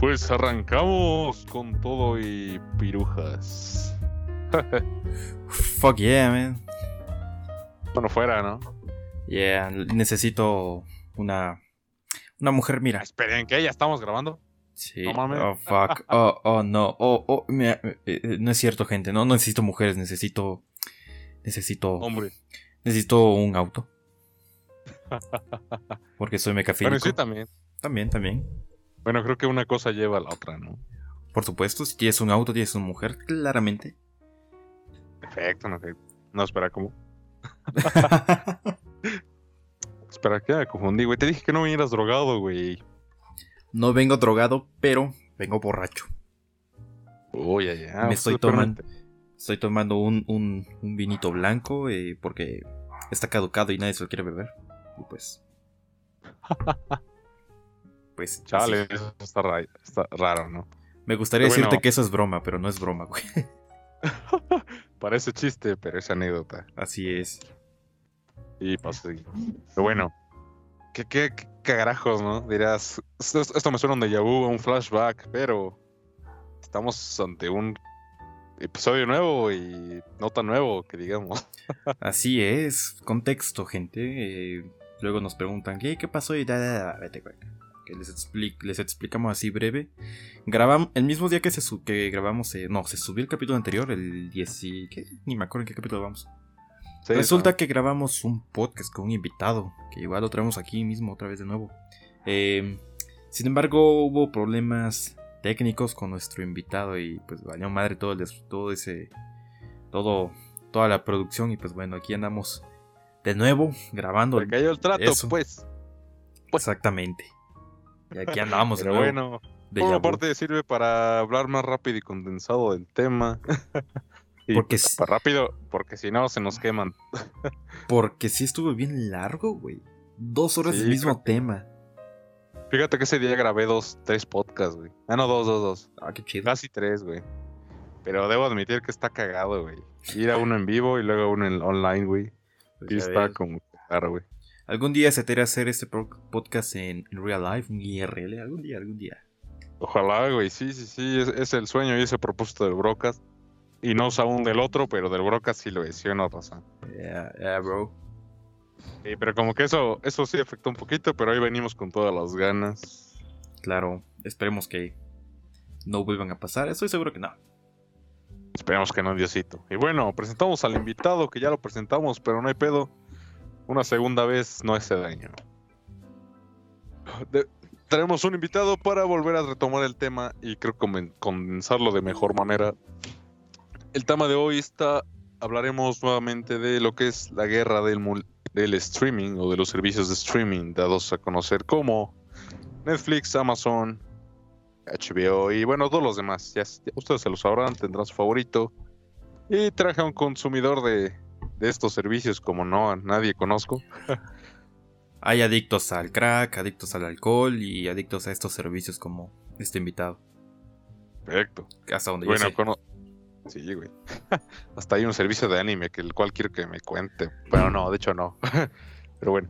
Pues arrancamos con todo y pirujas. Fuck yeah, man. Bueno, fuera, ¿no? Yeah, necesito una. Una mujer, mira. Esperen, ¿qué? ¿Ya estamos grabando? Sí. No mames. Oh, fuck. Oh, oh, no. Oh, oh, mira, eh, eh, no es cierto, gente. No, no necesito mujeres, necesito. Necesito. Hombre. Necesito un auto. Porque soy mecafílico. Pero sí, también. También, también. Bueno, creo que una cosa lleva a la otra, ¿no? Por supuesto, si tienes un auto, tienes una mujer, claramente. Perfecto, no, no espera, ¿cómo? espera, ¿qué me confundí, güey? Te dije que no vinieras drogado, güey. No vengo drogado, pero vengo borracho. Uy, ya, ya. Me estoy tomando, estoy tomando un, un, un vinito blanco eh, porque está caducado y nadie se lo quiere beber. Y pues. pues. Chale, eso está, raro, ¿no? Me gustaría decirte que eso es broma, pero no es broma, güey. Parece chiste, pero es anécdota. Así es. Y pasa. Pero bueno, ¿qué, qué, carajos, no? Dirás, esto, me suena un déjà vu, un flashback, pero estamos ante un episodio nuevo y no tan nuevo, que digamos. Así es, contexto, gente. Eh, luego nos preguntan, ¿qué, qué pasó? Y da, da, da, vete, güey que les, les explicamos así breve. Grabamos, el mismo día que, se que grabamos, eh, no, se subió el capítulo anterior, el 10 y... ¿qué? Ni me acuerdo en qué capítulo vamos. Resulta que grabamos un podcast con un invitado, que igual lo traemos aquí mismo otra vez de nuevo. Em, sin embargo, hubo problemas técnicos con nuestro invitado y pues valió madre todo, el, todo ese... Todo, toda la producción y pues bueno, aquí andamos de nuevo grabando. Le cayó el trato, pues. pues. Exactamente. Y aquí andamos, Pero bueno, por aparte sirve para hablar más rápido y condensado del tema. y porque si... rápido, porque si no se nos queman. porque sí estuvo bien largo, güey. Dos horas del mismo tema. Fíjate que ese día grabé dos, tres podcasts, güey. Ah, no, dos, dos, dos. Ah, qué chido. Casi tres, güey. Pero debo admitir que está cagado, güey. Ir a uno en vivo y luego uno en online, güey. Pues y está como claro, güey. Algún día se te irá hacer este podcast en, real life, en IRL, algún día, algún día. Ojalá, güey, sí, sí, sí, es, el sueño y ese propósito del Brocast. Y no aún del otro, pero del Brocast sí lo es, ¿sí o no? Yeah, yeah, bro. Sí, pero como que eso, eso sí afectó un poquito, pero hoy venimos con todas las ganas. Claro, esperemos que no vuelvan a pasar, estoy seguro que no. Esperemos que no, Diosito. Y bueno, presentamos al invitado, que ya lo presentamos, pero no hay pedo una segunda vez no hace daño. tenemos un invitado para volver a retomar el tema y creo condensarlo de mejor manera. El tema de hoy está, hablaremos nuevamente de lo que es la guerra del, streaming o de los servicios de streaming dados a conocer como Netflix, Amazon, HBO y bueno, todos los demás. Ustedes se lo sabrán, tendrán su favorito. Y traje a un consumidor de de estos servicios como no a nadie conozco. Hay adictos al crack, adictos al alcohol y adictos a estos servicios como este invitado. Perfecto. Hasta donde bueno, Sí, güey. Hasta hay un servicio de anime que el cual quiero que me cuente. Bueno, no, de hecho no. Pero bueno.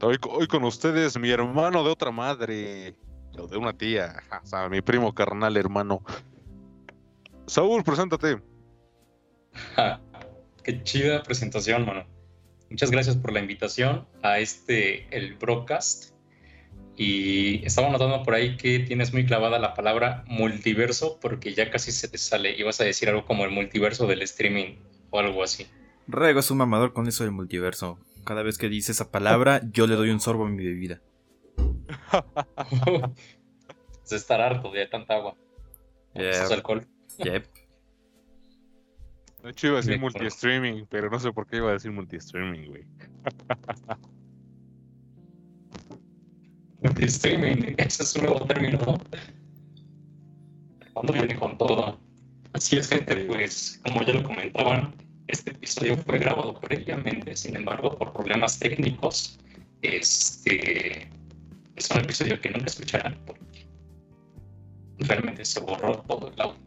Hoy, hoy con ustedes mi hermano de otra madre. O de una tía. O sea, mi primo carnal hermano. Saúl, preséntate. Qué chida presentación, mano. Muchas gracias por la invitación a este, el broadcast. Y estaba notando por ahí que tienes muy clavada la palabra multiverso porque ya casi se te sale. Ibas a decir algo como el multiverso del streaming o algo así. Rego es un mamador con eso del multiverso. Cada vez que dice esa palabra, yo le doy un sorbo a mi bebida. Se estar harto de tanta agua. Yeah. alcohol. Yep. De hecho iba a decir multi-streaming, pero no sé por qué iba a decir multi-streaming, güey. multi-streaming, ese es un nuevo término. Cuando viene con todo. Así es, gente, pues, como ya lo comentaban, este episodio fue grabado previamente, sin embargo, por problemas técnicos, este es un episodio que nunca escucharán porque realmente se borró todo el audio.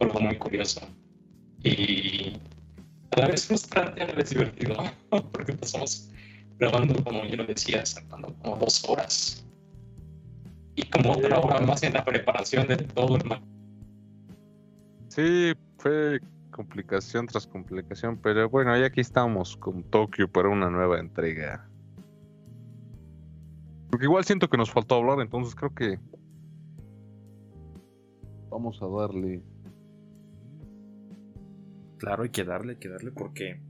Algo muy curioso. Y a la vez frustrante, a la vez divertido, porque pasamos grabando, como yo lo decía, sacando como dos horas. y como otra hora más en la preparación de todo el Sí, fue complicación tras complicación, pero bueno, ya aquí estamos con Tokio para una nueva entrega. Porque igual siento que nos faltó hablar, entonces creo que vamos a darle. Claro, hay que darle, hay que darle porque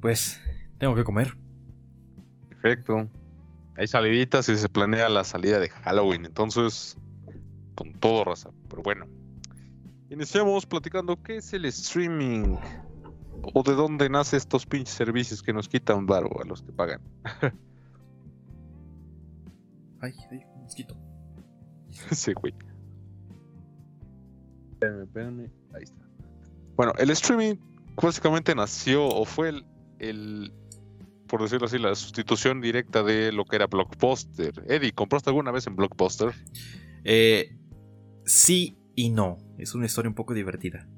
pues tengo que comer. Perfecto. Hay saliditas y se planea la salida de Halloween, entonces con todo raza. Pero bueno, iniciamos platicando qué es el streaming o de dónde nace estos pinches servicios que nos quitan barro a los que pagan. ay, ay, mosquito. sí, güey. Espérame, espérame. Ahí está. Bueno, el streaming básicamente nació o fue el, el, por decirlo así, la sustitución directa de lo que era Blockbuster. Eddie, ¿compraste alguna vez en Blockbuster? Eh, sí y no. Es una historia un poco divertida.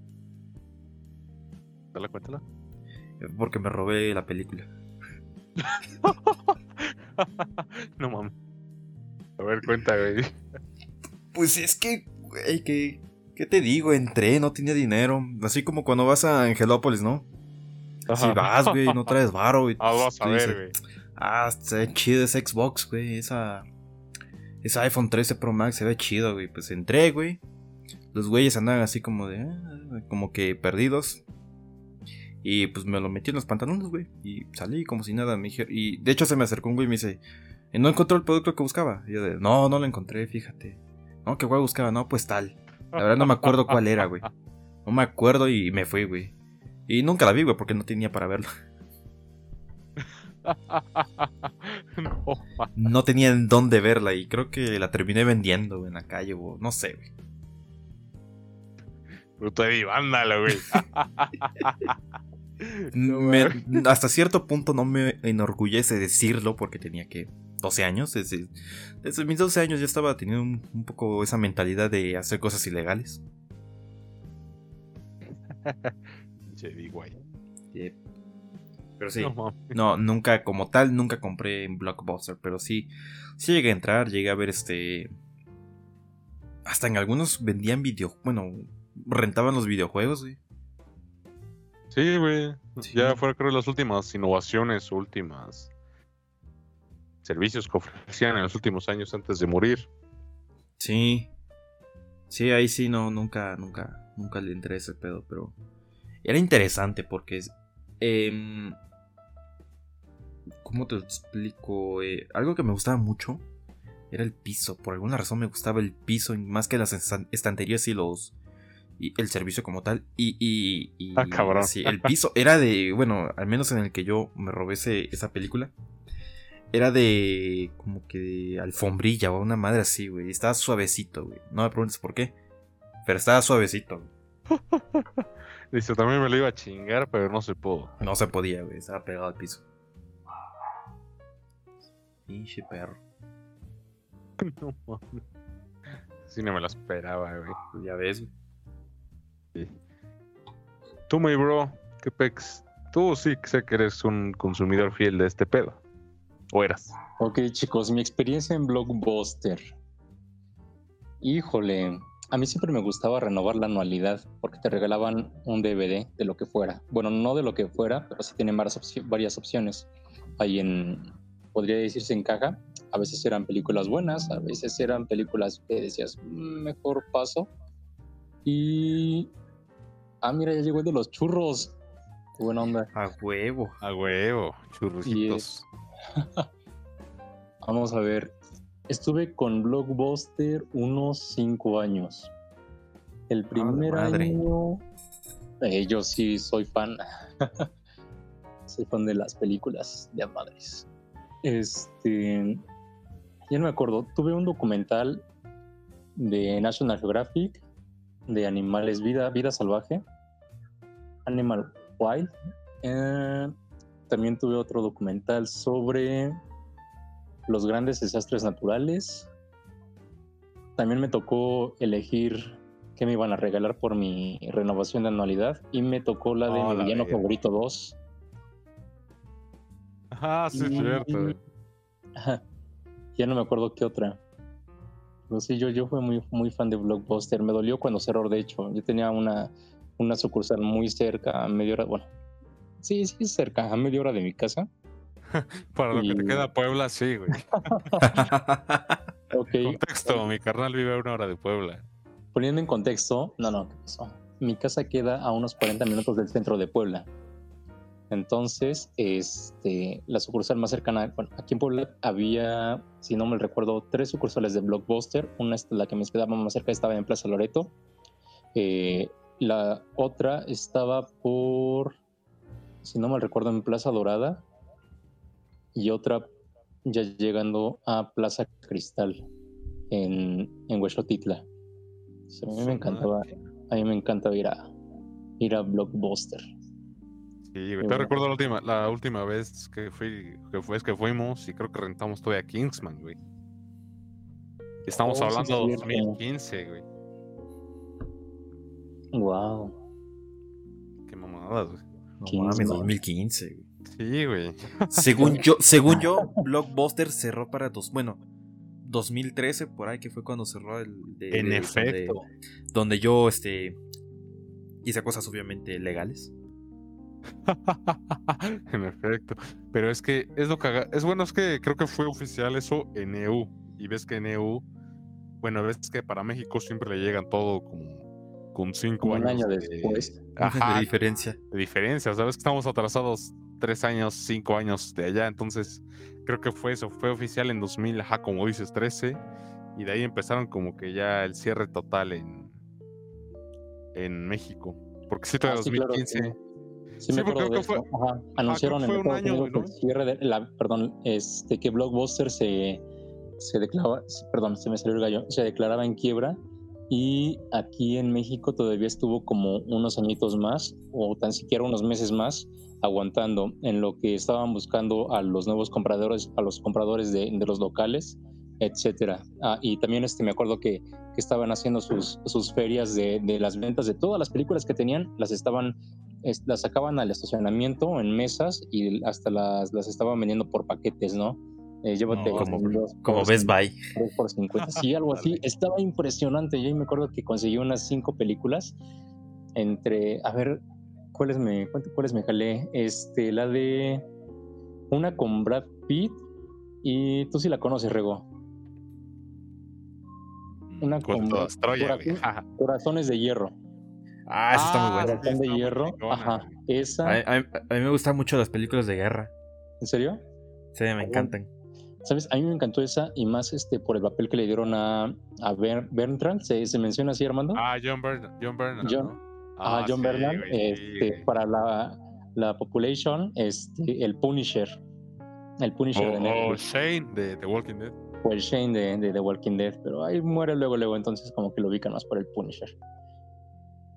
Dale, cuéntala. Porque me robé la película. no mames. A ver, cuenta, güey. Pues es que, güey, que, ¿qué te digo? Entré, no tenía dinero. Así como cuando vas a Angelópolis, ¿no? Si vas, güey, no traes varo, güey. Ah, vas a ver, güey. Ah, se ve chido ese Xbox, güey. Esa. Esa iPhone 13 Pro Max se ve chido, güey. Pues entré, güey. Los güeyes andaban así como de. Ah, como que perdidos. Y pues me lo metí en los pantalones, güey. Y salí como si nada. Me y de hecho se me acercó un güey y me dice. ¿No encontró el producto que buscaba? Y yo de. No, no lo encontré, fíjate. No, ¿qué güey buscaba? No, pues tal. La verdad no me acuerdo cuál era, güey. No me acuerdo y me fui, güey. Y nunca la vi, güey, porque no tenía para verla. no, no, tenía en dónde verla y creo que la terminé vendiendo en la calle, güey. No sé, güey. Puta de vándalo, güey. hasta cierto punto no me enorgullece decirlo porque tenía que 12 años. Desde, desde mis 12 años ya estaba teniendo un, poco esa mentalidad de hacer cosas ilegales. Pero sí, no, nunca, como tal, nunca compré en Blockbuster, pero sí, sí llegué a entrar, llegué a ver este... Hasta en algunos vendían video, bueno, rentaban los videojuegos, güey. Sí, güey. Ya fueron creo las últimas innovaciones, últimas servicios que ofrecían en los últimos años antes de morir. Sí. Sí, ahí sí no, nunca, nunca, nunca le entré ese pedo, pero era interesante porque eh, ¿Cómo te explico? Eh, algo que me gustaba mucho era el piso. Por alguna razón me gustaba el piso más que las estanterías y los. Y el servicio como tal. Y. y, ah, cabrón. Sí, el piso era de. Bueno, al menos en el que yo me robé esa película. Era de. Como que de alfombrilla o una madre así, güey. Estaba suavecito, güey. No me preguntes por qué. Pero estaba suavecito, Dice, también me lo iba a chingar, pero no se pudo. No se podía, güey. Estaba pegado al piso. Pinche perro. No mames. Sí, no me lo esperaba, güey. Ya ves, güey. Tú, mi bro, qué pex. Tú sí sé que eres un consumidor fiel de este pedo. ¿O eras? Ok, chicos, mi experiencia en Blockbuster. Híjole, a mí siempre me gustaba renovar la anualidad porque te regalaban un DVD de lo que fuera. Bueno, no de lo que fuera, pero sí tienen varias, opciones. Ahí en, podría decirse en caja. A veces eran películas buenas, a veces eran películas que decías, mm, mejor paso. Y... Ah, mira, ya llegó el de los churros. Qué buena onda. A huevo. A huevo, churritos. Vamos a ver, Estuve con Blockbuster unos cinco años. El primer año. Eh, yo sí soy fan. soy fan de las películas de madres. Este. Ya no me acuerdo. Tuve un documental de National Geographic de animales, vida, vida salvaje. Animal Wild. Eh, también tuve otro documental sobre los grandes desastres naturales. También me tocó elegir qué me iban a regalar por mi renovación de anualidad y me tocó la de oh, mi villano favorito 2. Ah, sí, es cierto. Ya no me acuerdo qué otra. Pero sí, yo, yo fui muy, muy fan de Blockbuster. Me dolió cuando cerró, de hecho. Yo tenía una, una sucursal muy cerca, a media hora, bueno, sí, sí, cerca, a media hora de mi casa. Para lo que te queda Puebla, sí, güey. Contexto, mi carnal vive a una hora de Puebla. Poniendo en contexto, no, no, ¿qué pasó? Mi casa queda a unos 40 minutos del centro de Puebla. Entonces, este, la sucursal más cercana, bueno, aquí en Puebla había, si no me recuerdo, tres sucursales de Blockbuster. Una, la que me quedaba más cerca, estaba en Plaza Loreto. Eh, la otra estaba por, si no me recuerdo, en Plaza Dorada. Y otra ya llegando a Plaza Cristal en, en Huexotitla. a mí me encantaba, a mí me encantaba ir a ir a Blockbuster. Sí, te recuerdo la última, la última vez que fui, que fue que fuimos y creo que rentamos todavía Kingsman, güey. Estamos oh, hablando de 2015, güey. Wow. Qué mamadas, güey. No mames, 2015, güey. Sí, güey. Según yo, según yo, Blockbuster cerró para dos, bueno, 2013 por ahí que fue cuando cerró el En efecto. Donde, donde yo este hice cosas obviamente legales. en efecto. Pero es que es lo que es bueno, es que creo que fue oficial eso en EU. Y ves que en EU, bueno, ves que para México siempre le llegan todo como con cinco años. Un año después. de diferencia. De diferencia. Sabes que estamos atrasados tres años, cinco años de allá. Entonces, creo que fue eso. Fue oficial en 2000, ajá, como dices, 13. Y de ahí empezaron como que ya el cierre total en, en México. Porque sí, todavía 2015. Sí, me acuerdo de eso. Anunciaron en el año, ¿no? cierre de la, perdón, este que Blockbuster se se declaraba, perdón, se me salió el gallo, se declaraba en quiebra y aquí en México todavía estuvo como unos añitos más o tan siquiera unos meses más aguantando en lo que estaban buscando a los nuevos compradores, a los compradores de, los locales, etcétera. Ah, y también este, me acuerdo que, que estaban haciendo sus, sus ferias de, de, las ventas de todas las películas que tenían, las estaban las sacaban al estacionamiento en mesas y hasta las, las estaban vendiendo por paquetes, ¿no? Eh, llévate como, como Best Buy. Por 50, sí, algo así. Estaba impresionante. Yo me acuerdo que conseguí unas cinco películas entre, a ver, ¿cuáles me, cuáles me jalé? Este, la de una con Brad Pitt y tú sí la conoces, Rego. Una con, Corazones de Hierro. Ah, esa está muy buena. Corazón de hierro. Ajá. Esa. A, mí me gustan mucho las películas de guerra. ¿En serio? Sí, me encantan. ¿Sabes? A mí me encantó esa y más este por el papel que le dieron a, a Bertrand. ¿Se, ¿Se, menciona así, Armando? Ah, John Bernard. John Bernard. John, ah, John Bernard. este, para la, la population, este, el Punisher. El Punisher de Netflix. O Shane de The Walking Dead. O el Shane de, de The Walking Dead. Pero ahí muere luego, luego. Entonces, como que lo ubican más por el Punisher.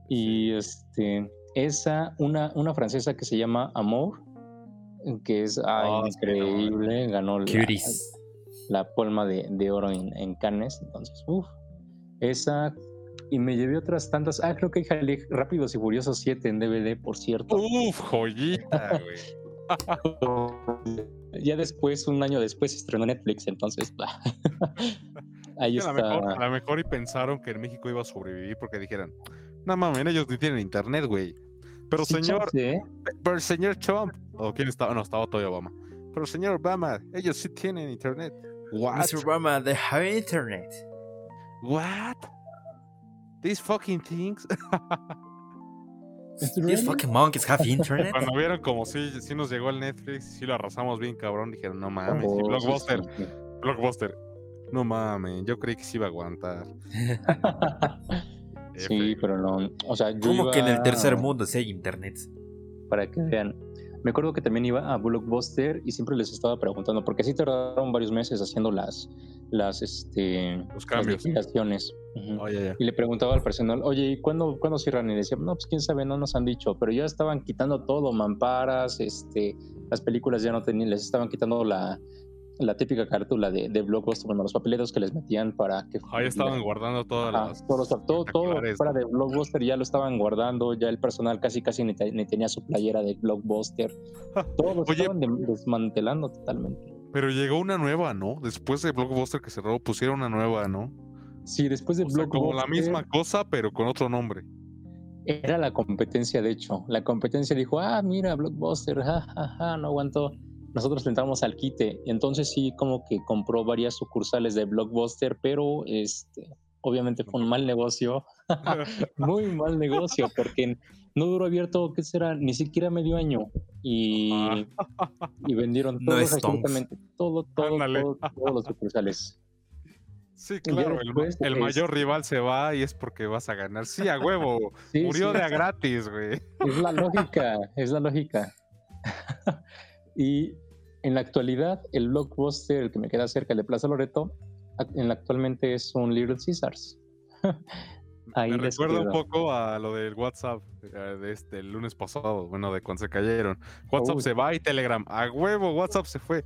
Y este, esa, una, una francesa que se llama Amour, que es oh, increíble, ganó la, la, palma de, de oro en, en, Cannes. Entonces, uff, esa. Y me llevé otras tantas. Ah, creo que hay Rápidos y Furiosos 7 en DVD, por cierto. Uf, joyita, güey. ya después, un año después, se estrenó Netflix, entonces. ahí está. A lo mejor y pensaron que en México iba a sobrevivir porque dijeran, no mames, ellos ni tienen internet, güey. Pero señor, pero el señor Trump, o quién estaba, no, estaba todavía Obama. Pero señor Obama, ellos sí tienen internet. What? Mr. Obama, they have internet. What? These fucking things. These fucking monkeys have internet. Cuando vieron como si, si nos llegó el Netflix, si lo arrasamos bien cabrón, dijeron, no mames, oh, Blockbuster, Blockbuster, no mames, yo creí que se iba a aguantar. Sí, pero no. O sea, yo ¿Cómo que en el tercer mundo si hay internet? Para que vean. Me acuerdo que también iba a Blockbuster y siempre les estaba preguntando, porque así tardaron varios meses haciendo las, las, este, Los cambios. Oh, y le preguntaba al personal, oye, ¿y cuándo, cuándo cierran? Y decía, no, pues quién sabe, no nos han dicho, pero ya estaban quitando todo, mamparas, este, las películas ya no tenían, les estaban quitando la, la típica cartula de, de Blockbuster, bueno, los papeleros que les metían para que... Ahí estaban guardando todas las... Todo, todo, fuera de Blockbuster ya lo estaban guardando, ya el personal casi casi ni, tenía su playera de Blockbuster. Todo estaban desmantelando totalmente. Pero llegó una nueva, ¿no? Después de Blockbuster que cerró, pusieron una nueva, ¿no? Sí, después de O sea, como la Blockbuster, misma cosa, pero con otro nombre. Era la competencia, de hecho. La competencia dijo, ah, mira, Blockbuster, ja, ja, ja, no aguantó. Nosotros entramos al quite. Entonces sí, como que compró varias sucursales de Blockbuster, pero este, obviamente fue un mal negocio. Muy mal negocio, porque no duró abierto, ¿qué será? Ni siquiera medio año. Y, y vendieron No todos, absolutamente todo, todo, todo, todos los sucursales. Sí, claro, el, después, el mayor este- rival se va y es porque vas a ganar. Sí, a huevo. Sí, Murió sí, de a gratis, güey. Es la lógica, es la lógica. y en la actualidad, el blockbuster, el que me queda cerca el de Plaza Loreto, ac- en la actualmente es un Little Caesars. Ahí Me recuerda un poco a lo del WhatsApp eh, de este el lunes pasado, bueno, de cuando se cayeron. WhatsApp Uy. se va y Telegram. A huevo, WhatsApp se fue.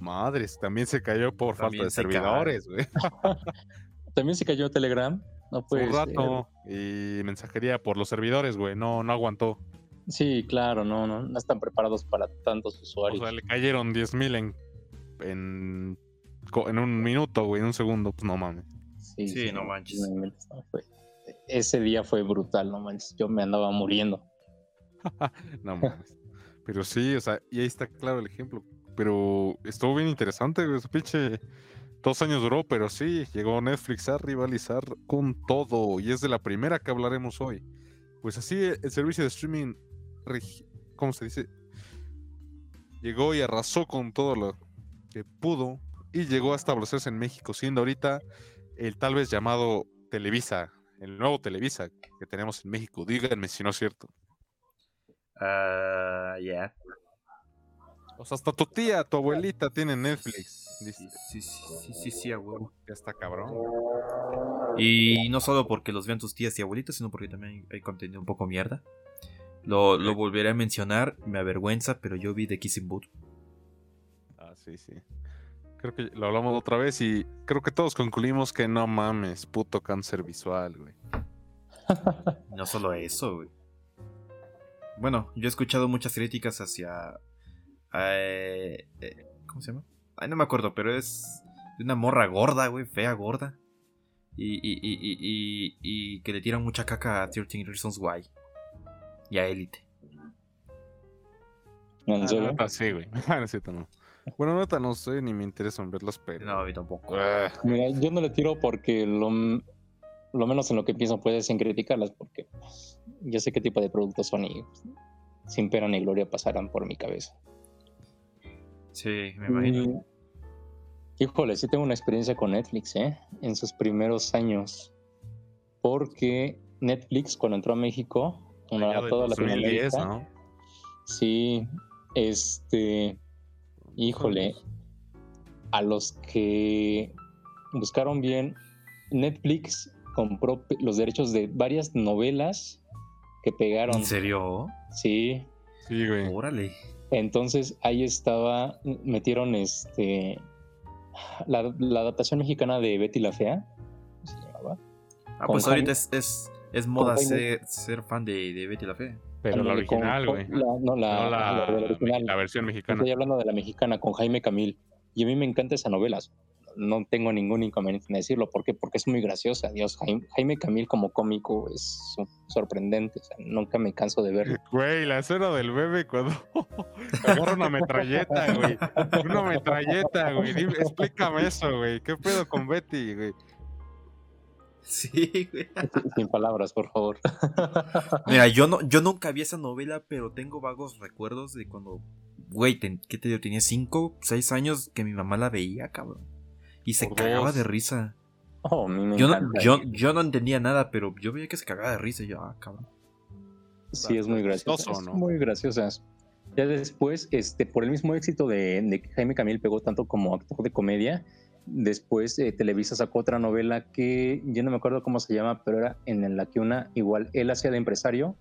Madres, también se cayó por También falta de servidores, güey. También se cayó Telegram. No puede un ser. rato. Y mensajería por los servidores, güey. No, no aguantó. Sí, claro, no, no, no están preparados para tantos O usuarios. sea, le cayeron 10.000 en, en, en un minuto, güey, en un segundo. Pues no mames. sí, Sí, no manches. no, fue- Ese día fue brutal, no manches. Yo me andaba muriendo. No mames. Pero sí, o sea, y ahí está claro el ejemplo. Pero estuvo bien interesante, güey. Su pinche. Dos años duró, pero sí, llegó Netflix a rivalizar con todo. Y es de la primera que hablaremos hoy. Pues así, el servicio de streaming. ¿Cómo se dice? Llegó y arrasó con todo lo que pudo. Y llegó a establecerse en México, siendo ahorita el tal vez llamado Televisa. El nuevo Televisa que tenemos en México. Díganme si no es cierto. Ah, ya. O sea, hasta tu tía, tu abuelita tiene Netflix. Sí, Dice, sí, sí, sí, sí, sí, a huevo. ya está cabrón. Y no solo porque los vean tus tías y abuelitas, sino porque también hay contenido un poco mierda. Lo, lo volveré a mencionar, me avergüenza, pero yo vi The Kissing Boot. Ah, sí, sí. Creo que lo hablamos otra vez y creo que todos concluimos que no mames, puto cáncer visual, güey. No solo eso, güey. Bueno, yo he escuchado muchas críticas hacia. eh, eh, ¿Cómo se llama? Ay, no me acuerdo, pero es de una morra gorda, güey, fea, gorda. Y, y, y, y, y, y que le tiran mucha caca a 13 Reasons Why. Y a Elite. ¿En serio? Ah, sí, güey. Ah, no es cierto, no. Bueno, neta, no sé, ni me interesa en verlas, pero. No, a mí tampoco. Ah, Mira, yo no le tiro porque lo, lo menos en lo que pienso puede ser en criticarlas, porque yo sé qué tipo de productos son y pues, sin pena ni gloria pasarán por mi cabeza. Sí, me imagino. Y, híjole, sí tengo una experiencia con Netflix, ¿eh? En sus primeros años. Porque Netflix, cuando entró a México, bueno, allá a del toda 2010, Latinoamérica, ¿no? sí, este, híjole, a los que buscaron bien, Netflix compró los derechos de varias novelas que pegaron. ¿En serio? Sí, Sí, güey. Órale. entonces ahí estaba, metieron este la, la adaptación mexicana de Betty la Fea. ¿cómo se llamaba? Ah, pues ahorita es, es moda ser, ser fan de, de Betty la Fe. Pero la original, güey. la- no, la, No la- la, la original. la versión mexicana. Estoy hablando de la mexicana con Jaime Camil. Y a mí me encanta esa novela. No tengo ningún inconveniente en decirlo. ¿Por qué? Porque es muy graciosa. Dios, Jaime, Jaime Camil como cómico es so- sorprendente. O sea, nunca me canso de verlo. Güey, la escena del bebé cuando agarra una metralleta, güey. Una metralleta, güey. Explícame eso, güey. ¿Qué pedo con Betty, güey? Sí, güey. Sin- palabras, por favor. Mira, yo no, yo nunca vi esa novela, pero tengo vagos recuerdos de cuando, güey, ten- ¿qué te digo? Tenía 5, 6 años que mi mamá la veía, cabrón. Y se Por cagaba de risa. Oh, a mí me Yo no, yo, yo no entendía nada, pero yo veía que se cagaba de risa y yo, ah, cabrón. Sí, es muy graciosa. es ¿no? Muy graciosas. Ya después, este, por el mismo éxito de, de que Jaime Camil pegó tanto como actor de comedia, después eh, Televisa sacó otra novela que yo no me acuerdo cómo se llama, pero era en la que una, igual él hacía de empresario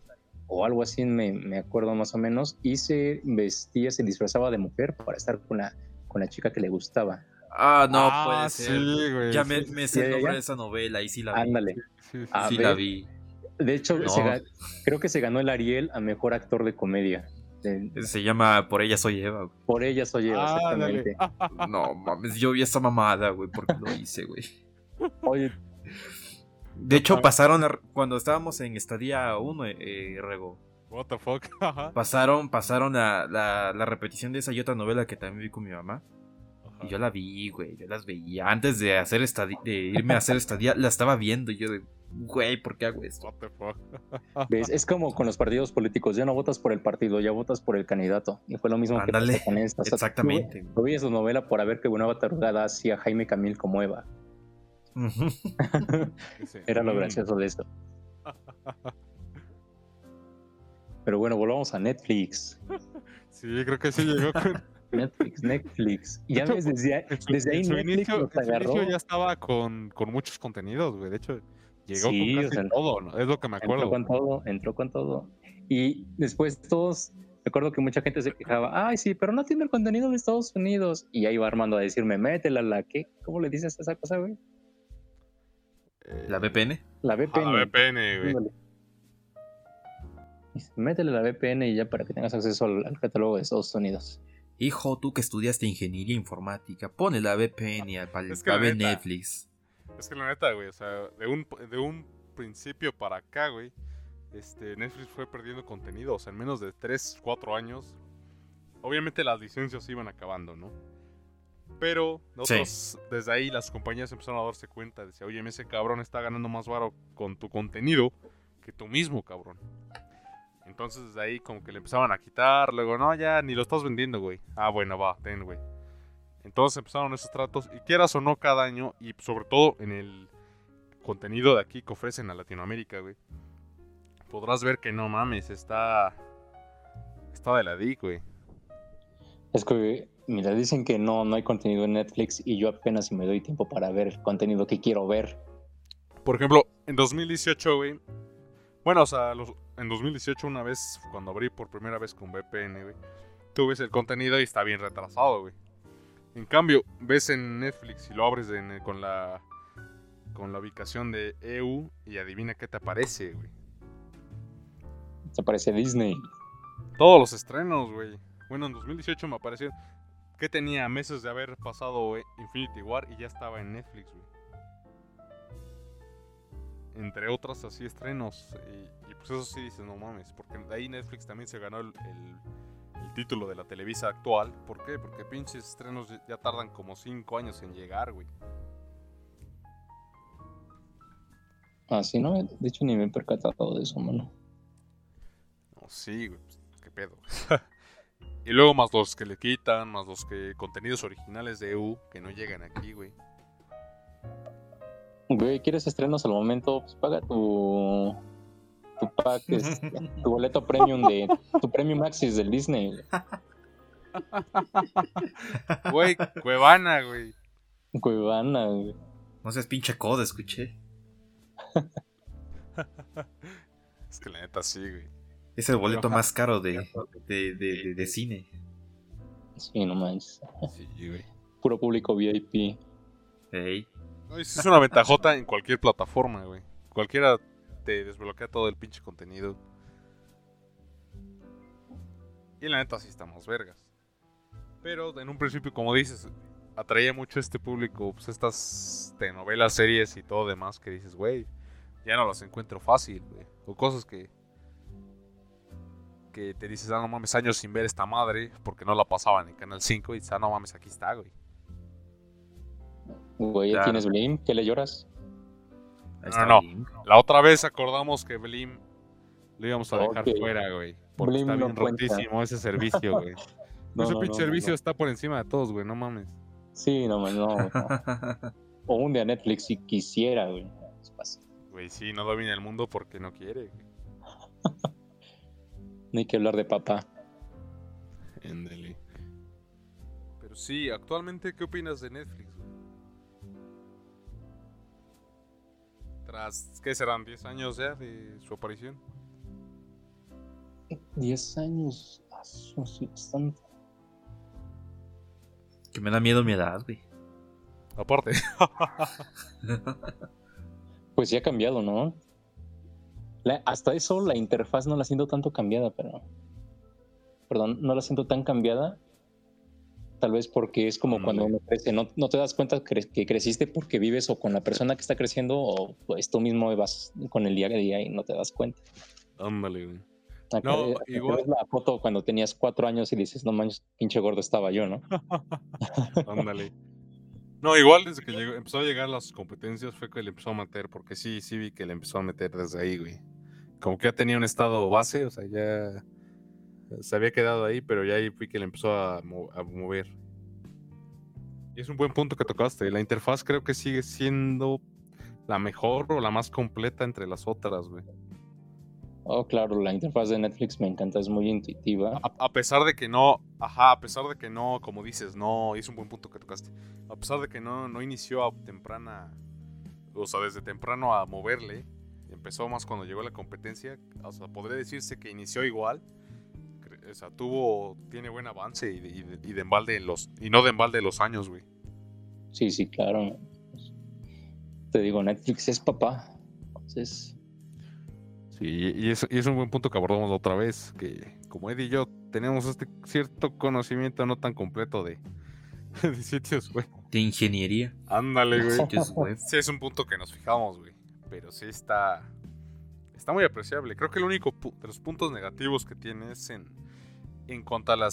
o algo así, me, me acuerdo más o menos, y se vestía, se disfrazaba de mujer para estar con la, con la chica que le gustaba. Ah, no Ah, puede ser. Sí, güey. ya sí, me, me sé el nombre de esa novela y sí la vi. Ándale. sí, la vi. De hecho, No. se ga- creo que se ganó el Ariel a mejor actor de comedia. De- Ese Se llama Por ella soy Eva, güey. por ella soy yo, Ah, dale. exactamente. No mames, yo vi esa mamada, güey, porque lo hice, güey. Oye, De hecho, pasaron cuando estábamos en Estadía 1, eh, Rego. What the fuck? pasaron pasaron la, la, repetición de esa y otra novela que también vi con mi mamá. Y yo la vi, güey. Yo las veía. Antes de hacer estadía, de irme a hacer estadía, la estaba viendo. Y yo de, güey, ¿por qué hago esto? What the fuck? Es como con los partidos políticos. Ya no votas por el partido, ya votas por el candidato. Y fue lo mismo que pasó con esta. exactamente. Yo vi esa novela por haber que una batarugada hacía Jaime Camil como Eva. Era lo gracioso de esto. Pero bueno, volvamos a Netflix. Sí, creo que sí llegó con... Netflix, Netflix. Y ya ves, desde, ahí Netflix inicio, agarró. ya estaba con, con, muchos contenidos, güey. De hecho, llegó con casi todo, ¿no? Es lo que me acuerdo. Entró con todo, entró con todo. Y después todos, recuerdo que mucha gente se quejaba, ay, sí, pero no tiene el contenido de Estados Unidos. Y ahí va Armando a decirme, métela la que, ¿cómo le dices a esa cosa, güey? ¿La VPN? La VPN. la VPN, güey. Métele la VPN y ya para que tengas acceso al, catálogo de Estados Unidos. Hijo, tú que estudiaste ingeniería informática, pone la VPN para ver Netflix. Es que la neta, güey, o sea, de un, de un principio para acá, güey, este, Netflix fue perdiendo contenido, o sea, en menos de 3, 4 años. Obviamente las licencias iban acabando, ¿no? Pero nosotros, desde ahí las compañías empezaron a darse cuenta. Decía, oye, ese cabrón está ganando más varo con tu contenido que tú mismo, cabrón. Entonces desde ahí como que le empezaban a quitar. Luego, no, ya ni lo estás vendiendo, güey. Ah, bueno, va, ten, güey. Entonces empezaron esos tratos. Y quieras o no cada año. Y sobre todo en el contenido de aquí que ofrecen a Latinoamérica, güey. Podrás ver que no mames, está... Está de la DIC, güey. Es que Mira, dicen que no, no hay contenido en Netflix y yo apenas me doy tiempo para ver el contenido que quiero ver. Por ejemplo, en 2018, güey. Bueno, o sea, en 2018 una vez, cuando abrí por primera vez con VPN, güey. Tú ves el contenido y está bien retrasado, güey. En cambio, ves en Netflix y lo abres con la con la ubicación de EU y adivina qué te aparece, güey. Te aparece Disney. Todos los estrenos, güey. Bueno, en 2018 me aparecieron que tenía meses de haber pasado Infinity War y ya estaba en Netflix, güey. Entre otras así estrenos. Y, pues eso sí dices, no mames. Porque de ahí Netflix también se ganó el, título de la Televisa actual. ¿Por qué? Porque pinches estrenos ya tardan como 5 años en llegar, güey. Ah, sí, no, de hecho ni me he percatado de eso, mano. No, sí, güey, pues, qué pedo. Y luego más los que le quitan, más los que contenidos originales de EU que no llegan aquí, güey. Güey, ¿quieres estrenos al momento? Pues paga tu tu boleto premium de tu premium Maxis del Disney. Güey, Cuevana, güey. Cuevana, güey. No seas pinche coda, escuché. es que la neta sí, güey. Es el boleto más caro de, de, cine. Sí, no manches. Sí, güey. Puro público VIP. Ey. es una ventajota en cualquier plataforma, güey. Cualquiera te desbloquea todo el pinche contenido. Y la neta sí estamos vergas. Pero en un principio, como dices, atraía mucho a este público, pues estas telenovelas, series y todo demás que dices, güey, ya no las encuentro fácil, güey. O cosas que que te dices, ah, no mames, años sin ver esta madre, porque no la pasaban en Canal 5, y dices, ah, no mames, aquí está, güey. Güey, ¿tienes Blim? ¿Qué le lloras? No, no, La otra vez acordamos que Blim lo íbamos a dejar fuera, güey. Porque está bien rotísimo ese servicio, güey. no, ese pinche servicio está por encima de todos, güey, no mames. Sí, no, no. no. o un día Netflix si quisiera, güey. Güey, sí, no domina el mundo porque no quiere, güey. No hay que hablar de papá. Éndele. Pero sí, actualmente, ¿qué opinas de Netflix? Tras, ¿qué serán? ¿10 años ya de su aparición? 10 años. bastante. Que me da miedo mi edad, güey. Aparte. pues ya ha cambiado, ¿no? hasta eso la interfaz no la siento tanto cambiada, pero... Perdón, no la siento tan cambiada. Tal vez porque es como cuando uno crece, no, no te das cuenta que, creciste porque vives o con la persona que está creciendo o pues tú mismo vas con el día a día y no te das cuenta. Ándale, güey. no, igual. la foto cuando tenías cuatro años y dices, no manches, pinche gordo estaba yo, ¿no? Ándale. no, igual desde que empezó a llegar las competencias fue que le empezó a meter, porque sí, sí vi que le empezó a meter desde ahí, güey. Como que ya tenía un estado base, o sea, ya se había quedado ahí, pero ya ahí fui que le empezó a, mover. Y es un buen punto que tocaste. La interfaz creo que sigue siendo la mejor o la más completa entre las otras, güey. Oh, claro, la interfaz de Netflix me encanta, es muy intuitiva. A, pesar de que no, ajá, a pesar de que no, como dices, no, es un buen punto que tocaste. A pesar de que no, no inició a temprana, o sea, desde temprano a moverle, empezó más cuando llegó la competencia, o sea, podría decirse que inició igual, o sea, tuvo, tiene buen avance y, de embalde los, y no de embalde los años, güey. Sí, sí, claro. Te digo, Netflix es papá. Entonces. Sí, y es, y es un buen punto que abordamos otra vez, que como Eddie y yo tenemos este cierto conocimiento no tan completo de, sitios web. De ingeniería. Ándale, güey. Sí, es un punto que nos fijamos, güey. Pero sí está. Está muy apreciable. Creo que el único de los puntos negativos que tiene es en en cuanto a la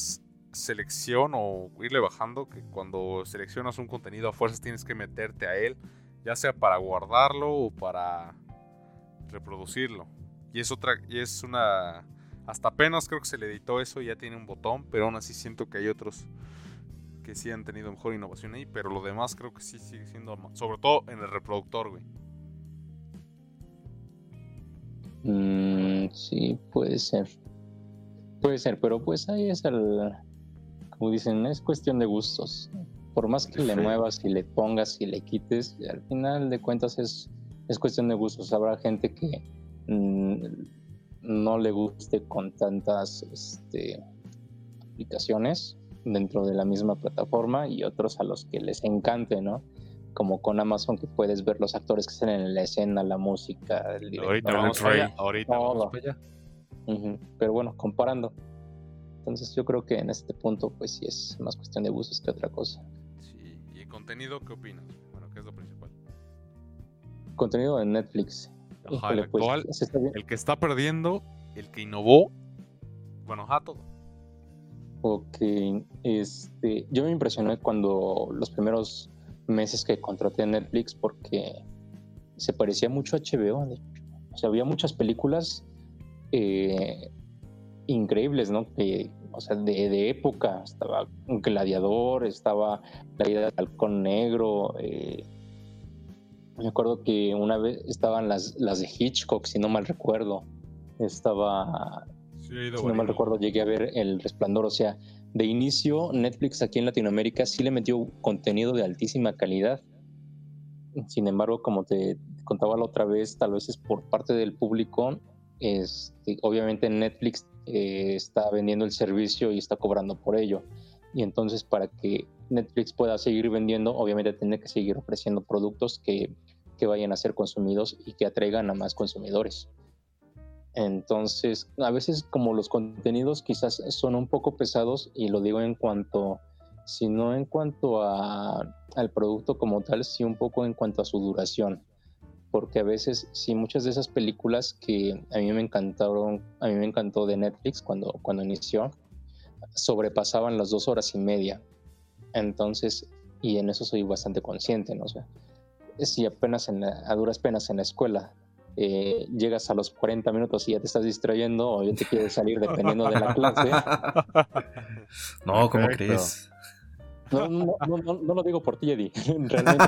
selección o irle bajando, que cuando seleccionas un contenido a fuerzas tienes que meterte a él, ya sea para guardarlo o para reproducirlo. Y es otra, y es una, hasta apenas creo que se le editó eso y ya tiene un botón, pero aún así siento que hay otros que sí han tenido mejor innovación ahí, pero lo demás creo que sí sigue siendo, sobre todo en el reproductor, güey. Mm, sí, puede ser. Puede ser, pero pues ahí es el, como dicen, es cuestión de gustos. Por más que le muevas y le pongas y le quites, al final de cuentas es, es cuestión de gustos. Habrá gente que mm, no le guste con tantas este, aplicaciones dentro de la misma plataforma y otros a los que les encante, ¿no? Como con Amazon que puedes ver los actores que están en la escena, la música, el Ahorita vamos allá. Ahorita vamos allá. Pero bueno, comparando. Entonces yo creo que en este punto pues sí es más cuestión de gustos que otra cosa. Sí, ¿y contenido qué opinas? Bueno, ¿qué es lo principal? Contenido en Netflix. el, pues, el que está perdiendo, el que innovó, bueno, a todo. Ok, este, yo me impresioné cuando los primeros meses que contraté Netflix porque se parecía mucho a HBO. O sea, había muchas películas eh, increíbles, ¿no? o sea, de, época. Estaba un gladiador, estaba la idea del halcón negro. Eh, me acuerdo que una vez estaban las, las de Hitchcock, si no mal recuerdo. Estaba, si no mal recuerdo, llegué a ver El Resplandor. O sea, de inicio, Netflix aquí en Latinoamérica sí le metió contenido de altísima calidad. Sin embargo, como te contaba la otra vez, tal vez es por parte del público este, obviamente Netflix eh, está vendiendo el servicio y está cobrando por ello. Y entonces para que Netflix pueda seguir vendiendo, obviamente tiene que seguir ofreciendo productos que, vayan a ser consumidos y que atraigan a más consumidores. Entonces, a veces como los contenidos quizás son un poco pesados, y lo digo en cuanto, si no en cuanto a, al producto como tal, sí un poco en cuanto a su duración porque a veces sí muchas de esas películas que a mí me encantaron, a mí me encantó de Netflix cuando, cuando inició, sobrepasaban las dos horas y media. Entonces, y en eso soy bastante consciente, ¿no? sé si apenas en a duras penas en la escuela eh, llegas a los 40 minutos y ya te estás distrayendo o ya te quieres salir dependiendo de la clase. No, ¿cómo crees? No, no, no, no, lo digo por ti, Eddie. Realmente.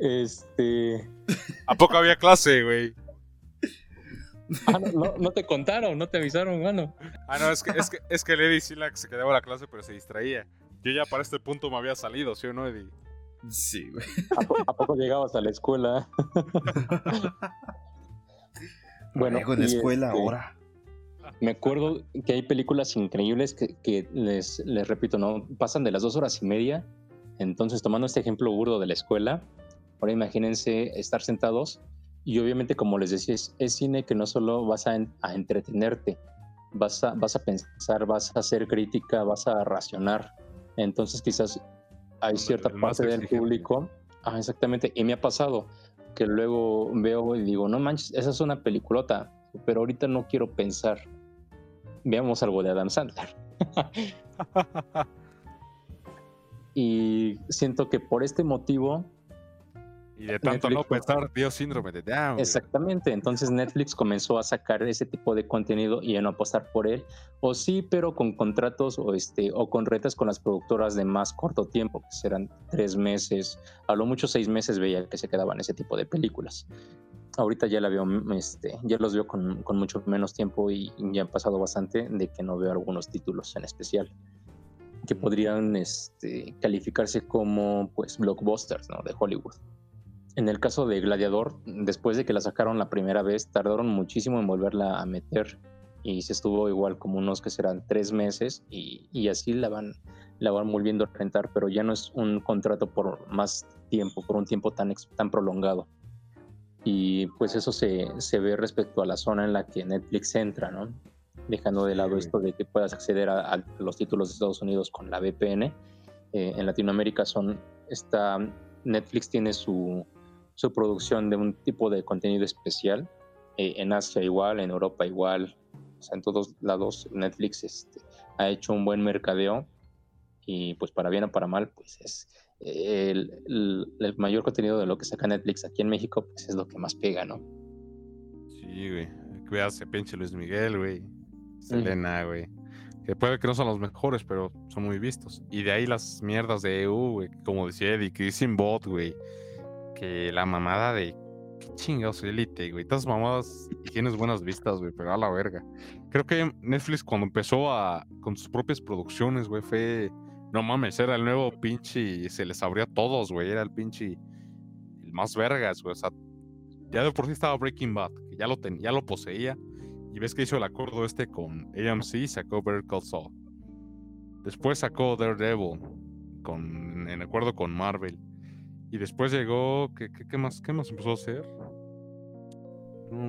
este. ¿A poco había clase, güey? Ah, no, no, te contaron, no te avisaron, mano. Ah, no, es que, es que, es que el Eddie sí la, se quedaba a la clase, pero se distraía. Yo ya para este punto me había salido, ¿sí o no, Eddie? Sí, güey. ¿A, poco llegabas a la escuela? bueno, en la escuela este, ahora. Me acuerdo que hay películas increíbles que, les, les, repito, no pasan de las dos horas y media. Entonces, tomando este ejemplo burdo de la escuela, ahora imagínense estar sentados y obviamente, como les decía, es, cine que no solo vas a, entretenerte, vas a, vas a pensar, vas a hacer crítica, vas a racionar. Entonces quizás hay cierta parte del público, ah, exactamente, y me ha pasado que luego veo y digo, no manches, esa es una peliculota, pero ahorita no quiero pensar. Veamos algo de Adam Sandler. y siento que por este motivo y de tanto no pensar, dio síndrome de Down. Exactamente, entonces Netflix comenzó a sacar ese tipo de contenido y a no apostar por él, o sí, pero con contratos o, este, o con retas con las productoras de más corto tiempo, que serán tres meses, a lo mucho seis meses veía que se quedaban ese tipo de películas. Ahorita ya la veo, este, ya los veo con, con mucho menos tiempo y ya han pasado bastante de que no veo algunos títulos en especial que podrían este, calificarse como pues blockbusters ¿no? de Hollywood. En el caso de Gladiador, después de que la sacaron la primera vez, tardaron muchísimo en volverla a meter y se estuvo igual como unos que serán tres meses y, así la van, la van volviendo a rentar, pero ya no es un contrato por más tiempo, por un tiempo tan, tan prolongado. Y pues eso se, se ve respecto a la zona en la que Netflix entra, ¿no? Dejando de lado esto de que puedas acceder a, los títulos de Estados Unidos con la VPN. Eh, en Latinoamérica son, está, Netflix tiene su, su producción de un tipo de contenido especial. Eh, en Asia igual, en Europa igual, o sea, en todos lados Netflix este, ha hecho un buen mercadeo y pues para bien o para mal, pues es el, el, mayor contenido de lo que saca Netflix aquí en México, pues es lo que más pega, ¿no? Sí, güey. Cuídate, pinche Luis Miguel, güey. Selena, güey. Que puede que no son los mejores, pero son muy vistos. Y de ahí las mierdas de EU, güey. Como decía Eddie, que dicen bot, güey que la mamada de qué chingados élite, güey. Estas mamadas tienes buenas vistas, güey, pero a la verga. Creo que Netflix cuando empezó a con sus propias producciones, güey, fue no mames, era el nuevo pinche y se les abrió a todos, güey, era el pinche el más vergas, güey, o sea, ya de por sí estaba Breaking Bad, que ya lo ten, ya lo poseía. Y ves que hizo el acuerdo este con AMC, sacó Better Call Saul. Después sacó Daredevil con, en acuerdo con Marvel. Y después llegó. ¿Qué, qué, más, qué más empezó a hacer?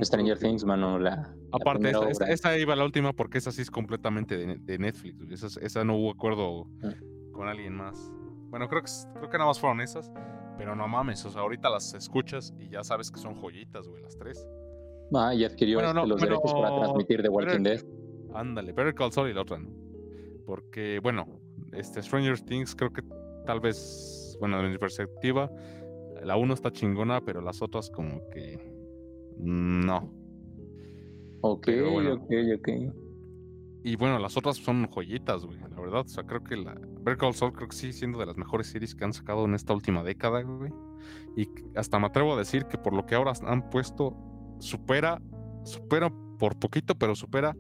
Stranger Things, mano. La, Aparte, esta, iba la última porque esa sí es completamente de, Netflix. Esa, esa, no hubo acuerdo mm. Con alguien más. Bueno, creo que, creo que nada más fueron esas. Pero no mames, o sea, ahorita las escuchas y ya sabes que son joyitas, güey, las tres. Ah, y adquirió este, los derechos para transmitir The Walking Dead. Ándale, Better Call Saul y la otra no. Porque, bueno, este Stranger Things creo que tal vez bueno, de mi perspectiva, la 1 está chingona, pero las otras como que no. Ok, ok, ok. Y bueno, las otras son joyitas, güey, la verdad. O sea, creo que la Better Call Saul creo que sí siendo de las mejores series que han sacado en esta última década, güey. Y hasta me atrevo a decir que por lo que ahora han puesto, supera, supera por poquito, pero supera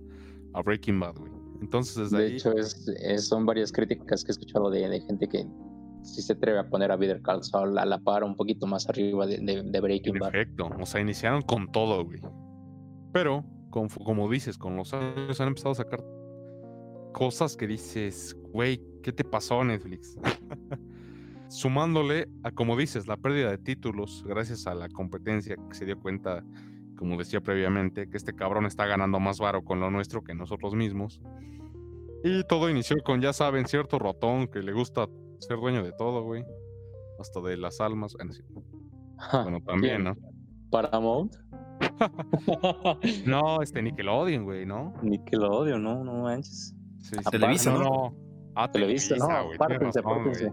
a Breaking Bad, güey. Entonces desde de ahí... hecho, es, son varias críticas que he escuchado de, de gente que si se atreve a poner a Better Call Saul a la par un poquito más arriba de, de, Breaking Bad. Perfecto, o sea, iniciaron con todo, güey. Pero, como, dices, con los años han empezado a sacar cosas que dices, güey, ¿qué te pasó Netflix? Sumándole a, como dices, la pérdida de títulos gracias a la competencia que se dio cuenta, como decía previamente, que este cabrón está ganando más varo con lo nuestro que nosotros mismos. Y todo inició con, ya saben, cierto ratón que le gusta ser dueño de todo, güey. Hasta de las almas. Bueno, también, ¿no? Paramount. no, este Nickelodeon, güey, ¿no? Nickelodeon, no, no manches. Sí, Televisa, ¿no? no. Ah, Televisa, no, apártense, apártense.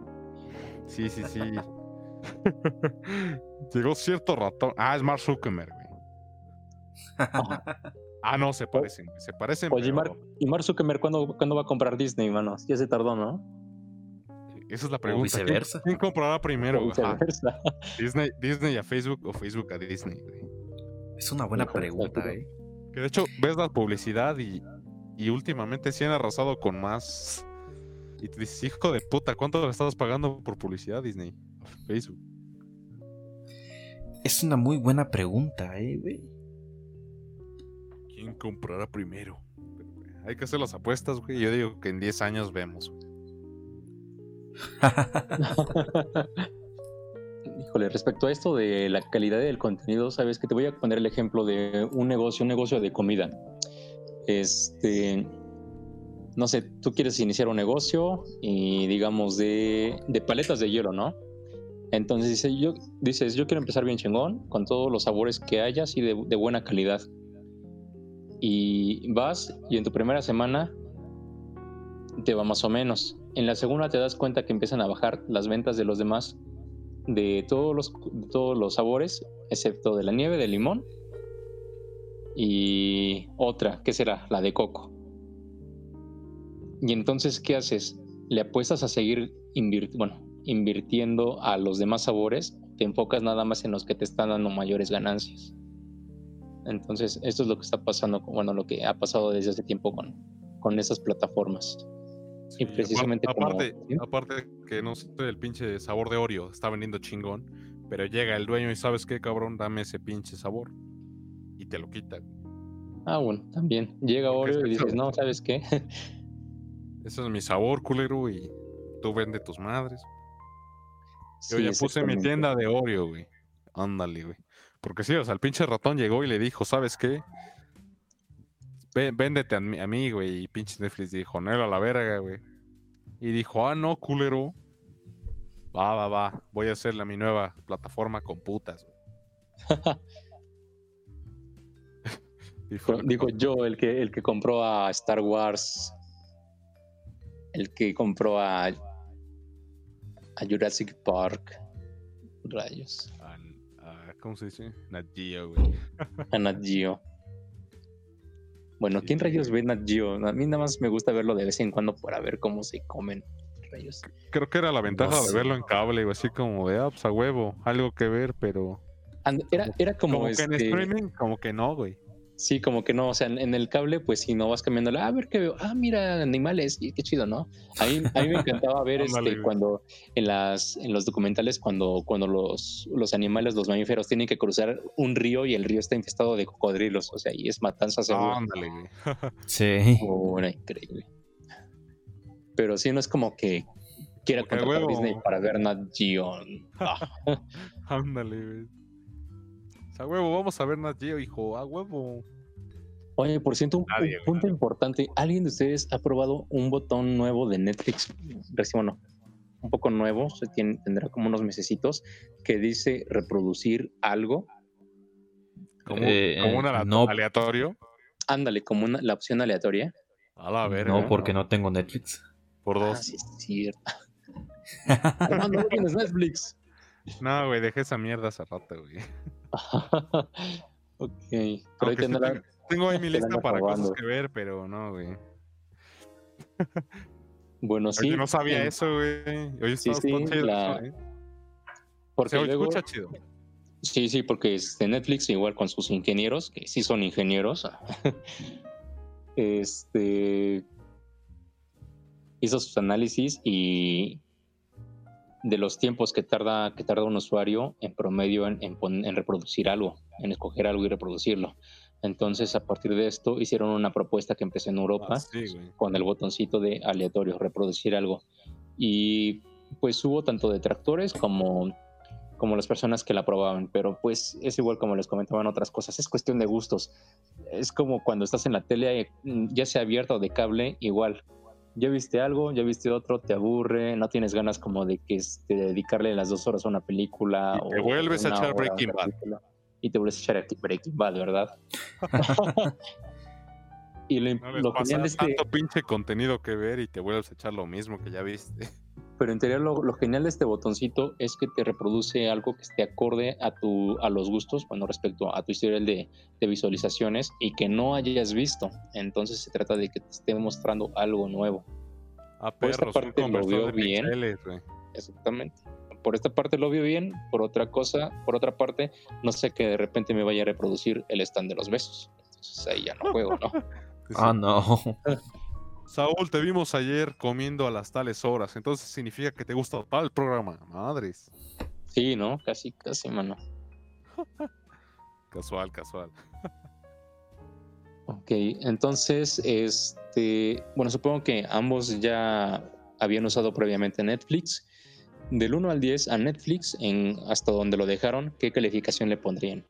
Sí, sí, sí. Llegó cierto ratón. Ah, es Mark Zuckerberg, güey. ah, no, se parecen, se parecen. Oye, pero... ¿y Mark Zuckerberg ¿cuándo, ¿cuándo va a comprar Disney, mano? Ya se tardó, ¿no? Esa es la pregunta. viceversa. ¿Quién, comprará primero? Disney, Disney a Facebook o Facebook a Disney, Es una buena pregunta, eh. Que de hecho ves la publicidad y, y últimamente sí han arrasado con más. Y te dices, hijo de puta, ¿cuánto le estabas pagando por publicidad, Disney? Facebook. Es una muy buena pregunta, eh, güey. ¿Quién comprará primero? Hay que hacer las apuestas, güey. Yo digo que en 10 años vemos. Híjole, respecto a esto de la calidad del contenido, sabes que te voy a poner el ejemplo de un negocio, un negocio de comida. Este, no sé, tú quieres iniciar un negocio y digamos de, de paletas de hielo, ¿no? Entonces dice, yo, dices, yo quiero empezar bien chingón, con todos los sabores que hayas y de buena calidad. Y vas y en tu primera semana te va más o menos. En la segunda te das cuenta que empiezan a bajar las ventas de los demás, de todos los, todos los sabores, excepto de la nieve, de limón. Y otra, ¿qué será? La de coco. Y entonces, ¿qué haces? ¿Le apuestas a seguir bueno, invirtiendo a los demás sabores? ¿Te enfocas nada más en los que te están dando mayores ganancias? Entonces, esto es lo que está pasando, bueno, lo que ha pasado desde hace tiempo con, con esas plataformas. Y precisamente aparte, aparte que no sé el pinche sabor de Oreo, está vendiendo chingón, pero llega el dueño y sabes qué, cabrón, dame ese pinche sabor y te lo quita. Ah, bueno, también. Llega Oreo y dices, no, ¿sabes qué? Ese es mi sabor, culero, y tú vende tus madres. Yo ya puse mi tienda de Oreo, güey. Ándale, güey. Porque sí, o sea, el pinche ratón llegó y le dijo, ¿sabes qué? Véndete a mí, güey. Y pinche Netflix dijo, no, a la verga, güey. Y dijo, ah, no, culero. Va, va, va. Voy a hacerle a mi nueva plataforma con putas, Digo yo, el que, el que compró a Star Wars el que compró a, a Jurassic Park. Rayos. ¿Cómo se dice? Nat Geo, güey. a Nat Geo. Bueno, ¿quién rayos ve Nat Geo? A mí nada más me gusta verlo de vez en cuando para ver cómo se comen rayos. Creo que era la ventaja de verlo en cable, así como de, ah, pues a huevo, algo que ver, pero... Era, era como, como que en este streaming, como que no, güey. Sí, como que no, o sea, en, el cable, pues si no vas cambiando, a ver qué veo, ah, mira, animales, y qué chido, ¿no? A mí, a mí me encantaba ver este, cuando en las en los documentales, cuando, cuando los, los animales, los mamíferos, tienen que cruzar un río y el río está infestado de cocodrilos, o sea, y es matanza segura. Ándale, sí. Bueno, increíble. Pero sí, no es como que quiera contratar a Disney para ver Nat Geo. Ándale, güey. A huevo, vamos a ver Nat Geo, hijo, a huevo. Oye, por cierto, un, punto importante. ¿Alguien de ustedes ha probado un botón nuevo de Netflix? Recién, bueno, un poco nuevo, se tiene, tendrá como unos mesecitos, que dice reproducir algo. ¿Como, eh, un aleatorio? Ándale, como una, la opción aleatoria. A la ver. No, porque no tengo Netflix. Por dos. Ah, sí, es cierto. no, no tienes Netflix. No, güey, dejé esa mierda hace rato, güey. ok. Pero ahí tendrá, tengo ahí mi lista para cosas que ver, pero no, güey. Bueno, sí. Yo no sabía eso, güey. Hoy sí, sí, la... ¿eh? Porque Se escucha chido. Sí, sí, porque este Netflix, igual con sus ingenieros, que sí son ingenieros, este hizo sus análisis y de los tiempos que tarda, que tarda un usuario en promedio en, en reproducir algo, en escoger algo y reproducirlo. Entonces, a partir de esto, hicieron una propuesta que empezó en Europa ah, con el botoncito de aleatorio, reproducir algo. Y pues hubo tanto detractores como, como las personas que la probaban, pero pues es igual como les comentaban otras cosas, es cuestión de gustos. Es como cuando estás en la tele, ya sea abierta o de cable, igual. Ya viste algo, ya viste otro, te aburre, no tienes ganas como de que este, dedicarle las dos horas a una película. Y te vuelves a echar Breaking Bad y te vuelves a echar Breaking Bad, ¿verdad? y lo, genial es tanto pinche contenido que ver y te vuelves a echar lo mismo que ya viste. Pero en teoría lo, genial de este botoncito es que te reproduce algo que esté acorde a tu a los gustos, bueno, respecto a tu historial de, visualizaciones y que no hayas visto. Entonces se trata de que te esté mostrando algo nuevo. Ah, Por esta parte lo veo bien. Exactamente por esta parte lo veo bien, por otra cosa, por otra parte, no sé que de repente me vaya a reproducir el stand de los besos. Entonces ahí ya no juego, ¿no? Ah, no. Saúl, te vimos ayer comiendo a las tales horas, entonces significa que te gusta tal programa, madres. Sí, ¿no? Casi, casi, mano. casual, casual. ok, entonces, este, bueno, supongo que ambos ya habían usado previamente Netflix del 1 al 10 a Netflix, en hasta donde lo dejaron, ¿qué calificación le pondrían?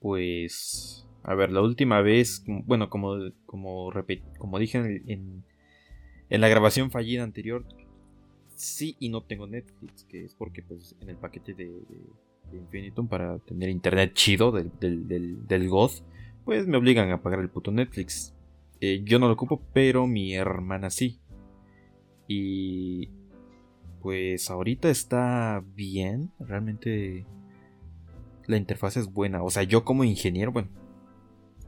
Pues. A ver, la última vez. Bueno, como, como, dije en, en, la grabación fallida anterior. Sí y no tengo Netflix. Que es porque, pues, en el paquete de, de, Infinitum para tener internet chido del, del, del, God. Pues me obligan a pagar el puto Netflix. Eh, yo no lo ocupo, pero mi hermana sí. Y pues ahorita está bien. Realmente la interfaz es buena. O sea, yo como ingeniero, bueno,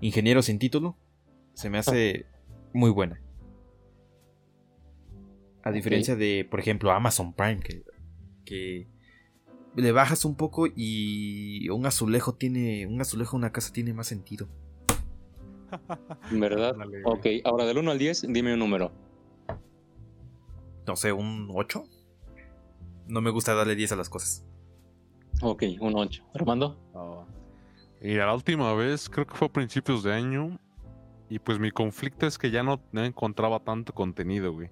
ingeniero sin título, se me hace muy buena. A diferencia de, por ejemplo, Amazon Prime, que, que le bajas un poco y un azulejo tiene, un azulejo una casa tiene más sentido. ¿Verdad? ok, ahora del 1 al 10, dime un número. No sé, un 8. No me gusta darle 10 a las cosas. Ok, un 8. Armando. Oh. Y la última vez, creo que fue a principios de año. Y pues mi conflicto es que ya no, encontraba tanto contenido, güey.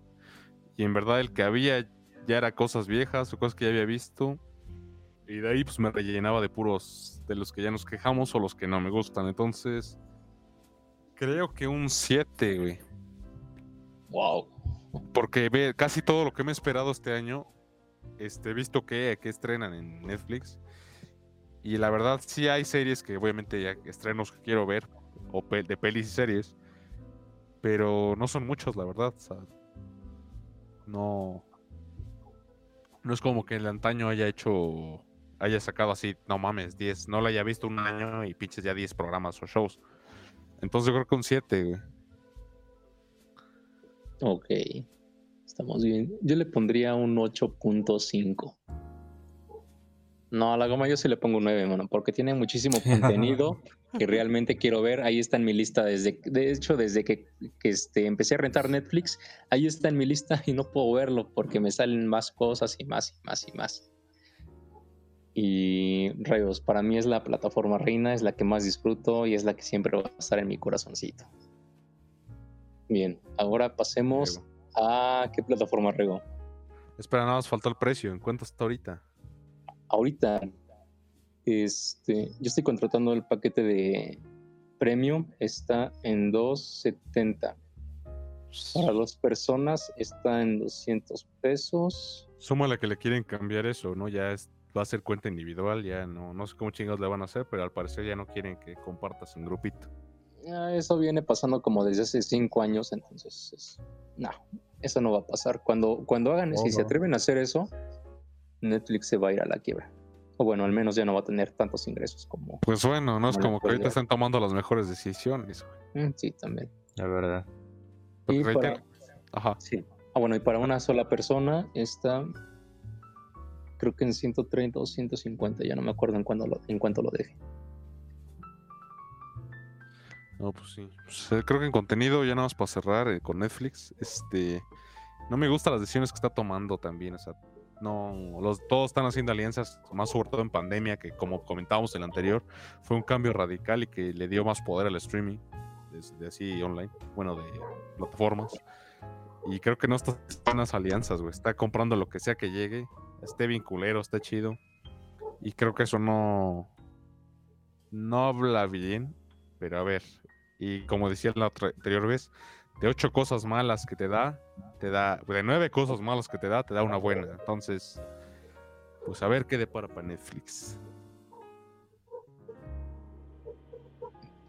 Y en verdad el que había ya era cosas viejas o cosas que ya había visto. Y de ahí pues me rellenaba de puros de los que ya nos quejamos o los que no me gustan. Entonces, creo que un 7, güey. Wow. Porque ve, casi todo lo que me he esperado este año este, he visto que, que estrenan en Netflix. Y la verdad, sí hay series que obviamente ya estrenos que quiero ver, o de pelis y series, pero no son muchos, la verdad. no. No es como que el antaño haya hecho. haya sacado así, no mames, 10. No lo haya visto un año y pinches ya 10 programas o shows. Entonces yo creo que un 7, güey. Ok. Estamos bien. Yo le pondría un 8.5. No, a la goma yo sí le pongo un 9, mano, porque tiene muchísimo contenido que realmente quiero ver. Ahí está en mi lista desde, de hecho, desde que, este, empecé a rentar Netflix, ahí está en mi lista y no puedo verlo porque me salen más cosas y más y más y más. Y rayos, para mí es la plataforma reina, es la que más disfruto y es la que siempre va a estar en mi corazoncito. Bien, ahora pasemos Ah, ¿qué plataforma regó? Espera, nada más faltó el precio. ¿En cuánto está ahorita? Ahorita, este, yo estoy contratando el paquete de premium, está en 270. Para dos personas está en 200 pesos. la que le quieren cambiar eso, ¿no? Ya es, va a ser cuenta individual, ya no, no sé cómo chingados le van a hacer, pero al parecer ya no quieren que compartas en grupito. Ah, eso viene pasando como desde hace cinco años, entonces, no, eso no va a pasar. Cuando, cuando hagan, eso si se atreven a hacer eso, Netflix se va a ir a la quiebra. O bueno, al menos ya no va a tener tantos ingresos como. Pues bueno, no es como que ahorita están tomando las mejores decisiones. Mm, sí, también. La verdad. Y para... Ajá. Sí. Ah, bueno, y para una sola persona está. Creo que en 130 o 150, ya no me acuerdo en, cuándo lo, en cuánto lo deje. No, pues sí. Pues, eh, creo que en contenido, ya nada más para cerrar eh, con Netflix, este. No me gustan las decisiones que está tomando también. O sea, no. Los, todos están haciendo alianzas, más sobre todo en pandemia, que como comentábamos en el anterior, fue un cambio radical y que le dio más poder al streaming, desde así online, bueno, de plataformas. Y creo que no está en las alianzas, güey. Está comprando lo que sea que llegue. Esté bien culero, esté chido. Y creo que eso no. No habla bien. Pero a ver, y como decía la otra, anterior vez, de ocho cosas malas que te da, te da, de nueve cosas malas que te da, te da una buena. Entonces, pues a ver qué depara para Netflix.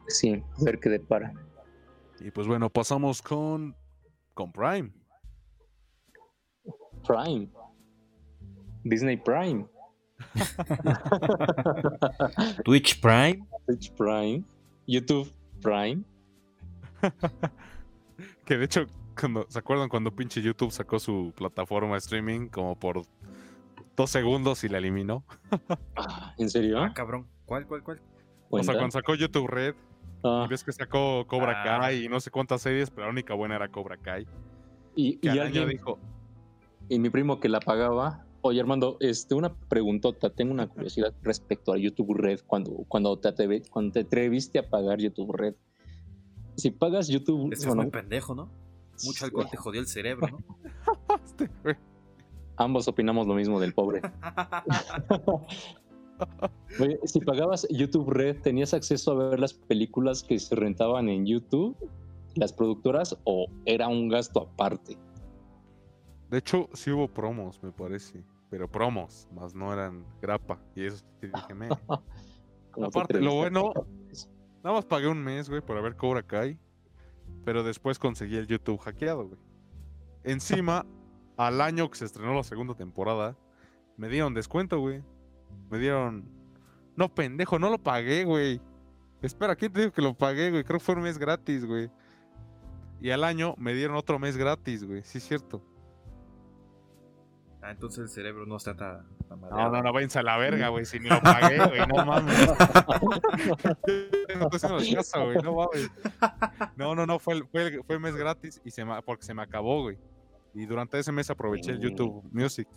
Sí, a ver qué depara. Y pues bueno, pasamos con, con Prime. Prime. Disney Prime. Twitch Prime. Twitch Prime. YouTube Prime. que de hecho, cuando, ¿se acuerdan cuando pinche YouTube sacó su plataforma de streaming como por dos segundos y la eliminó? ¿En serio? Ah, cabrón. ¿Cuál, cuál, cuál? O sea, cuando sacó YouTube Red, ah. y ves que sacó Cobra ah. Kai y no sé cuántas series, pero la única buena era Cobra Kai. Y, y alguien dijo. Y mi primo que la pagaba Oye, Armando, este, una preguntota. Tengo una curiosidad respecto a YouTube Red. Cuando, cuando, te, cuando te atreviste a pagar YouTube Red, si pagas YouTube. es muy pendejo, ¿no? Mucho alcohol te jodió el cerebro, ¿no? Ambos opinamos lo mismo del pobre. Oye, si pagabas YouTube Red, ¿tenías acceso a ver las películas que se rentaban en YouTube, las productoras, o era un gasto aparte? De hecho, sí hubo promos, me parece. Pero promos, más no eran grapa. Y eso sí dije, me. Como Aparte, te lo bueno-. Nada más pagué un mes, güey, para ver Cobra Kai. Pero después conseguí el YouTube hackeado, güey. Encima, al año que se estrenó la segunda temporada, me dieron descuento, güey. Me dieron. No, pendejo, no lo pagué, güey. Espera, ¿quién te dijo que lo pagué, güey? Creo que fue un mes gratis, güey. Y al año me dieron otro mes gratis, güey. Sí, es cierto. Ah, entonces el cerebro no está tan, tan No, no, no, váyanse a la verga, güey. Si ni lo pagué, güey. No mames. no estoy haciendo caso, güey. No mames. No, no, no. Fue el, fue el, fue el mes gratis y se me, porque se me acabó, güey. Y durante ese mes aproveché el YouTube Music.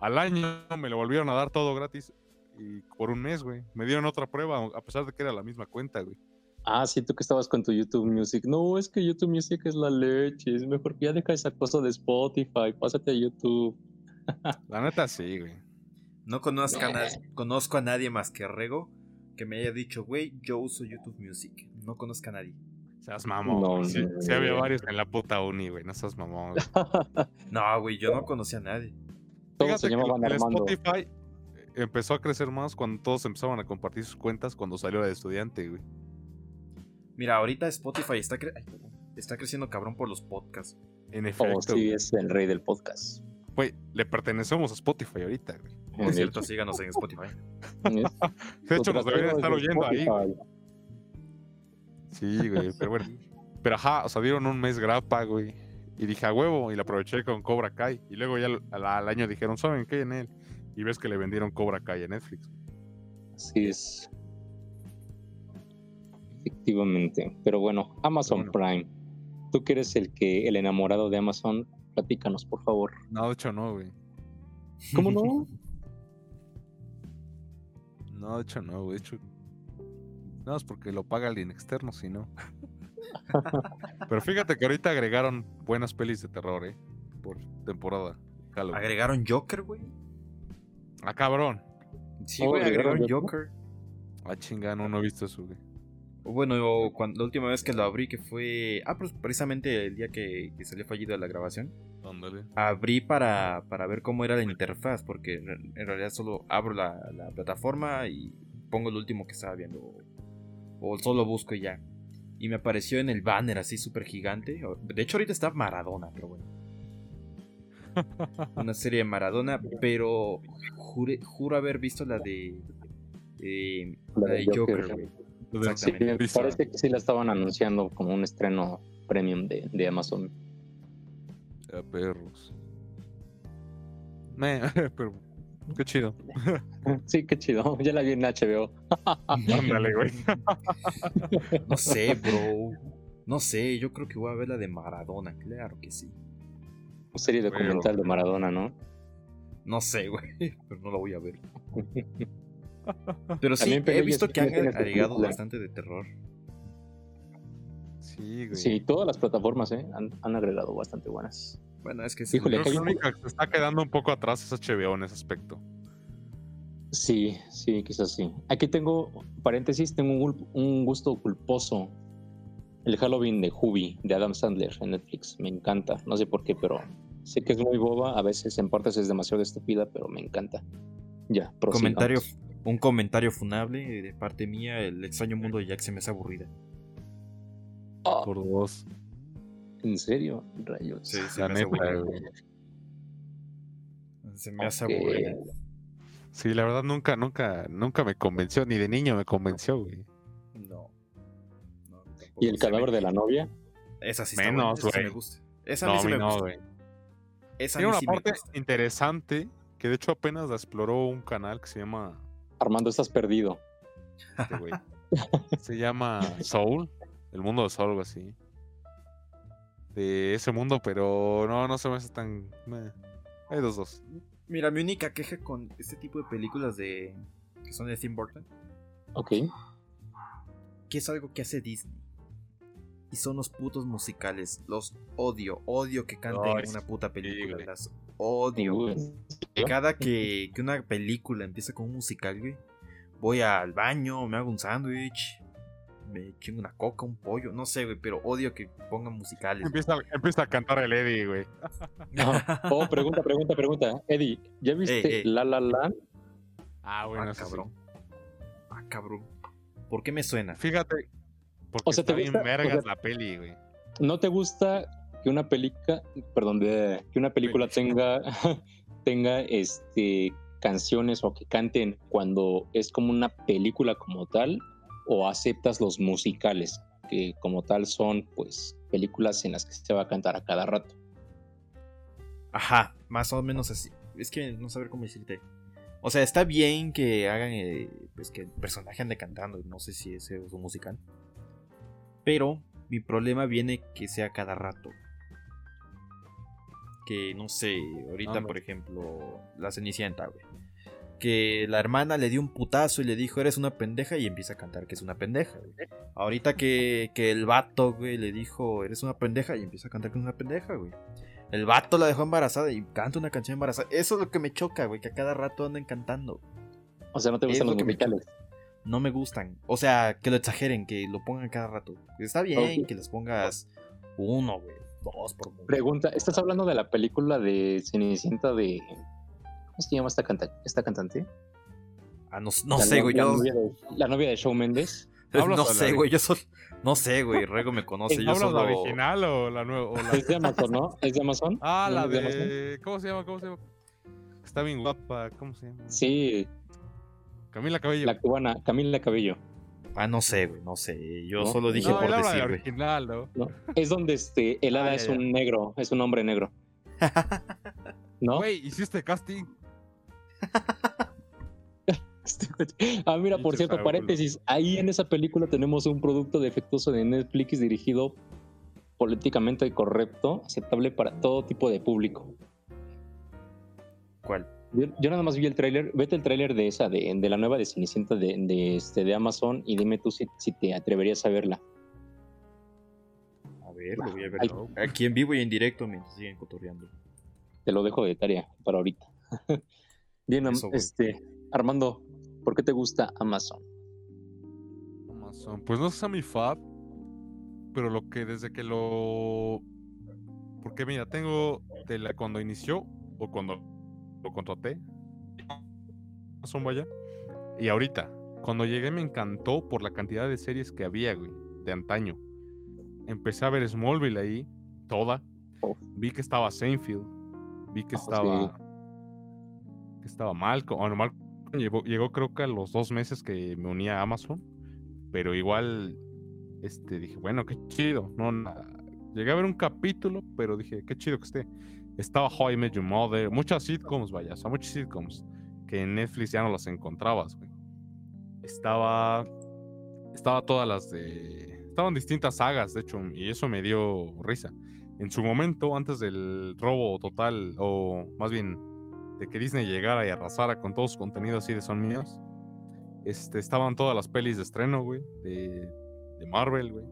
Al año me lo volvieron a dar todo gratis. Y por un mes, güey. Me dieron otra prueba, a pesar de que era la misma cuenta, güey. Ah, sí, tú que estabas con tu YouTube Music. No, es que YouTube Music es la leche. Es mejor que ya deja esa cosa de Spotify. Pásate a YouTube. La neta, sí, güey. No conozco a, nadie, conozco a nadie más que Rego que me haya dicho, güey, yo uso YouTube Music. No conozco a nadie. Seas mamón. No, güey. sí, no, sí había varios en la puta uni, güey. No seas mamón. güey. No, güey, yo no conocí a nadie. Todos se Fíjate que llamaban el Armando. Spotify eh, empezó a crecer más cuando todos empezaban a compartir sus cuentas cuando salió de estudiante, güey. Mira, ahorita Spotify está, cre- está creciendo cabrón por los podcasts. En Oh, efecto, sí, güey. es el rey del podcast. Güey, le pertenecemos a Spotify ahorita, güey. Por cierto, síganos en Spotify. De hecho, nos deberían estar oyendo ahí. Sí, güey, pero bueno. Pero ajá, o sea, dieron un mes grapa, güey. Y dije, a huevo, y la aproveché con Cobra Kai. Y luego ya al, al- al año dijeron, ¿saben qué en él? Y ves que le vendieron Cobra Kai a Netflix. Así es. Efectivamente. Pero bueno, Amazon Bueno. Prime. Tú que eres el que el enamorado de Amazon, platícanos, por favor. No, de hecho no, güey. ¿Cómo no? No, de hecho no, güey. De hecho, no es porque lo paga alguien externo, si no. Pero fíjate que ahorita agregaron buenas pelis de terror, ¿eh? Por temporada. Halloween. ¿Agregaron Joker, güey? Ah, cabrón. Sí, Oh, güey, ¿agregaron agregaron Joker? Ah, chinga, no, no he visto eso, güey. Bueno, cuando, la última vez que lo abrí, que fue. Ah, pues precisamente el día que, que salió fallida la grabación. Abrí para, para ver cómo era la interfaz, porque en realidad solo abro la, la plataforma y pongo lo último que estaba viendo. O, o solo busco y ya. Y me apareció en el banner así súper gigante. De hecho, ahorita está Maradona, pero bueno. Una serie de Maradona, pero juré- juro haber visto la de. eh, la de Joker, güey. Sí, parece que sí la estaban anunciando como un estreno premium de, de Amazon. A perros. Me, pero qué chido. Sí, qué chido. Ya la vi en HBO. Ándale, güey. No sé, bro. No sé, yo creo que voy a ver la de Maradona, claro que sí. Serie documental de Maradona, ¿no? No sé, güey, pero no la voy a ver. Pero sí, También he visto que han agregado bastante de terror. Sí, güey. Sí, todas las plataformas ¿eh? han, han agregado bastante buenas. Bueno, es que sí. Híjole, que un- se está quedando un poco atrás es HBO en ese aspecto. Sí, sí, quizás sí. Aquí tengo, paréntesis, tengo un, gusto culposo. El Halloween de Hubi, de Adam Sandler en Netflix. Me encanta. No sé por qué, pero sé que es muy boba. A veces en partes es demasiado estúpida, pero me encanta. Ya, prosigamos. comentario, un comentario funable de parte mía, el extraño mundo de Jack se me hace aburrida. Ah, Por dos. ¿En serio? Rayos. Sí, se La me hace neta, güey. Se me hace Ok. aburrida. Sí, la verdad nunca, nunca, nunca me convenció, ni de niño me convenció, güey. No. ¿Y el me- cadáver de la novia? Esa sí está Menos, buena, esa sí güey. me gusta. Esa No, a mí a sí me no, gusta. güey. Esa Tiene una sí parte interesante que de hecho apenas la exploró un canal que se llama, Armando, estás perdido. este, güey, se llama Soul, el mundo de Soul, algo así. De ese mundo, pero no, no se me hace tan... meh. Hay dos, dos. Mira, mi única queja con este tipo de películas de que son de Tim Burton, Ok. que es algo que hace Disney. Y son los putos musicales. Los odio, odio que canten en una puta película. Las odio. Uy, Cada que, que una película empieza con un musical, güey, voy al baño, me hago un sándwich, me chingo una coca, un pollo, no sé, güey, pero odio que pongan musicales. Empieza, empieza a cantar el Eddie, güey. no. Oh, pregunta, pregunta, pregunta. Eddie, ¿ya viste Ey, ey. La La Land? Ah, bueno, ah, sí. cabrón. Ah, cabrón. ¿Por qué me suena? Fíjate, porque O sea, ¿te está bien gusta? vergas O sea- la peli, güey. ¿No te gusta que una película, perdón, de- que una película tenga, tenga este canciones o que canten cuando es como una película como tal o aceptas los musicales que como tal son pues películas en las que se va a cantar a cada rato? Ajá, más o menos así. Es que no saber cómo decirte. O sea, está bien que hagan, eh, pues que el personaje ande cantando, no sé si ese es un musical. Pero mi problema viene que sea cada rato. Que no sé, ahorita por ejemplo, la Cenicienta, güey. Que la hermana le dio un putazo y le dijo, eres una pendeja y empieza a cantar que es una pendeja, güey. Ahorita que, que el vato, güey, le dijo, eres una pendeja y empieza a cantar que es una pendeja, güey. El vato la dejó embarazada y canta una canción embarazada. Eso es lo que me choca, güey, que a cada rato anden cantando. O sea, ¿no te gustan lo los que me musicales? No me gustan. O sea, que lo exageren, que lo pongan cada rato. Está bien que les pongas uno, güey, dos por mucho. Pregunta, ¿estás hablando de la película de Cenicienta de... ¿Cómo se llama esta, canta- esta cantante? Ah, no, sé, güey, la yo... novia de- La novia de Shawn Mendes. ¿Hablas No sé, de- güey, yo solo... No sé, güey, Rego me conoce, yo ¿Hablas la solo... original o la nueva? o la- Es de Amazon, ¿no? ¿Es de Amazon? Ah, ¿No la de Amazon? de... ¿Cómo se llama? ¿Cómo se llama? Está bien guapa, ¿cómo se llama? Sí, Camila Cabello. la cubana, Camila Cabello. Ah, no sé, güey, no sé. Yo No, solo dije no, por de decir, la güey. original, ¿no? ¿no? Es donde este, el hada Ah, ya, es ya. un negro, es un hombre negro. ¿No? Güey, hiciste casting. ah, mira, por cierto, paréntesis, ahí en esa película tenemos un producto defectuoso de Netflix dirigido políticamente correcto, aceptable para todo tipo de público. ¿Cuál? Yo, yo nada más vi el tráiler, vete el tráiler de esa, de, de la nueva de Cenicienta de, de, este, de Amazon y dime tú si, si te atreverías a verla. A ver, lo voy a ver. Ay. Aquí en vivo y en directo mientras siguen cotorreando. Te lo dejo de tarea para ahorita. Bien, Eso, este, Armando, ¿por qué te gusta Amazon? Amazon. Pues no es a mi fab, pero lo que desde que lo. Porque mira, tengo de la cuando inició o cuando lo contraté. Amazon vaya. Y ahorita, cuando llegué me encantó por la cantidad de series que había, güey, de antaño. Empecé a ver Smallville ahí, toda. Oh. Vi que estaba Seinfeld. Vi que Oh, estaba. Estaba Malcolm. Bueno, Malcolm llegó, creo que a los dos meses que me uní a Amazon. Pero igual. Este, dije, bueno, qué chido. No, na- llegué a ver un capítulo, pero dije, qué chido que esté. Estaba How I Met Your Mother, muchas sitcoms, vaya, o sea, muchas sitcoms que en Netflix ya no las encontrabas, güey. Estaba. Estaba todas las de. Estaban distintas sagas, de hecho, y eso me dio risa. En su momento, antes del robo total, o más bien de que Disney llegara y arrasara con todo su contenido así de son míos, este, estaban todas las pelis de estreno, güey, de, de Marvel, güey.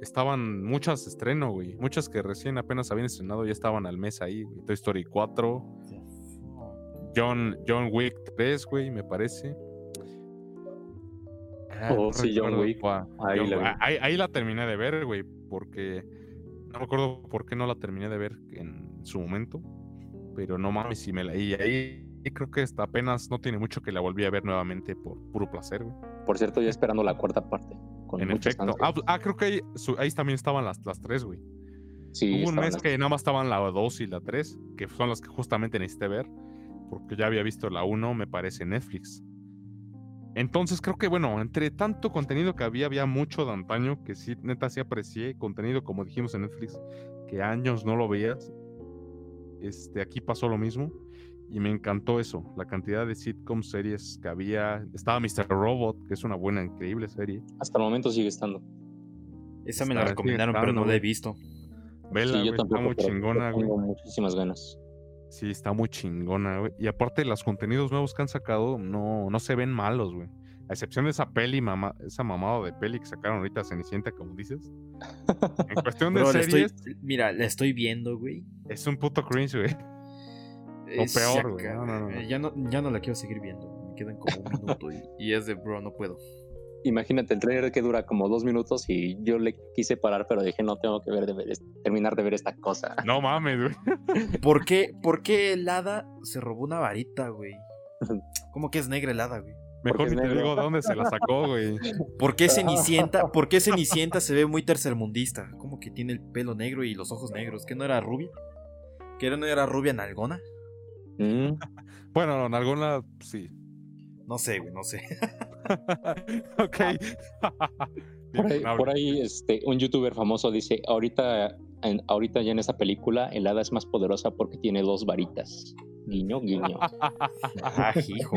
Estaban muchas de estreno, güey. Muchas que recién apenas habían estrenado ya estaban al mes ahí, güey. Toy Story 4, John, John Wick 3, güey, me parece. Ah, Oh, no sí, John Wick. Ahí John- la ahí la terminé de ver, güey, porque no recuerdo por qué no la terminé de ver en su momento, pero no mames, si me la y ahí creo que hasta apenas no tiene mucho que la volví a ver nuevamente por puro placer, güey. Por cierto, ya esperando la cuarta parte. Con En efecto. Ah, ah, creo que ahí, también estaban las, las tres, güey. sí, Hubo un mes las- que nada más estaban la 2 y la 3, que son las que justamente necesité ver, porque ya había visto la 1, me parece, en Netflix. Entonces creo que, bueno, entre tanto contenido que había, había mucho de antaño, que sí, neta, sí aprecié, contenido, como dijimos en Netflix, que años no lo veías. Este, aquí pasó lo mismo, y me encantó eso, la cantidad de sitcom series que había. Estaba Mr. Robot, que es una buena, increíble serie. Hasta el momento sigue estando. Esa me la recomendaron, pero no la he visto. Vela, sí, está tampoco. muy chingona, güey. Tengo muchísimas ganas. Sí, está muy chingona, güey. Y aparte, los contenidos nuevos que han sacado no, no se ven malos, güey. A excepción de esa peli, mamá, esa mamada de peli que sacaron ahorita Cenicienta, como dices. En cuestión de Bro, series, estoy- mira, la estoy viendo, güey. es un puto cringe, güey. O Es- peor, güey, ca- no, no, no. Ya, no, ya no la quiero seguir viendo. Me quedan como un minuto y, y es de, bro, no puedo. Imagínate el trailer que dura como dos minutos y yo le quise parar, pero dije, no tengo que ver de ver terminar de ver esta cosa. No mames, güey. ¿Por qué, ¿Por qué el hada se robó una varita, güey? ¿Cómo que es negra el hada, güey? Mejor ni te negro. digo de dónde se la sacó, güey. ¿Por qué Cenicienta, ¿por qué Cenicienta se ve muy tercermundista? ¿Cómo que tiene el pelo negro y los ojos negros? ¿Que no era rubia? ¿Que no era rubia nalgona? Mm, Bueno, en alguna, sí. No sé, güey, no sé. ok. Por ahí, por ahí, este, un youtuber famoso dice, ahorita, en, ahorita ya en esa película, el hada es más poderosa porque tiene dos varitas. Guiño, guiño. Ah, hijo.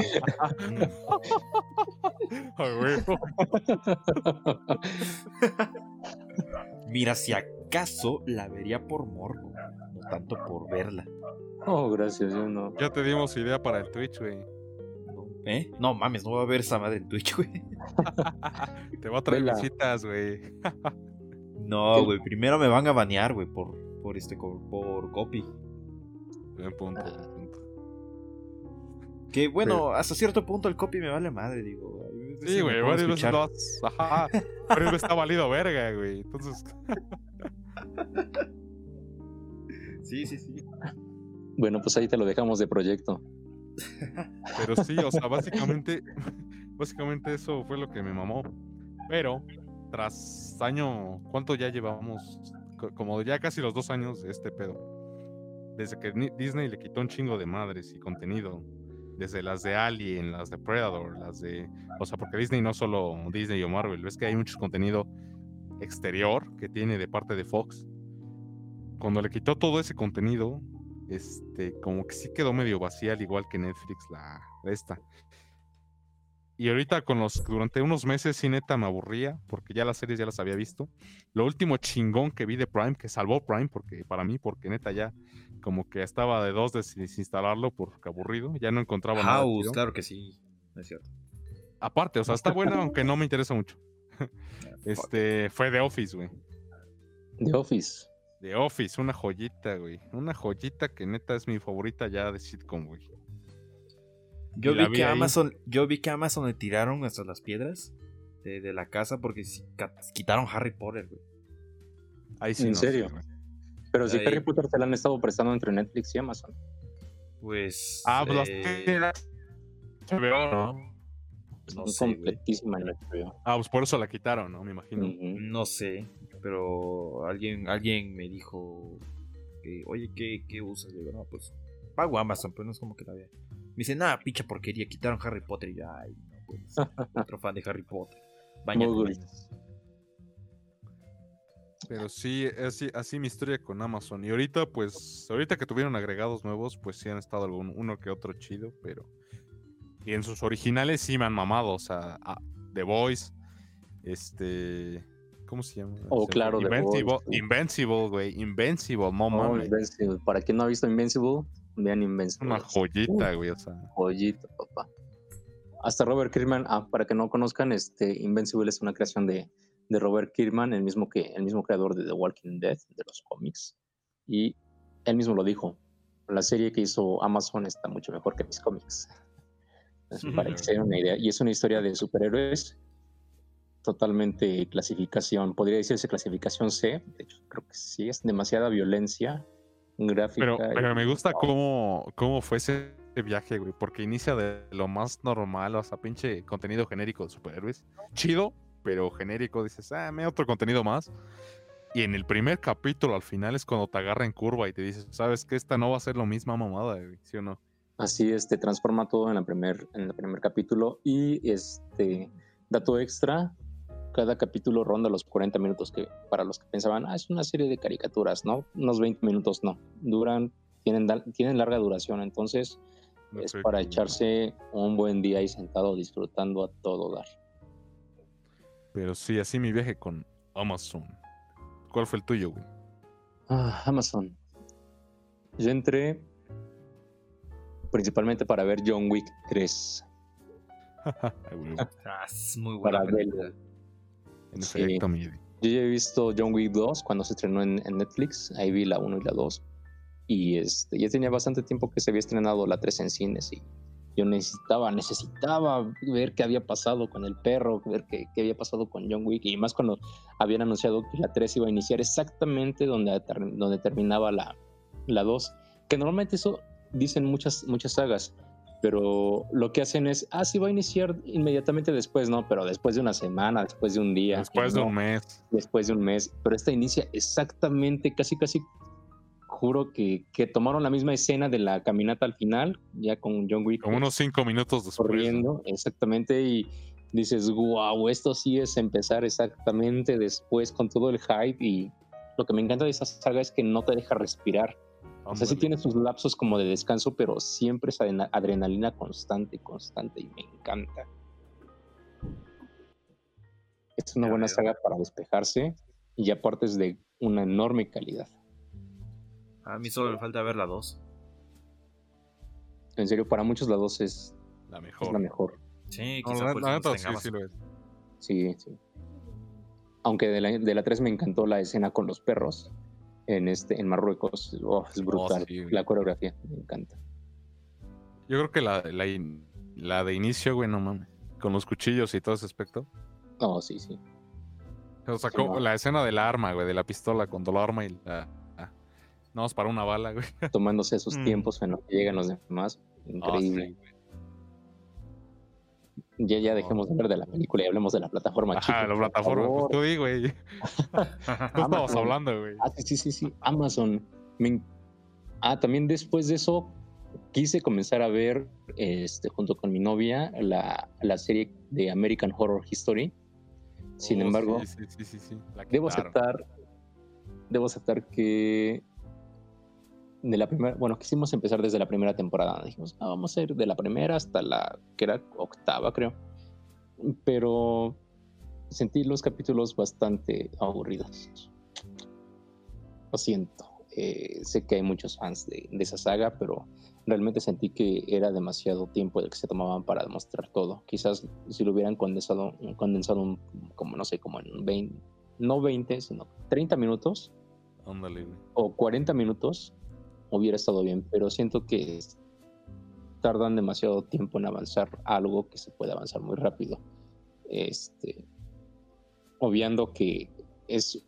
Mira, si acaso la vería por morbo, no tanto por verla. oh, gracias, yo no. Ya te dimos idea para el Twitch, güey. No, ¿Eh? No mames, no voy a ver esa madre en Twitch, güey. Te va a traer Vela. visitas, güey. No, güey, primero me van a banear, güey, por, por este, por, por copy. Buen punto, buen punto. Que bueno, hasta cierto punto el copy me vale madre, digo. Sí, güey, varias veces lo has... Ajá. Pero está valido verga, güey. Entonces, Sí, sí, sí. Bueno, pues ahí te lo dejamos de proyecto. pero sí, o sea, básicamente, básicamente eso fue lo que me mamó. Pero, tras año, ¿cuánto ya llevamos? Co- Como ya casi los dos años de este pedo. Desde que Disney le quitó un chingo de madres y contenido. Desde las de Alien, las de Predator, las de... O sea, porque Disney no solo Disney o Marvel, ves que hay mucho contenido exterior que tiene de parte de Fox. Cuando le quitó todo ese contenido, este, como que sí quedó medio vacía, al igual que Netflix, la esta. Y ahorita con los, durante unos meses sí neta me aburría, porque ya las series ya las había visto. Lo último chingón que vi de Prime, que salvó Prime, porque para mí, porque neta ya como que estaba de dos de desinstalarlo porque aburrido, ya no encontraba nada. House, chido. claro que sí. Es cierto. Aparte, o sea, está buena, aunque no me interesa mucho. Este, fue The Office, güey. The Office. The Office, una joyita, güey. Una joyita que neta es mi favorita ya de sitcom, güey. Yo vi vi que ahí. Amazon, yo vi que Amazon le tiraron hasta las piedras de, de la casa porque quitaron Harry Potter, güey. Ahí sí ¿En no sé, serio? güey. Pero si Ahí. Harry Potter te la han estado prestando entre Netflix y Amazon. Pues. Ah, pues las eh, HBO, ¿no? no Es sé, güey. completísima en HBO. Ah, pues por eso la quitaron, ¿no? Me imagino. No sé, pero alguien, alguien me dijo que, oye, ¿qué, qué usas? Digo, no, pues pago Amazon, pero no es como que la vea. Me dice, nada, picha porquería, quitaron Harry Potter. Y yo, ay, no puede ser. Otro fan de Harry Potter. Bañate. Pero sí, así, así mi historia con Amazon. Y ahorita, pues, ahorita que tuvieron agregados nuevos, pues sí han estado algún, uno que otro chido, pero. Y en sus originales sí me han mamado. O sea, a- The Voice, este. ¿Cómo se llama? Oh, Se claro, fue. The Voice. Invincible, güey. Invincible, no Oh, mames. Invincible. Para quien no ha visto Invincible, vean Invincible. Una joyita, güey. O sea. Joyito, papá. Hasta Robert Kirkman, ah, para que no conozcan, este Invincible es una creación de, de Robert Kirkman, el mismo que el mismo creador de The Walking Dead, de los cómics. Y él mismo lo dijo. La serie que hizo Amazon está mucho mejor que mis cómics. Para que se den una idea. Y es una historia de superhéroes totalmente clasificación, podría decirse clasificación C. De hecho, creo que sí, es demasiada violencia gráfica. Pero, pero y- me gusta cómo, cómo fue ese viaje, güey. Porque inicia de lo más normal, o sea, pinche contenido genérico de superhéroes. Chido, pero genérico. Dices, ah, me otro contenido más. Y en el primer capítulo, al final, es cuando te agarra en curva y te dices, ¿sabes que Esta no va a ser lo misma mamada, güey, ¿sí o no? Así es, te transforma todo en, la primer, en el primer capítulo. Y este dato extra, cada capítulo ronda los 40 minutos, que para los que pensaban, ah, es una serie de caricaturas, ¿no? Unos 20 minutos, no. Duran, tienen, tienen larga duración, entonces No es para echarse un buen día ahí sentado disfrutando a todo dar. Pero sí, así mi viaje con Amazon. ¿Cuál fue el tuyo, güey? Ah, Amazon. Yo entré principalmente para ver John Wick 3. Ah, muy buena Para verlo. En Sí. efecto, mi- Yo ya he visto John Wick 2 cuando se estrenó en, en Netflix. Ahí vi la 1 y la 2. Y este, ya tenía bastante tiempo que se había estrenado la 3 en cines. Y yo necesitaba, necesitaba ver qué había pasado con el perro, ver qué, qué había pasado con John Wick. Y más cuando habían anunciado que la 3 iba a iniciar exactamente donde, donde terminaba la, la 2. Que normalmente eso dicen muchas, muchas sagas. Pero lo que hacen es, ah, sí va a iniciar inmediatamente después, ¿no? Pero después de una semana, después de un día. Después de No, un mes. después de un mes, pero esta inicia exactamente, casi casi juro que, que tomaron la misma escena de la caminata al final, ya con John Wick Como unos cinco minutos después. corriendo, exactamente, y dices, wow, esto sí es empezar exactamente después con todo el hype y lo que me encanta de esa saga es que no te deja respirar. O sea, sí tiene sus lapsos como de descanso, pero siempre es adrena- adrenalina constante, constante, y me encanta. Es una Ya buena veo. saga para despejarse y aparte es de una enorme calidad. A mí solo me falta ver la 2. En serio, para muchos la 2 es, La es mejor. la mejor. Sí, No, la, la neta, sí, sí más. lo es. Sí, sí. Aunque de la, de la 3 me encantó la escena con los perros en, este, en Marruecos. Oh, es brutal. sí, güey. la coreografía me encanta. Yo creo que la, la, la de inicio, güey, no mames. Con los cuchillos y todo ese aspecto. Oh, sí, sí. O sea, Sí, co- no. la escena del arma, güey, de la pistola, cuando lo arma y la. ah. No, es para una bala, güey. Tomándose esos Mm. tiempos en los que llegan los demás. Ah, Increíble. sí. Ya, ya dejemos de hablar de la película y hablemos de la plataforma. Chicos, la plataforma. Pues tú di, güey. No estamos Amazon. hablando, güey. Ah, sí, sí, sí, sí. Amazon. Me Ah, también después de eso quise comenzar a ver, este, junto con mi novia, la, la serie de American Horror History. Sin Oh, embargo, Sí, sí, sí, debo aceptar, debo aceptar que de la primera, bueno, quisimos empezar desde la primera temporada. Dijimos, ah, vamos a ir de la primera hasta la que era octava, creo. Pero sentí los capítulos bastante aburridos. Lo siento. Eh, sé que hay muchos fans de, de esa saga, pero realmente sentí que era demasiado tiempo el que se tomaban para demostrar todo. Quizás si lo hubieran condensado, condensado un- como no sé, como en 20, no 20, sino 30 minutos Ándale, güey. o 40 minutos, hubiera estado bien, pero siento que tardan demasiado tiempo en avanzar algo que se puede avanzar muy rápido. Este, obviando que es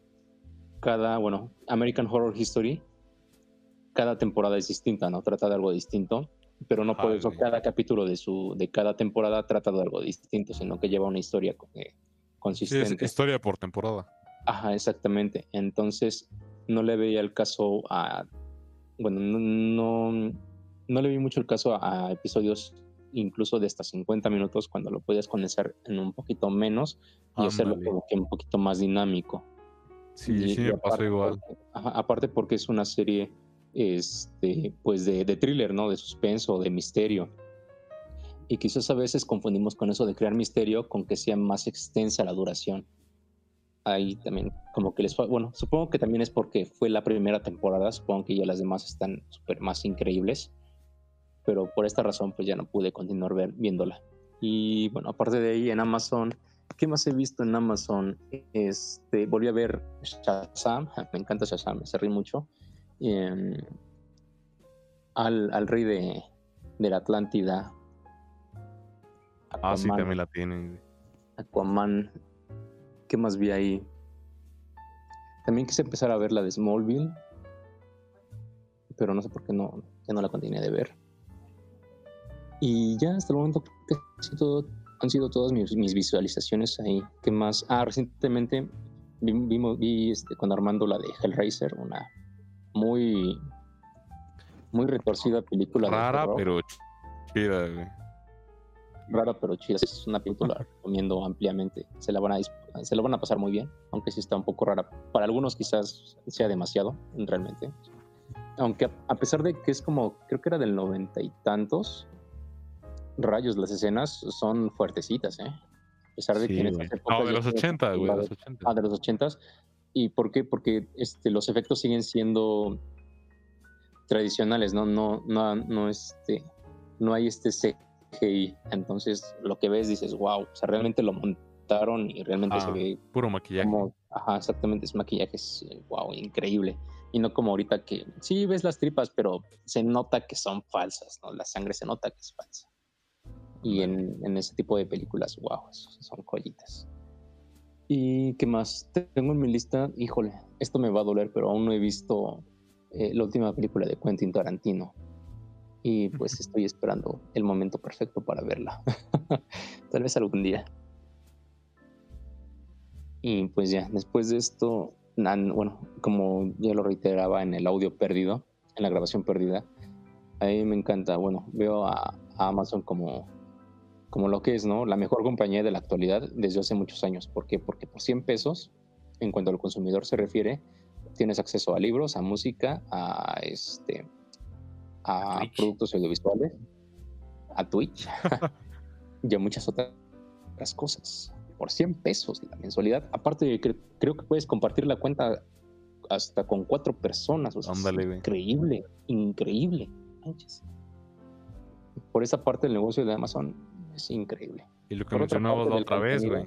cada, bueno, American Horror History, cada temporada es distinta, ¿no? Trata de algo distinto, pero no por Ajá, eso cada capítulo de su de cada temporada trata de algo distinto, sino que lleva una historia eh, Sí, es consistente. historia por temporada. Ajá, exactamente. Entonces, no le veía el caso a. Bueno, no, no, no le vi mucho el caso a, a episodios incluso de hasta 50 minutos cuando lo podías condensar en un poquito menos y hacerlo Ándale. como que un poquito más dinámico. Sí, Y- sí y me pasó igual. aparte porque es una serie este, pues de, de thriller, ¿no? De suspenso, de misterio. Y quizás a veces confundimos con eso de crear misterio con que sea más extensa la duración. Ahí también como que les fue, bueno, supongo que también es porque fue la primera temporada, supongo que ya las demás están súper más increíbles, pero por esta razón pues ya no pude continuar ver- viéndola. Y bueno, aparte de ahí en Amazon, ¿qué más he visto en Amazon? Este, volví a ver Shazam, me encanta Shazam, me reí mucho. Em, al, al rey de, de la Atlántida. Ah, sí, también la tienen. Aquaman. ¿Qué más vi ahí? También quise empezar a ver la de Smallville. Pero no sé por qué no, ya no la continué de ver. Y ya hasta el momento que han sido todas mis, mis visualizaciones ahí. ¿Qué más? Ah, recientemente vi, este, con Armando la de Hellraiser, una muy, muy retorcida película. Rara, pero chida, güey. Rara pero chida. Es una película la recomiendo ampliamente. Se la, van a, se la van a pasar muy bien, aunque sí está un poco rara. Para algunos quizás sea demasiado, realmente. Aunque a, a pesar de que es como, creo que era del noventa y tantos, rayos, las escenas son fuertecitas, ¿eh? A pesar de Sí, que en estas épocas No, de los estamos 80, güey, de los 80. Ah, de los ochentas. ¿Y por qué? Porque este, los efectos siguen siendo tradicionales, ¿no? No, no, no, este, no hay este CGI CGI. Entonces, lo que ves dices, wow, o sea, realmente lo montaron y realmente se Ah, ve Puro maquillaje. como, ajá, exactamente, es maquillaje, es, eh, wow, increíble. Y no como ahorita que sí ves las tripas, pero se nota que son falsas, ¿no? La sangre se nota que es falsa. Y en, en ese tipo de películas, wow, son joyitas. ¿Y qué más? Tengo en mi lista, híjole, esto me va a doler, pero aún no he visto eh, la última película de Quentin Tarantino. Y pues estoy esperando el momento perfecto para verla. Tal vez algún día. Y pues ya, después de esto, bueno, como ya lo reiteraba en el audio perdido, en la grabación perdida, a mí me encanta, bueno, veo a, a Amazon como, como lo que es, ¿no? La mejor compañía de la actualidad desde hace muchos años. ¿Por qué? Porque por 100 pesos, en cuanto al consumidor se refiere, tienes acceso a libros, a música, a este a Twitch. productos audiovisuales, a Twitch y a muchas otras cosas. Por 100 pesos la mensualidad. Aparte, de que creo que puedes compartir la cuenta hasta con cuatro personas. O sea, es Ándale, güey. increíble, increíble. Por esa parte del negocio de Amazon es increíble. Y lo que otra mencionabas otra vez, güey.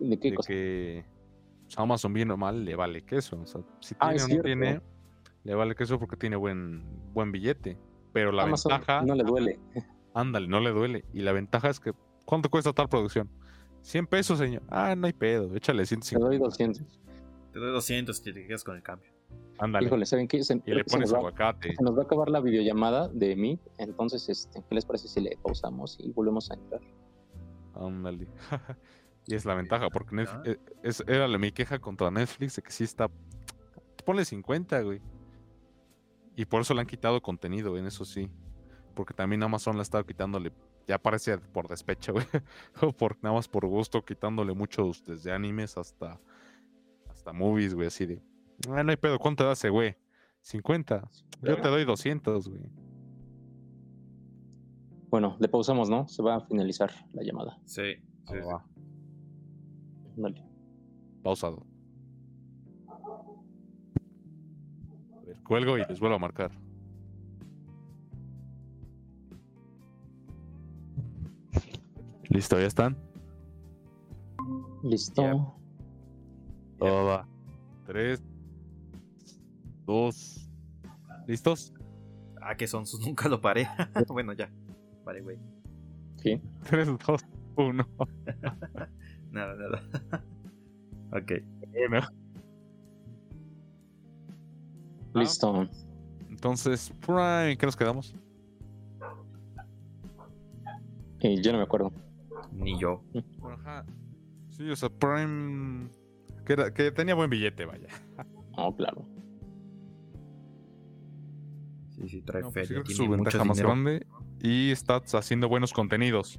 ¿De qué De cosa? que pues, Amazon bien o mal le vale queso. O sea, si Ah, tiene es o no cierto. tiene, le vale queso porque tiene buen, buen billete. Pero la Amazon ventaja, no le duele. ándale, no le duele. Y la ventaja es que, ¿cuánto cuesta tal producción? 100 pesos, señor. Ah, no hay pedo, échale Te 150. doy 200. Te doy 200 y te quedas con el cambio. Ándale. Híjole, ¿saben qué? Se, y le que se pones nos va- aguacate. se nos va a acabar la videollamada de mí. Entonces, este, ¿qué les parece si le pausamos y volvemos a entrar? Ándale. y es la ventaja, porque Netf- Ah. eh, es, era mi queja contra Netflix de que sí está. Ponle 50, güey. Y por eso le han quitado contenido, en eso sí. Porque también Amazon le ha estado quitándole. Ya parece por despecho, güey. o por, nada más por gusto, quitándole muchos desde animes hasta. Hasta movies, güey, así de. Ah, no hay pedo, ¿cuánto te hace, güey? 50. Yo te doy 200, güey. Bueno, le pausamos, ¿no? Se va a finalizar la llamada. Sí. sí, Ah, sí. Dale. Pausado. Cuelgo y les vuelvo a marcar. Listo, ¿ya están? Listo. Todo va. Tres, dos, ¿listos? Ah, que son sus nunca lo paré. bueno, ya. Vale, güey. Sí. Tres, dos, uno. Nada, nada. ok. Bueno. Listo. Entonces, Prime, ¿qué nos quedamos? Eh, yo no me acuerdo. Ni yo. Ajá. Sí, o sea, Prime. Que, era- que tenía buen billete, vaya. No, claro. Sí, sí, trae No, pues feria. su ventaja más dinero. grande. Y está haciendo buenos contenidos.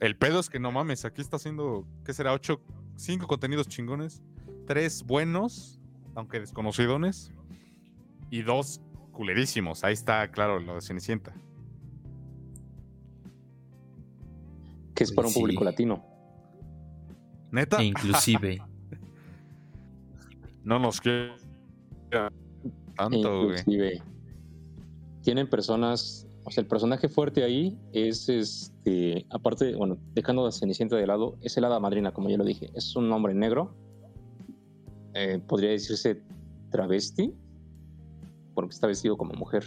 El pedo es que no mames, aquí está haciendo, ¿qué será? Ocho, cinco contenidos chingones. Tres buenos, aunque desconocidones. Y dos culerísimos. Ahí está, claro, lo de Cenicienta. Que es Pues para un público sí. latino. Neta, E inclusive. no nos quiere tanto, güey. Inclusive. Tienen personas. O sea, el personaje fuerte ahí es este. Aparte, bueno, dejando a Cenicienta de lado, es el hada madrina, como ya lo dije. Es un hombre negro. eh, podría decirse travesti. Porque está vestido como mujer.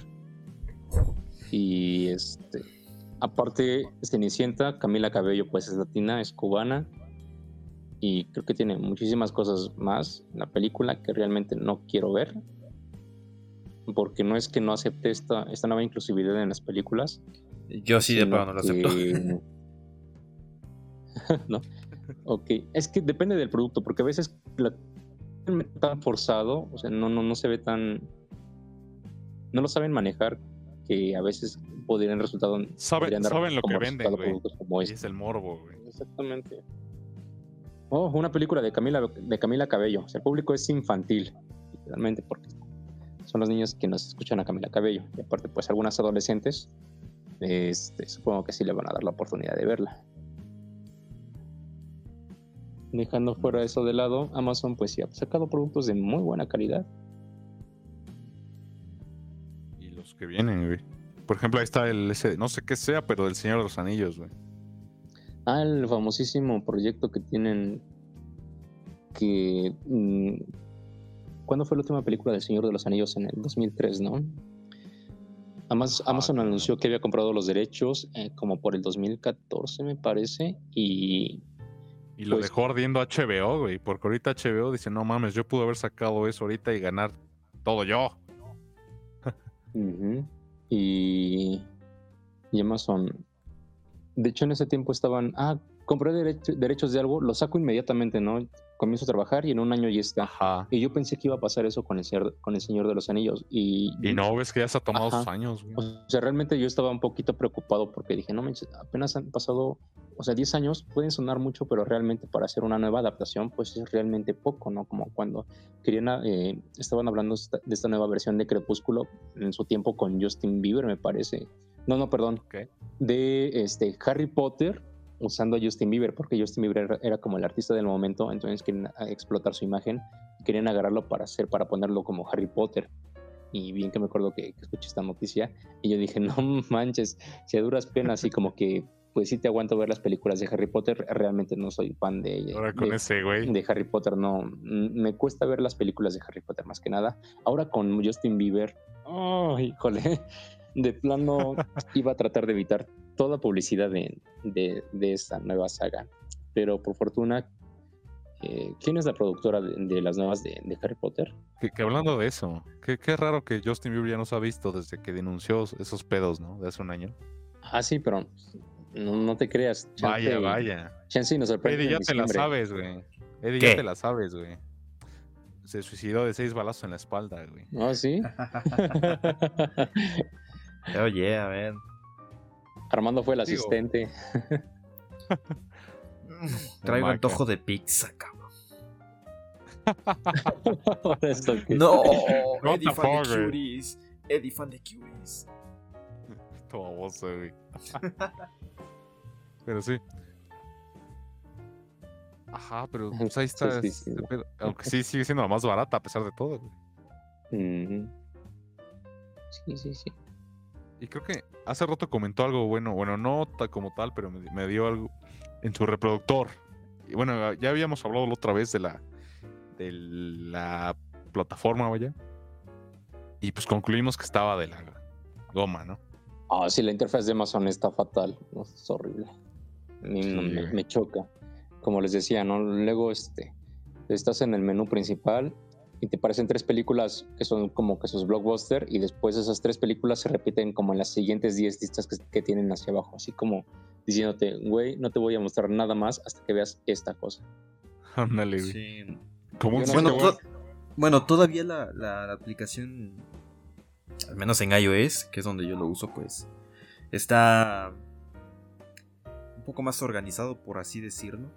Y este. Aparte, Cenicienta, Camila Cabello, pues es latina, es cubana. Y creo que tiene muchísimas cosas más en la película que realmente no quiero ver. Porque no es que no acepte esta, esta nueva inclusividad en las películas. Yo sí, de plano no lo acepto. que- no. Ok. Es que depende del producto, porque a veces la tan forzado, o sea, no, no, no se ve tan. No lo saben manejar, que a veces podrían resultado. Saben, podrían dar saben lo que venden, güey. como este. es el morbo, güey. Exactamente. Oh, una película de Camila, de Camila Cabello. O sea, el público es infantil, literalmente, porque son los niños que nos escuchan a Camila Cabello. Y aparte, pues algunas adolescentes, este, supongo que sí le van a dar la oportunidad de verla. Dejando fuera eso de lado, Amazon pues sí ha sacado productos de muy buena calidad. Que vienen, güey. Por ejemplo, ahí está el ese, no sé qué sea, pero del Señor de los Anillos, güey. Ah, el famosísimo proyecto que tienen que... mm, ¿Cuándo fue la última película del Señor de los Anillos? En el 2003, ¿no? Ajá, Amazon anunció que había comprado los derechos eh, como por el 2014, me parece, y Y lo Pues- dejó ardiendo HBO, güey. Porque ahorita HBO dice, no mames, yo pude haber sacado eso ahorita y ganar todo yo. Ujú. Y, y Amazon. De hecho, en ese tiempo estaban. Ah, compré derecho- derechos de algo, lo saco inmediatamente, ¿no? Comienzo a trabajar y en un año ya está. Ajá. Y yo pensé que iba a pasar eso con el Señor, con el señor de los Anillos. Y, Y no, ves que ya se ha tomado Ajá. sus años, güey. O sea, realmente yo estaba un poquito preocupado porque dije, no manches, apenas han pasado, o sea, 10 años pueden sonar mucho, pero realmente para hacer una nueva adaptación, pues es realmente poco, ¿no? Como cuando querían, eh, estaban hablando de esta nueva versión de Crepúsculo en su tiempo con Justin Bieber, me parece. No, no, perdón. De este, Harry Potter usando a Justin Bieber, porque Justin Bieber era, como el artista del momento, entonces querían explotar su imagen, querían agarrarlo para hacer, para ponerlo como Harry Potter y bien que me acuerdo que, que escuché esta noticia y yo dije, no manches, si a duras penas y como que pues sí te aguanto ver las películas de Harry Potter, realmente no soy fan de, Ahora con de, ese, güey. de Harry Potter, no, me cuesta ver las películas de Harry Potter más que nada. Ahora con Justin Bieber, oh, híjole, de plano iba a tratar de evitar toda publicidad de, de, de esta nueva saga, pero por fortuna, eh, ¿quién es la productora de, de las nuevas de, de Harry Potter? Que, que hablando de eso, qué, qué raro que Justin Bieber ya nos ha visto desde que denunció esos pedos, ¿no? De hace un año. Ah, sí, pero no, no te creas. Vaya, chance- vaya. Chance nos sorprende. Eddie, ya te la sabes, güey. Eddie, ¿Qué? ya te la sabes, güey. Se suicidó de seis balazos en la espalda, güey. Ah, sí. Oye, a ver. Armando fue el Digo. asistente. Traigo Maca. antojo de pizza, cabrón. No, Eddie the fan de? Cuties. Eddie fan de Cuties. Todo baboso, güey. pero sí. Ajá, pero pues ahí está. Sí, sí, sí. este pedo. Aunque sí sigue siendo la más barata a pesar de todo, güey. Sí, sí, sí. Y creo que hace rato comentó algo bueno, bueno, no como tal, pero me, me dio algo en su reproductor. Y bueno, ya habíamos hablado la otra vez de la de la plataforma, vaya. Y pues concluimos que estaba de la goma, ¿no? Ah, sí, la interfaz de Amazon está fatal. No, es horrible. Ni- Sí, no, me, me choca. Como les decía, ¿no? Luego este, estás en el menú principal y te parecen tres películas que son como que sus blockbuster y después esas tres películas se repiten como en las siguientes 10 listas que, que tienen hacia abajo. Así como diciéndote, güey, no te voy a mostrar nada más hasta que veas esta cosa. Ándale, güey. Sí. Como un Yo no- Bueno, to- bueno, todavía la, la- la aplicación, al menos en iOS, que es donde yo lo uso, pues está un poco más organizado, por así decirlo.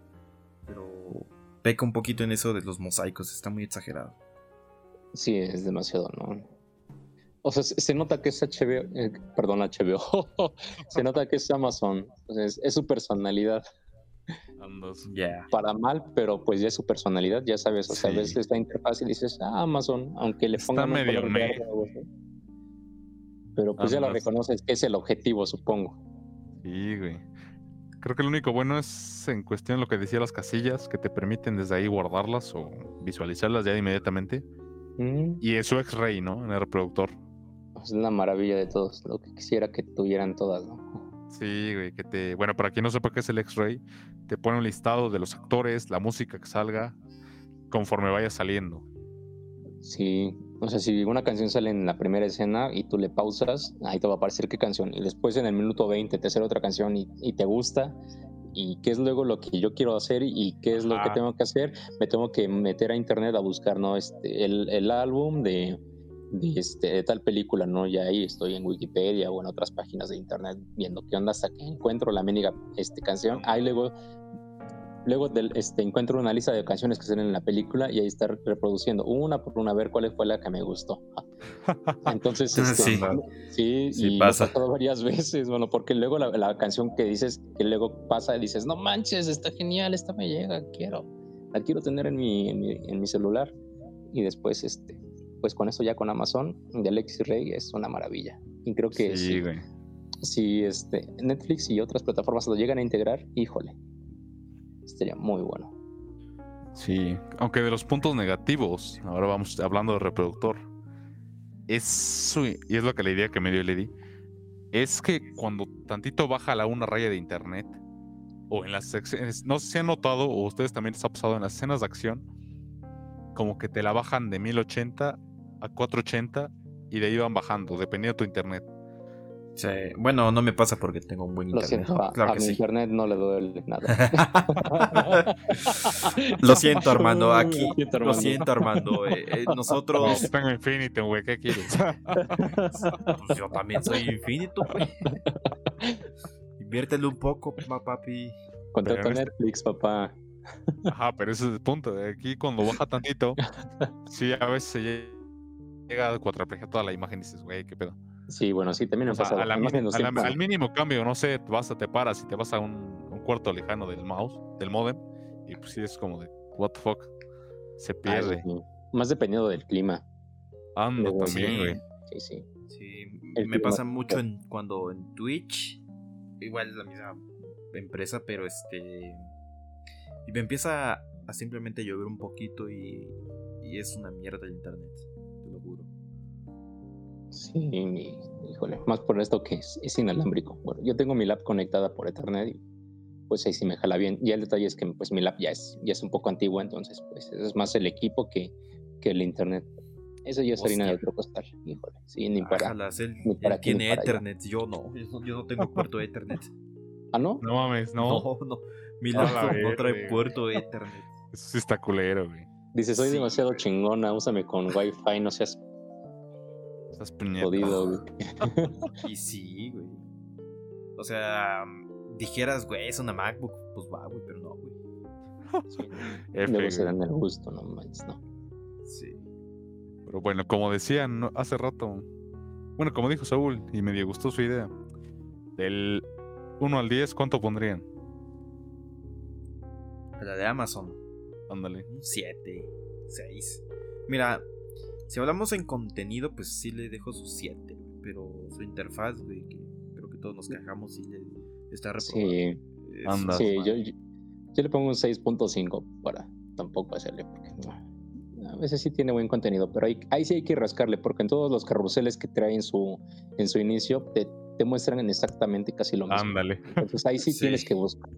Pero peca un poquito en eso de los mosaicos, está muy exagerado. Sí, es demasiado, ¿no? O sea, se se nota que es HBO, eh, perdón, HBO, se nota que es Amazon, o sea, es, es su personalidad, Andas. Ya. para mal, pero pues ya es su personalidad, ya sabes, o sea, Sí. ves esta interfaz y dices, ah, Amazon, aunque le Está pongan un medio color meh. verde o algo así. Pero pues ya lo reconoces que es el objetivo, supongo. Sí, güey. Creo que lo único bueno es en cuestión lo que decía las casillas, que te permiten desde ahí guardarlas o visualizarlas ya inmediatamente. Mm, Y es su X-Ray, ¿no? En el reproductor. Es la maravilla de todos, lo que quisiera que tuvieran todas, ¿no? Sí, güey, que te... Bueno, para quien no sepa qué es el X-Ray, te pone un listado de los actores, la música que salga, conforme vaya saliendo. Sí, o sea, si una canción sale en la primera escena y tú le pausas, ahí te va a aparecer qué canción. Y después en el minuto 20 te sale otra canción y, y te gusta. Y qué es luego lo que yo quiero hacer y qué es lo que Ajá. tengo que hacer. Me tengo que meter a internet a buscar, ¿no? Este, el, el álbum de, de, este, de tal película, ¿no? Ya ahí estoy en Wikipedia o en otras páginas de internet viendo qué onda hasta que encuentro la mendiga este, canción. Ahí luego Luego del, este, encuentro una lista de canciones que salen en la película y ahí está reproduciendo una por una a ver cuál fue la que me gustó. Entonces, este, Sí. sí, Sí y pasa. me varias veces, bueno, porque luego la, la canción que dices, que luego pasa y dices, no manches, está genial, esta me llega, quiero, la quiero tener en mi, en mi, en mi celular. Y después, este, pues con eso ya con Amazon, de Alex Ray es una maravilla. Y creo que Sí, si, güey. si, este, Netflix y otras plataformas lo llegan a integrar, híjole, estaría muy bueno. Sí, aunque de los puntos negativos, ahora vamos hablando de reproductor. Es y es lo que la idea que me dio Lady, es que cuando tantito baja la una raya de internet, o en las secciones, no sé si han notado, o ustedes también les ha pasado en las escenas de acción, como que te la bajan de 1080 a 480 y de ahí van bajando, dependiendo de tu internet. Sí, Bueno, no me pasa porque tengo un buen Lo internet. siento, a, claro a que mi sí. internet no le duele nada. Lo siento, Armando. Aquí. Lo siento, Lo Armando. siento, Armando. eh, eh, No, nosotros. tengo Infinity, güey, ¿qué quieres? Pues yo también soy infinito, güey. Inviértele un poco, pa- papi. Contrata este- Netflix, papá. Ajá, pero ese es el punto. eh, Aquí cuando baja tantito, sí, a veces se lle- llega a cuatraplegiar toda la imagen y dices, güey, qué pedo. Sí, bueno, sí, también sea, pasa. al mínimo cambio, no sé, te vas a, te paras y te vas a un, un cuarto lejano del mouse, del modem, y pues sí es como de, what the fuck, se Ah, pierde. sí. Más dependiendo del clima. Anda luego también, sí. güey. Sí, sí. Sí, El me clima. pasa mucho en, cuando en Twitch, igual es la misma empresa, pero este. Y me empieza a simplemente llover un poquito y, y es una mierda el internet. Sí, mi- híjole, más por esto que es, es inalámbrico. Bueno, yo tengo mi lap conectada por Ethernet y pues ahí sí me jala bien. Y el detalle es que pues mi lap ya es, ya es un poco antigua, entonces pues es más el equipo que, que el internet. Eso ya es harina de otro costal, híjole. Sí, ni para. Ájalas, él, ni para él aquí, ni tiene para. Ethernet, yo no, yo no, yo no tengo puerto Ethernet. Ah, ¿no? No mames, no. No, no, mi A la laptop no trae güey. puerto Ethernet. Eso sí está culero, güey. Dice, soy Sí, demasiado güey. chingona, úsame con wifi, no seas Estás jodido, güey. Y sí, güey. O sea, dijeras, güey, es una MacBook, pues va, güey, pero no, güey. Sí. F, Luego se dan el gusto, no manches, no. Sí. Pero bueno, como decían ¿no? hace rato, bueno, como dijo Saúl, y me dio gustó su idea, del 1 al 10, ¿cuánto pondrían? La de Amazon, Ándale. un 7, 6. Mira, si hablamos en contenido, pues sí le dejo su 7, güey. Pero su interfaz, güey, que creo que todos nos quejamos, sí le está reprobado. Sí, Es- Anda. sí, yo, yo, yo le pongo un 6.5 para tampoco hacerle, porque no, a veces sí tiene buen contenido, pero ahí, ahí sí hay que rascarle, porque en todos los carruseles que trae en su, en su inicio te, te muestran exactamente casi lo mismo. Ándale. Entonces ahí sí, Sí. tienes que buscar.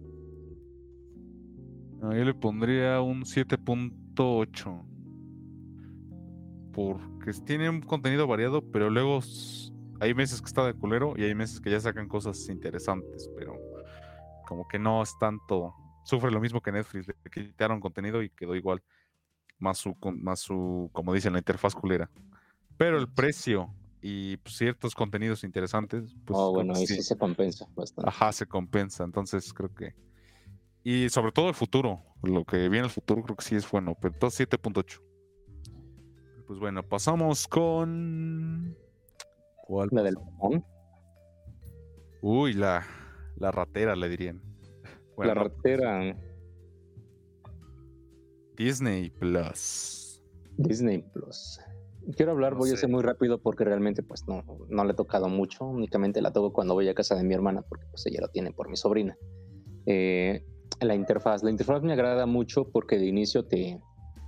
No, yo le pondría un 7.8. Porque tiene un contenido variado, pero luego hay meses que está de culero y hay meses que ya sacan cosas interesantes, pero como que no es tanto. Sufre lo mismo que Netflix, le quitaron contenido y quedó igual. Más su, más su como dicen, la interfaz culera. Pero el precio y pues, ciertos contenidos interesantes, pues oh, bueno, ahí sí- sí se compensa bastante. Ajá, se compensa. Entonces creo que. Y sobre todo el futuro. Lo que viene el futuro creo que sí es bueno. Pero todo 7.8. Pues bueno, pasamos con. ¿Cuál? La del botón, Uy, la, la ratera, le dirían. Bueno, la ratera Disney Plus. Disney Plus. Quiero hablar, No voy a ser muy rápido porque realmente pues no, no le he tocado mucho, únicamente la toco cuando voy a casa de mi hermana porque pues ella lo tiene por mi sobrina. Eh, la interfaz, la interfaz me agrada mucho porque de inicio te,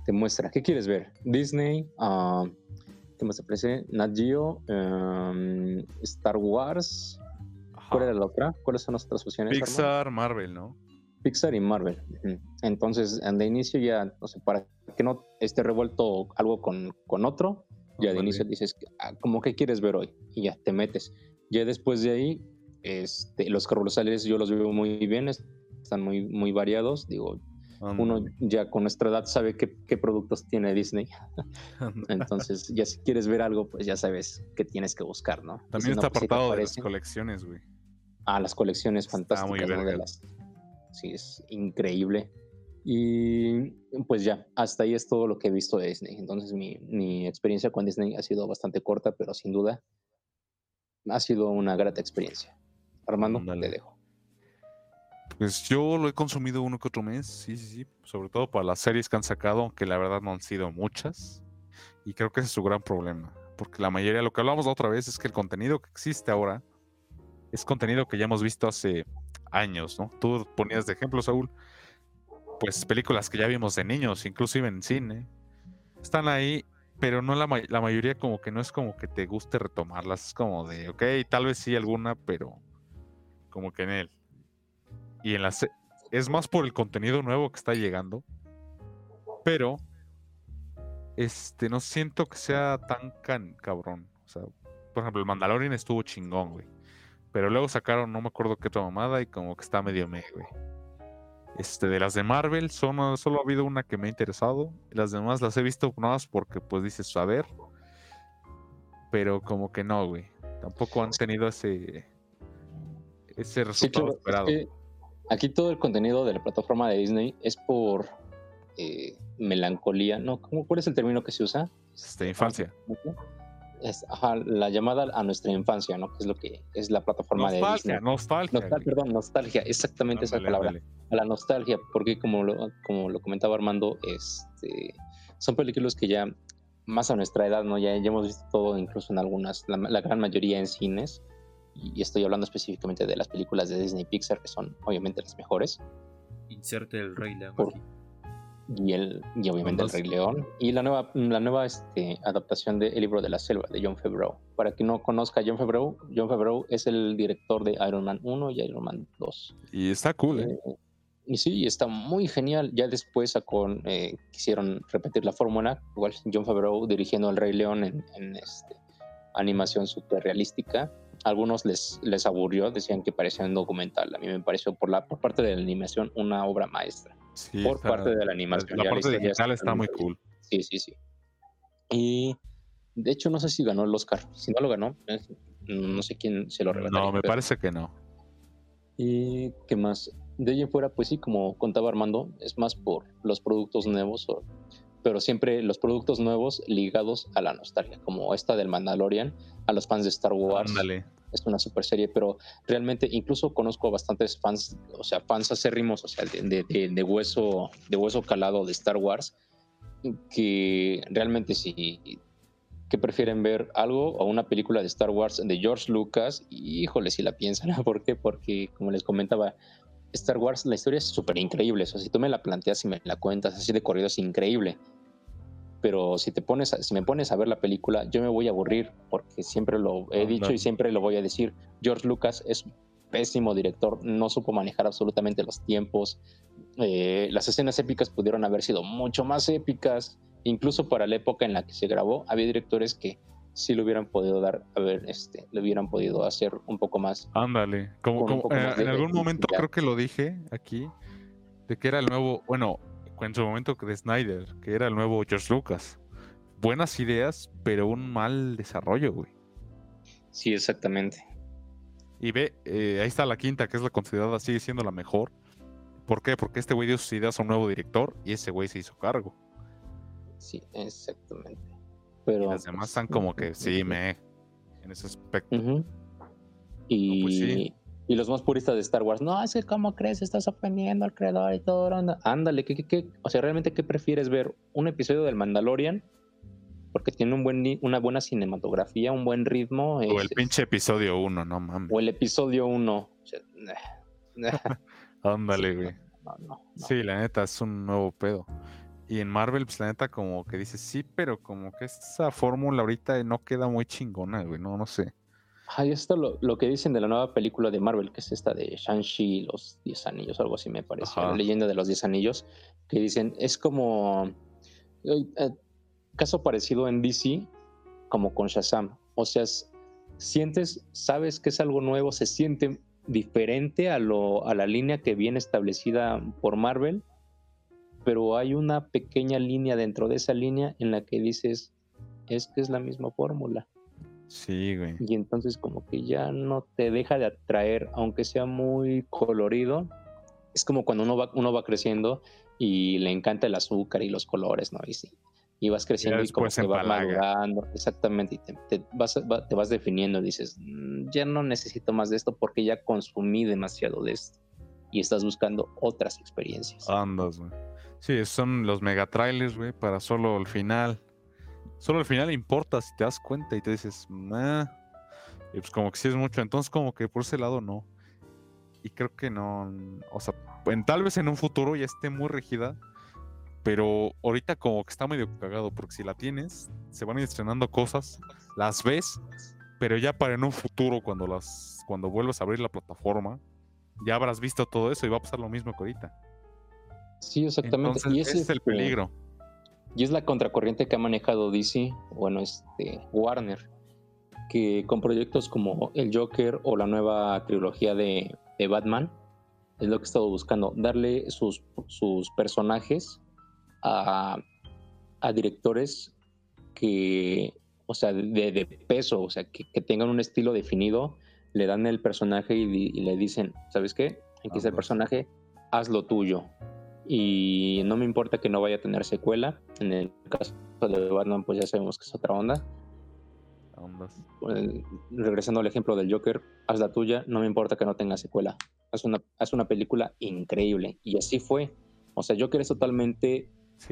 te muestra, ¿qué quieres ver? Disney, ah, ¿qué más te parece? Nat Geo, um, Star Wars, ¿cuál era la otra? ¿Cuáles son las otras opciones? Pixar, Marvel, ¿no? Pixar y Marvel. Entonces, de inicio ya, no sé, para que no esté revuelto algo con, con otro, ya de inicio dices, ah, ¿cómo que quieres ver hoy? Y ya te metes. Ya después de ahí, este, los carruseles yo los veo muy bien, están muy, muy variados. Digo, uno ya con nuestra edad sabe qué, qué productos tiene Disney. Entonces, ya si quieres ver algo, pues ya sabes qué tienes que buscar, ¿no? Y si También no, está pues, si apartado de las colecciones, güey. Ah, las colecciones Está muy fantásticas, ¿no? De las- Sí, es increíble. Y pues ya, hasta ahí es todo lo que he visto de Disney. Entonces mi, mi experiencia con Disney ha sido bastante corta, pero sin duda ha sido una grata experiencia. Armando, Ándale. te dejo. Pues yo lo he consumido uno que otro mes, sí, sí, sí. Sobre todo para las series que han sacado, aunque la verdad no han sido muchas. Y creo que ese es su gran problema. Porque la mayoría, lo que hablamos la otra vez, es que el contenido que existe ahora es contenido que ya hemos visto hace años, ¿no? Tú ponías de ejemplo, Saúl, pues películas que ya vimos de niños, inclusive en cine, están ahí, pero no la, la mayoría como que no es como que te guste retomarlas, es como de, ok, tal vez sí alguna, pero como que en él. Y en las... Es más por el contenido nuevo que está llegando, pero este, no siento que sea tan can, cabrón. O sea, por ejemplo, el Mandalorian estuvo chingón, güey. Pero luego sacaron, no me acuerdo qué otra mamada, y como que está medio me, güey. Este, de las de Marvel, solo, solo ha habido una que me ha interesado. Las demás las he visto nada más porque, pues, dices, a ver. Pero como que no, güey. Tampoco han tenido ese, ese resultado esperado. Aquí todo el contenido de la plataforma de Disney es por eh, melancolía, ¿no? ¿Cómo, ¿Cuál es el término que se usa? Este, infancia. Es, ajá, la llamada a nuestra infancia, ¿no? Que es lo que es la plataforma de Disney. Nostalgia, nostalgia. perdón, nostalgia, exactamente esa palabra. A la nostalgia, porque como lo, como lo comentaba Armando, este, son películas que ya más a nuestra edad, ¿no? Ya, ya hemos visto todo, incluso en algunas, la, gran mayoría en cines, y, estoy hablando específicamente de las películas de Disney Pixar, que son obviamente las mejores. Inserte el Rey León y, el, y obviamente El Rey León. Y la nueva, la nueva este, adaptación de El libro de la selva de John Favreau. Para quien no conozca a John Favreau, John Favreau es el director de Iron Man 1 y Iron Man 2. Y está cool, ¿eh? eh y sí, está muy genial. Ya después con, eh, quisieron repetir la fórmula. Igual John Favreau dirigiendo El Rey León en, en este, animación súper realística. Algunos les, les aburrió, decían que parecía un documental. A mí me pareció por, la, por parte de la animación una obra maestra por parte de la animación. La, parte digital está muy cool. Sí, sí, sí. Y de hecho, no sé si ganó el Oscar. Si no lo ganó, no sé quién se lo regaló. No, me parece que no. ¿Y qué más? De ahí en fuera, pues sí, como contaba Armando, es más por los productos nuevos, pero siempre los productos nuevos ligados a la nostalgia, como esta del Mandalorian, a los fans de Star Wars. Ándale es una super serie, pero realmente incluso conozco bastantes fans, o sea, fans acérrimos, o sea, de, de, hueso, de hueso calado de Star Wars, que realmente sí, que prefieren ver algo o una película de Star Wars de George Lucas, y híjole, si la piensan, ¿por qué? Porque, como les comentaba, Star Wars, la historia es súper increíble, o sea, si tú me la planteas y me la cuentas así de corrido, es increíble. Pero si te pones si me pones a ver la película yo me voy a aburrir porque siempre lo he dicho y siempre lo voy a decir. George Lucas es un pésimo director no supo manejar absolutamente los tiempos. Eh, las escenas épicas pudieron haber sido mucho más épicas. Incluso para la época en la que se grabó había directores que sí lo hubieran podido dar a ver este lo hubieran podido hacer un poco más ándale como, eh, en algún momento creo que lo dije aquí de que era el nuevo bueno en su momento de Snyder, que era el nuevo George Lucas. Buenas ideas, pero un mal desarrollo, güey. Sí, exactamente. Y ve, eh, ahí está la quinta, que es la considerada, sigue siendo la mejor. ¿Por qué? Porque este güey dio sus ideas a un nuevo director y ese güey se hizo cargo. Sí, exactamente. Pero, las demás están como que sí, me. En ese aspecto. Y, pues sí. Y los más puristas de Star Wars, no, es que ¿cómo crees? Estás ofendiendo al creador y todo. Ándale, ¿qué, qué, qué? O sea, ¿realmente qué prefieres ver? ¿Un episodio del Mandalorian? Porque tiene un buen, una buena cinematografía, un buen ritmo. O el pinche episodio 1, no mames. O el episodio 1. Ándale, güey. Sí, la neta, es un nuevo pedo. Y en Marvel, pues la neta, como que dice sí, pero como que esa fórmula ahorita no queda muy chingona, güey. No, no sé. Ahí está lo, lo, que dicen de la nueva película de Marvel, que es esta de Shang-Chi, los Diez Anillos, algo así me parece, la leyenda de los Diez Anillos, que dicen, es como eh, eh, caso parecido en DC, como con Shazam. O sea, sientes, sabes que es algo nuevo, se siente diferente a, lo, a la línea que viene establecida por Marvel, pero hay una pequeña línea dentro de esa línea en la que dices, es que es la misma fórmula. Sí, güey. Y entonces como que ya no te deja de atraer, aunque sea muy colorido. Es como cuando uno va, uno va creciendo y le encanta el azúcar y los colores, ¿no? Y sí. Y vas creciendo y, como que va madurando. Exactamente. Y te, vas, te vas definiendo. Dices, mm, ya no necesito más de esto porque ya consumí demasiado de esto. Y estás buscando otras experiencias. Andas, güey. Sí, son los mega trailers, güey, para solo el final Solo al final importa si te das cuenta y te dices, nah. Y pues como que sí es mucho. Entonces como que por ese lado no. Y creo que no. O sea, tal vez en un futuro ya esté muy regida. Pero ahorita como que está medio cagado. Porque si la tienes, se van estrenando cosas. Las ves. Pero ya para en un futuro, cuando las. Cuando vuelvas a abrir la plataforma. Ya habrás visto todo eso y va a pasar lo mismo que ahorita. Sí, exactamente. y ese es el este, peligro. Y es la contracorriente que ha manejado DC, bueno, este Warner, que con proyectos como el Joker o la nueva trilogía de, Batman, es lo que he estado buscando, darle sus, sus personajes a, directores que, o sea, de, peso, o sea, que, tengan un estilo definido, le dan el personaje y, le dicen, ¿sabes qué? Aquí está el personaje, haz lo tuyo y no me importa que no vaya a tener secuela. En el caso de Batman, pues ya sabemos que es otra onda. Eh, regresando al ejemplo del Joker, haz la tuya, no me importa que no tenga secuela. Haz una, haz una película increíble. Y así fue. O sea, Joker es totalmente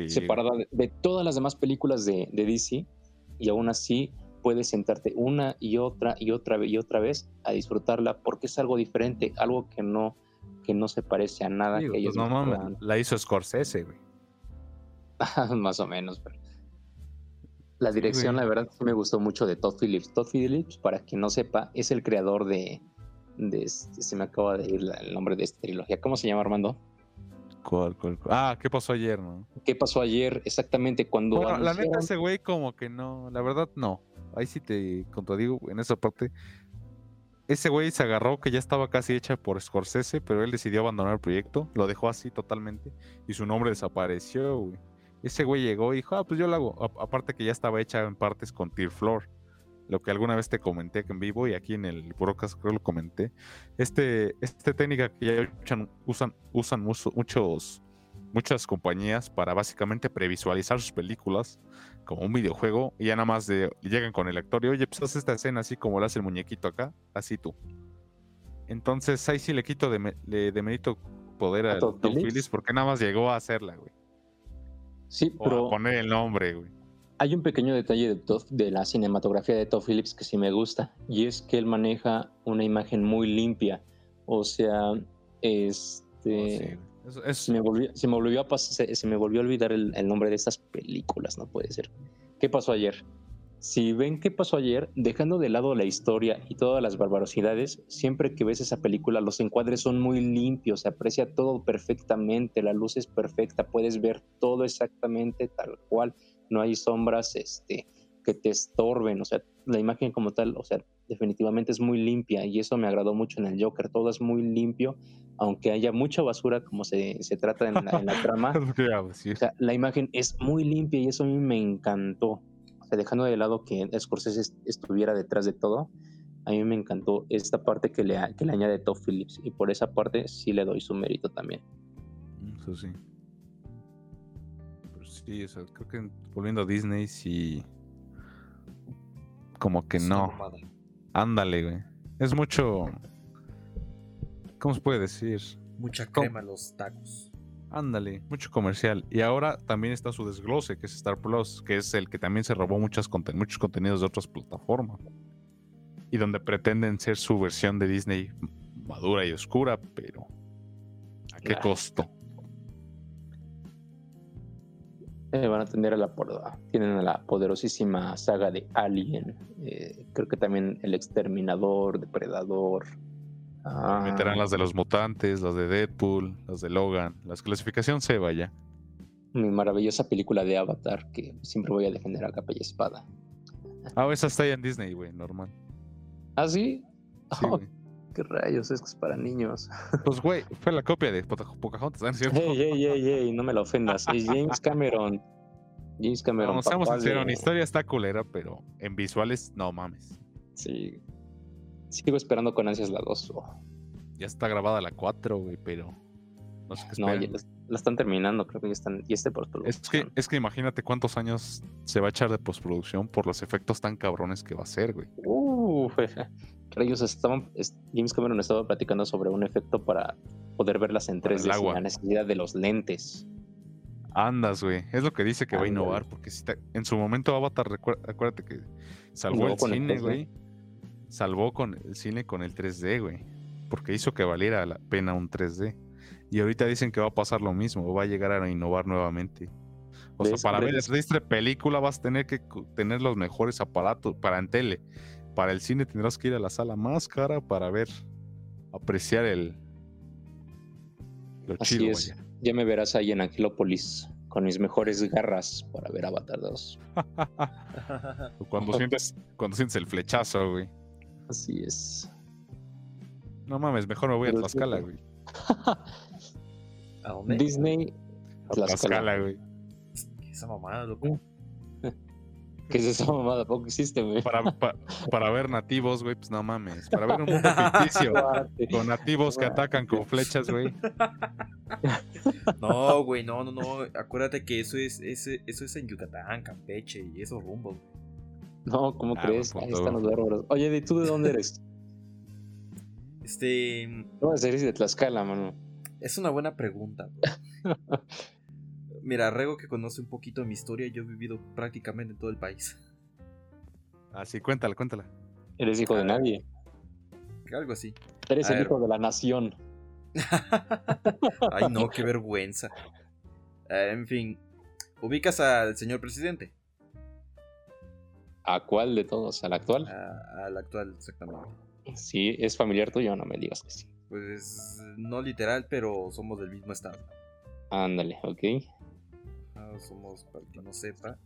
separada de, todas las demás películas de, de DC y aún así puedes sentarte una y otra y otra y otra vez a disfrutarla porque es algo diferente, algo que no que no se parece a nada que ellos pues no la hizo Scorsese, güey. Más o menos, pero la dirección, la verdad, sí me gustó mucho de Todd Phillips. Todd Phillips, para quien no sepa, es el creador de, de este, se me acaba de ir el nombre de esta trilogía. ¿Cómo se llama, Armando? ¿Cuál, Ah, ¿qué pasó ayer, no? ¿Qué pasó ayer? Exactamente cuando. la neta, ese güey, como que no. La verdad, no. Ahí sí te contradigo en esa parte ese güey se agarró que ya estaba casi hecha por Scorsese, pero él decidió abandonar el proyecto, lo dejó así totalmente y su nombre desapareció. Ese güey llegó y dijo, ah, pues yo lo hago. aparte que ya estaba hecha en partes con Tear Floor, lo que alguna vez te comenté en vivo y aquí en el Burocas creo lo comenté. Este, esta técnica que ya usan, usan muchos muchas compañías para básicamente previsualizar sus películas como un videojuego y ya nada más de, llegan con el actor y oye, pues haz esta escena así como lo hace el muñequito acá, así tú. Entonces ahí sí le quito de, mérito poder a, Tom Phillips porque nada más llegó a hacerla, güey. Sí, pero... poner el nombre, güey. Hay un pequeño detalle de, de la cinematografía de Todd Phillips que sí me gusta y es que él maneja una imagen muy limpia. O sea, este... Oh, se, me volvió, se, me volvió a se, me volvió a olvidar el, nombre de estas películas, no puede ser. ¿Qué pasó ayer? Si ven qué pasó ayer, dejando de lado la historia y todas las barbarosidades, siempre que ves esa película los encuadres son muy limpios, se aprecia todo perfectamente, la luz es perfecta, puedes ver todo exactamente tal cual, no hay sombras este, que te estorben, o sea, la imagen como tal, o sea, definitivamente es muy limpia y eso me agradó mucho en el Joker, todo es muy limpio, aunque haya mucha basura como se, trata en la, trama, o sea, la imagen es muy limpia y eso a mí me encantó, o sea, dejando de lado que Scorsese estuviera detrás de todo, a mí me encantó esta parte que le, que le añade Todd Phillips y por esa parte sí le doy su mérito también. Eso sí. sí, o sea, creo que volviendo a Disney sí como que no. Ándale, güey. Es mucho. ¿Cómo se puede decir? Mucha crema los tacos. Ándale, mucho comercial. Y ahora también está su desglose, que es Star Plus, que es el que también se robó muchos contenidos de otras plataformas. Y donde pretenden ser su versión de Disney madura y oscura, pero ¿a qué costo? Eh, van a tener a la tienen a la poderosísima saga de Alien, eh, creo que también el Exterminador, Depredador. Ah, meterán las de los mutantes, las de Deadpool, las de Logan, las clasificación se vaya. Mi maravillosa película de Avatar que siempre voy a defender a capa y espada. Ah, esa está ahí en Disney, güey, normal. ¿Ah, sí? Oh, ¿Qué rayos? Es que es para niños. Pues, güey, fue la copia de Pocahontas, ¿no cierto? Ey, ey, ey, ey, no me la ofendas. Es James Cameron. James Cameron. No, seamos sinceros, de... historia está culera, pero en visuales, no mames. Sí. Sigo esperando con ansias la 2. Ya está grabada la 4, güey, pero. No sé qué No, ya la, están terminando, creo que ya están. Y este postproducción. Es que, es que imagínate cuántos años se va a echar de postproducción por los efectos tan cabrones que va a ser, güey. Uh, ellos estaban, James Cameron estaba platicando sobre un efecto para poder verlas en 3D sin la necesidad de los lentes. Andas, güey. Es lo que dice que va a innovar. Porque si te- en su momento Avatar, acuérdate que salvó Innovó el cine, 3D. güey. Salvó con el cine con el 3D, güey. Porque hizo que valiera la pena un 3D. Y ahorita dicen que va a pasar lo mismo. Va a llegar a innovar nuevamente. O sea, para ver esta película vas a tener que tener los mejores aparatos para en tele. Para el cine tendrás que ir a la sala más cara para ver, apreciar el... Lo Así chido, es. vaya. Ya me verás ahí en Angelópolis con mis mejores garras para ver Avatar 2. Cuando sientes, cuando sientes el flechazo, güey. Así es. No mames, mejor me voy a Pero Tlaxcala, güey. ¿A dónde? Disney, A Tlaxcala. Tlaxcala, güey. ¿Qué esa mamada, loco? ¿Qué es esa mamada? ¿Poco existe, güey? Para, pa- para ver nativos, güey, pues no mames. Para ver un mundo ficticio. Con nativos que atacan con flechas, güey. No, güey, no, no, no. Acuérdate que eso es, ese, eso es en Yucatán, Campeche y esos rumbos. No, ¿cómo Ah, crees? Ahí están los bárbaros. Oye, ¿y tú de dónde eres? Este. No, eres de Tlaxcala, mano. Es una buena pregunta, güey. Mira, Rego que conoce un poquito mi historia, yo he vivido prácticamente en todo el país. Así, cuéntala, cuéntala. Eres hijo de Ah. nadie. Algo así. Eres A el ver. hijo de la nación. Ay, no, qué vergüenza. Eh, en fin, ubicas al señor presidente, ¿A cuál de todos? ¿Al actual? a- al actual exactamente. Sí, es familiar tuyo, no me digas que sí. Pues no literal, pero somos del mismo estado. Ándale, ok. Ah, somos, para el que no sepa,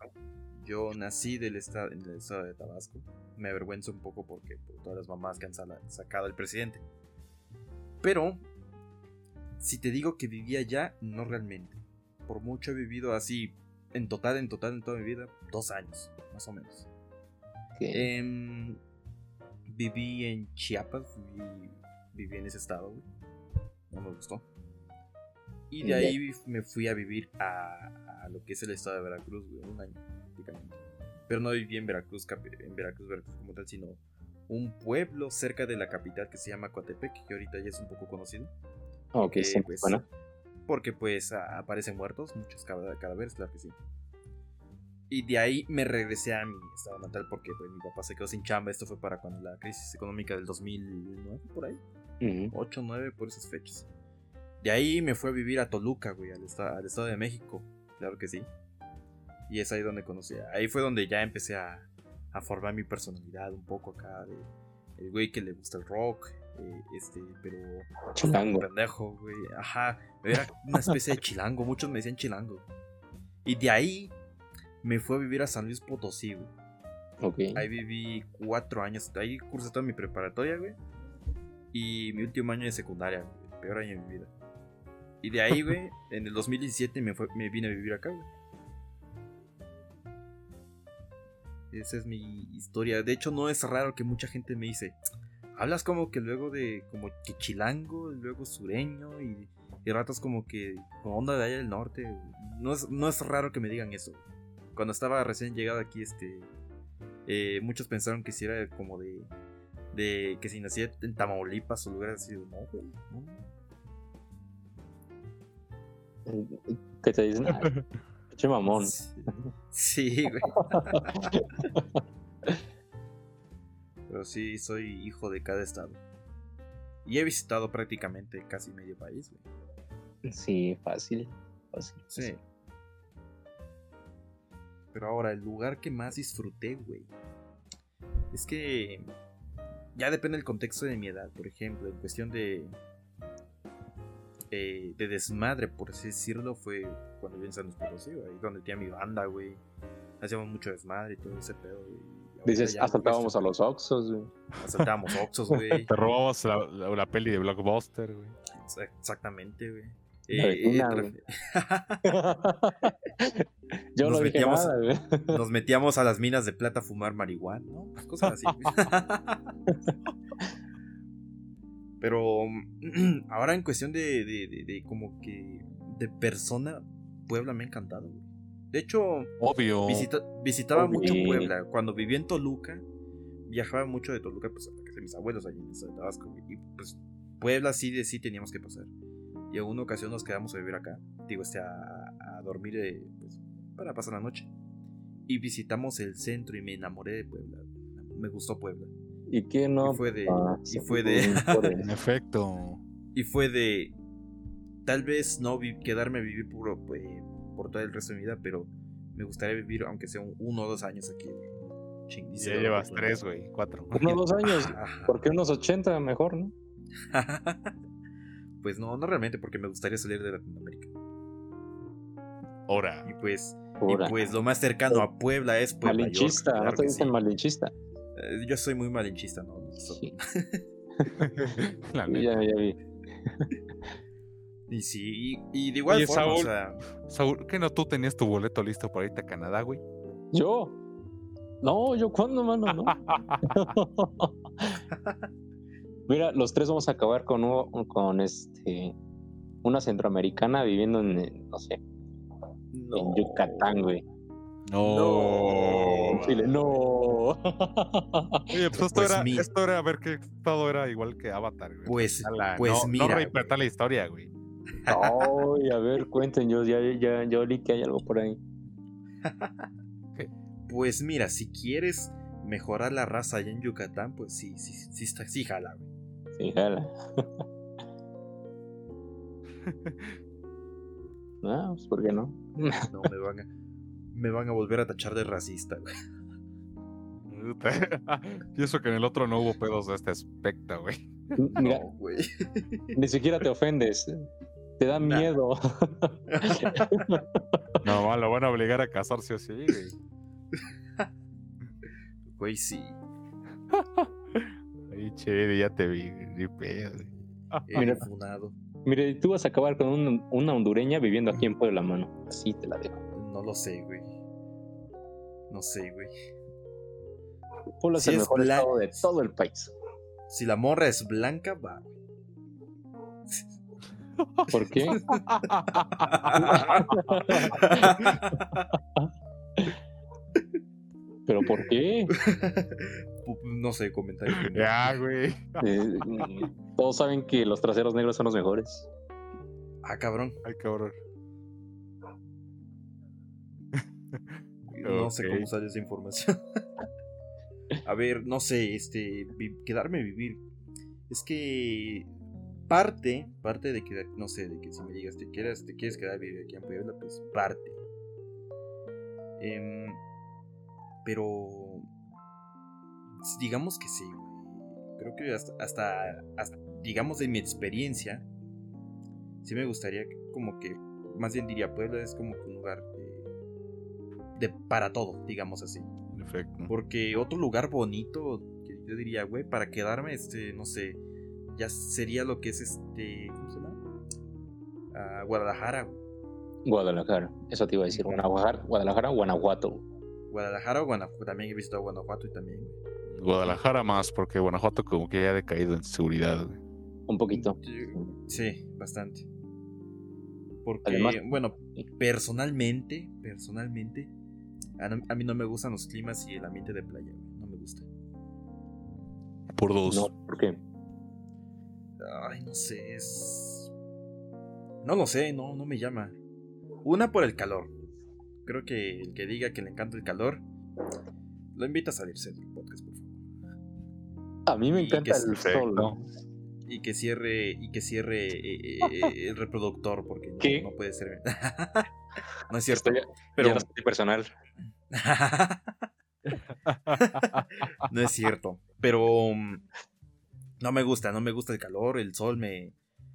yo nací del estado, en el estado de Tabasco. Me avergüenzo un poco porque por todas las mamás que han sacado al presidente. Pero, si te digo que vivía allá, no realmente. Por mucho he vivido así, en total, en total, en toda mi vida, dos años, más o menos. Em, viví en Chiapas, viví, viví en ese estado, güey. No me gustó. Y de ahí me fui a vivir a, a lo que es el estado de Veracruz, güey, un año, prácticamente. Pero no viví en Veracruz, en Veracruz, Veracruz como tal, sino un pueblo cerca de la capital que se llama Coatepec, que ahorita ya es un poco conocido. ok, eh, sí, pues, bueno. Porque pues a- aparecen muertos, muchos cadáveres, claro que sí. Y de ahí me regresé a mi estado natal porque pues, mi papá se quedó sin chamba. Esto fue para cuando la crisis económica del 2009, por ahí. Ujú. 8, 9, por esas fechas. De ahí me fui a vivir a Toluca, güey, al, esta- al Estado de México. Claro que sí. Y es ahí donde conocí. Ahí fue donde ya empecé a, a formar mi personalidad un poco acá. De, el güey que le gusta el rock. eh, este, pero. Chilango. Pendejo, güey. Ajá. Era una especie de chilango. Muchos me decían chilango. Y de ahí me fui a vivir a San Luis Potosí, güey. Ok. Ahí viví cuatro años. Ahí cursé toda mi preparatoria, güey. Y mi último año de secundaria, güey. el Peor año de mi vida. Y de ahí, güey, en el 2017 me, fue- me vine a vivir acá, güey. Esa es mi historia. De hecho, no es raro que mucha gente me dice. Hablas como que luego de. como que chilango, luego sureño y, y ratos como que. con onda de allá del norte. No es, no es raro que me digan eso. Cuando estaba recién llegado aquí, este. eh, muchos pensaron que si era como de. de que si nacía en Tamaulipas o lugares así. No, güey. no. ¿Qué te dicen? Pinche mamón. Sí, güey. Pero sí, soy hijo de cada estado. Y he visitado prácticamente casi medio país, güey. Sí, fácil. Fácil. Sí. Pero ahora, el lugar que más disfruté, güey. Es que. Ya depende del contexto de mi edad. Por ejemplo, en cuestión de. Eh, de desmadre, por así decirlo, fue cuando vi en San Luis Potosí, güey. Ahí donde tenía mi banda, güey. Hacíamos mucho desmadre y todo ese pedo, güey. Dices, asaltábamos pues, a los Oxos, güey. Asaltábamos Oxxos, güey. Te robabas la, la- la peli de Blockbuster, güey. Exa- Exactamente, güey. Eh, vecina, eh, Yo Nos no dije metíamos- nada, güey. Nos metíamos a las minas de plata a fumar marihuana, ¿no? Cosas así. Pero mm, ahora en cuestión de, de, de- de como que de persona, Puebla me ha encantado, güey. De hecho, Obvio. visita- visitaba Obvio. mucho Puebla. Cuando vivía en Toluca, viajaba mucho de Toluca pues, a la casa de mis abuelos allí en Tabasco. güey. Y pues Puebla sí de sí teníamos que pasar. Y en una ocasión nos quedamos a vivir acá. digo, este, a, dormir eh, pues, para pasar la noche. Y visitamos el centro y me enamoré de Puebla. Me gustó Puebla. ¿Y qué no? Y fue de. y fue de. en efecto. Y fue de. Tal vez no quedarme a vivir puro, pues, por todo el resto de mi vida, pero me gustaría vivir, aunque sea uno o dos años aquí, ya llevas tres, güey, cuatro. Uno o dos años. porque unos ochenta mejor, no? pues no, no realmente, porque me gustaría salir de Latinoamérica. Ahora. Y pues, Y pues lo más cercano a Puebla es Puebla. Malinchista, no te dicen malinchista. Eh, yo soy muy malinchista, ¿no? Sí. ya, ya vi. Y sí, y, de igual forma, Saúl, o sea... Saúl, ¿qué no tú tenías tu boleto listo para irte a Canadá, güey? ¿Yo? No, yo cuándo, mano, no. Mira, los tres vamos a acabar con, con este una centroamericana viviendo en, no sé, en Yucatán, güey. No. Chile, no. Oye, pues esto, pues era, esto era a ver qué estado era igual que Avatar, güey. Pues, pues no, mira. No la historia, güey. Ay, a ver, cuenten, yo ya, ya, ya olí que hay algo por ahí. Pues mira, si quieres mejorar la raza allá en Yucatán, pues sí, sí, sí, sí, sí jala, güey. Sí, jala. no, pues ¿por qué no? no, me van a, me van a volver a tachar de racista, güey. y eso que en el otro no hubo pedos de este aspecto, güey. Mira, güey. Ni siquiera te ofendes. Te da miedo. no, lo van a obligar a casarse así, güey. Güey, sí. Ay, che, ya te vi, ni pedo. Mira, Mire, tú vas a acabar con una hondureña viviendo aquí en Puebla, mano. Así te la dejo. No lo sé, güey. No sé, güey. Puebla es el mejor estado de todo el país. Si la morra es blanca, va, güey. ¿Por qué? ¿Pero por qué? no sé, comentario. Ya, güey. Eh, todos saben que los traseros negros son los mejores. Ah, cabrón. Ay, cabrón. No sé cómo sale esa información. A ver, no sé, este, quedarme a vivir. Es que parte, parte de que, no sé, de que si me digas, te quieres, te quieres quedar a vivir aquí en Puebla, pues parte. Em, pero, digamos que sí, Creo que hasta, hasta, digamos, de mi experiencia, sí me gustaría como que, más bien diría, Puebla es como un lugar de, para todo, digamos así. Porque otro lugar bonito, que yo diría, güey, para quedarme, este, no sé, ya sería lo que es este, ¿cómo se llama? Ah, Guadalajara. Guadalajara, eso te iba a decir, Guadalajara, Guadalajara, Guanajuato. Guadalajara o Guanajuato, también he visitado Guanajuato y también, Guadalajara más, porque Guanajuato como que ya ha decaído en seguridad, Un poquito. Sí, bastante. Porque, bueno, personalmente, personalmente, a, mí no me gustan los climas y el ambiente de playa, No me gusta. Por dos. No, ¿por qué? Ay, no sé, es. No lo sé, no, no me llama. Una por el calor. Creo que el que diga que le encanta el calor, lo invita a salirse del podcast, por favor. A mí me encanta el sol, Y que cierre, y que cierre eh, eh, eh, el reproductor, porque no, puede ser. no es cierto. pero personal. no es cierto. Pero no me gusta, no me gusta el calor, el sol me,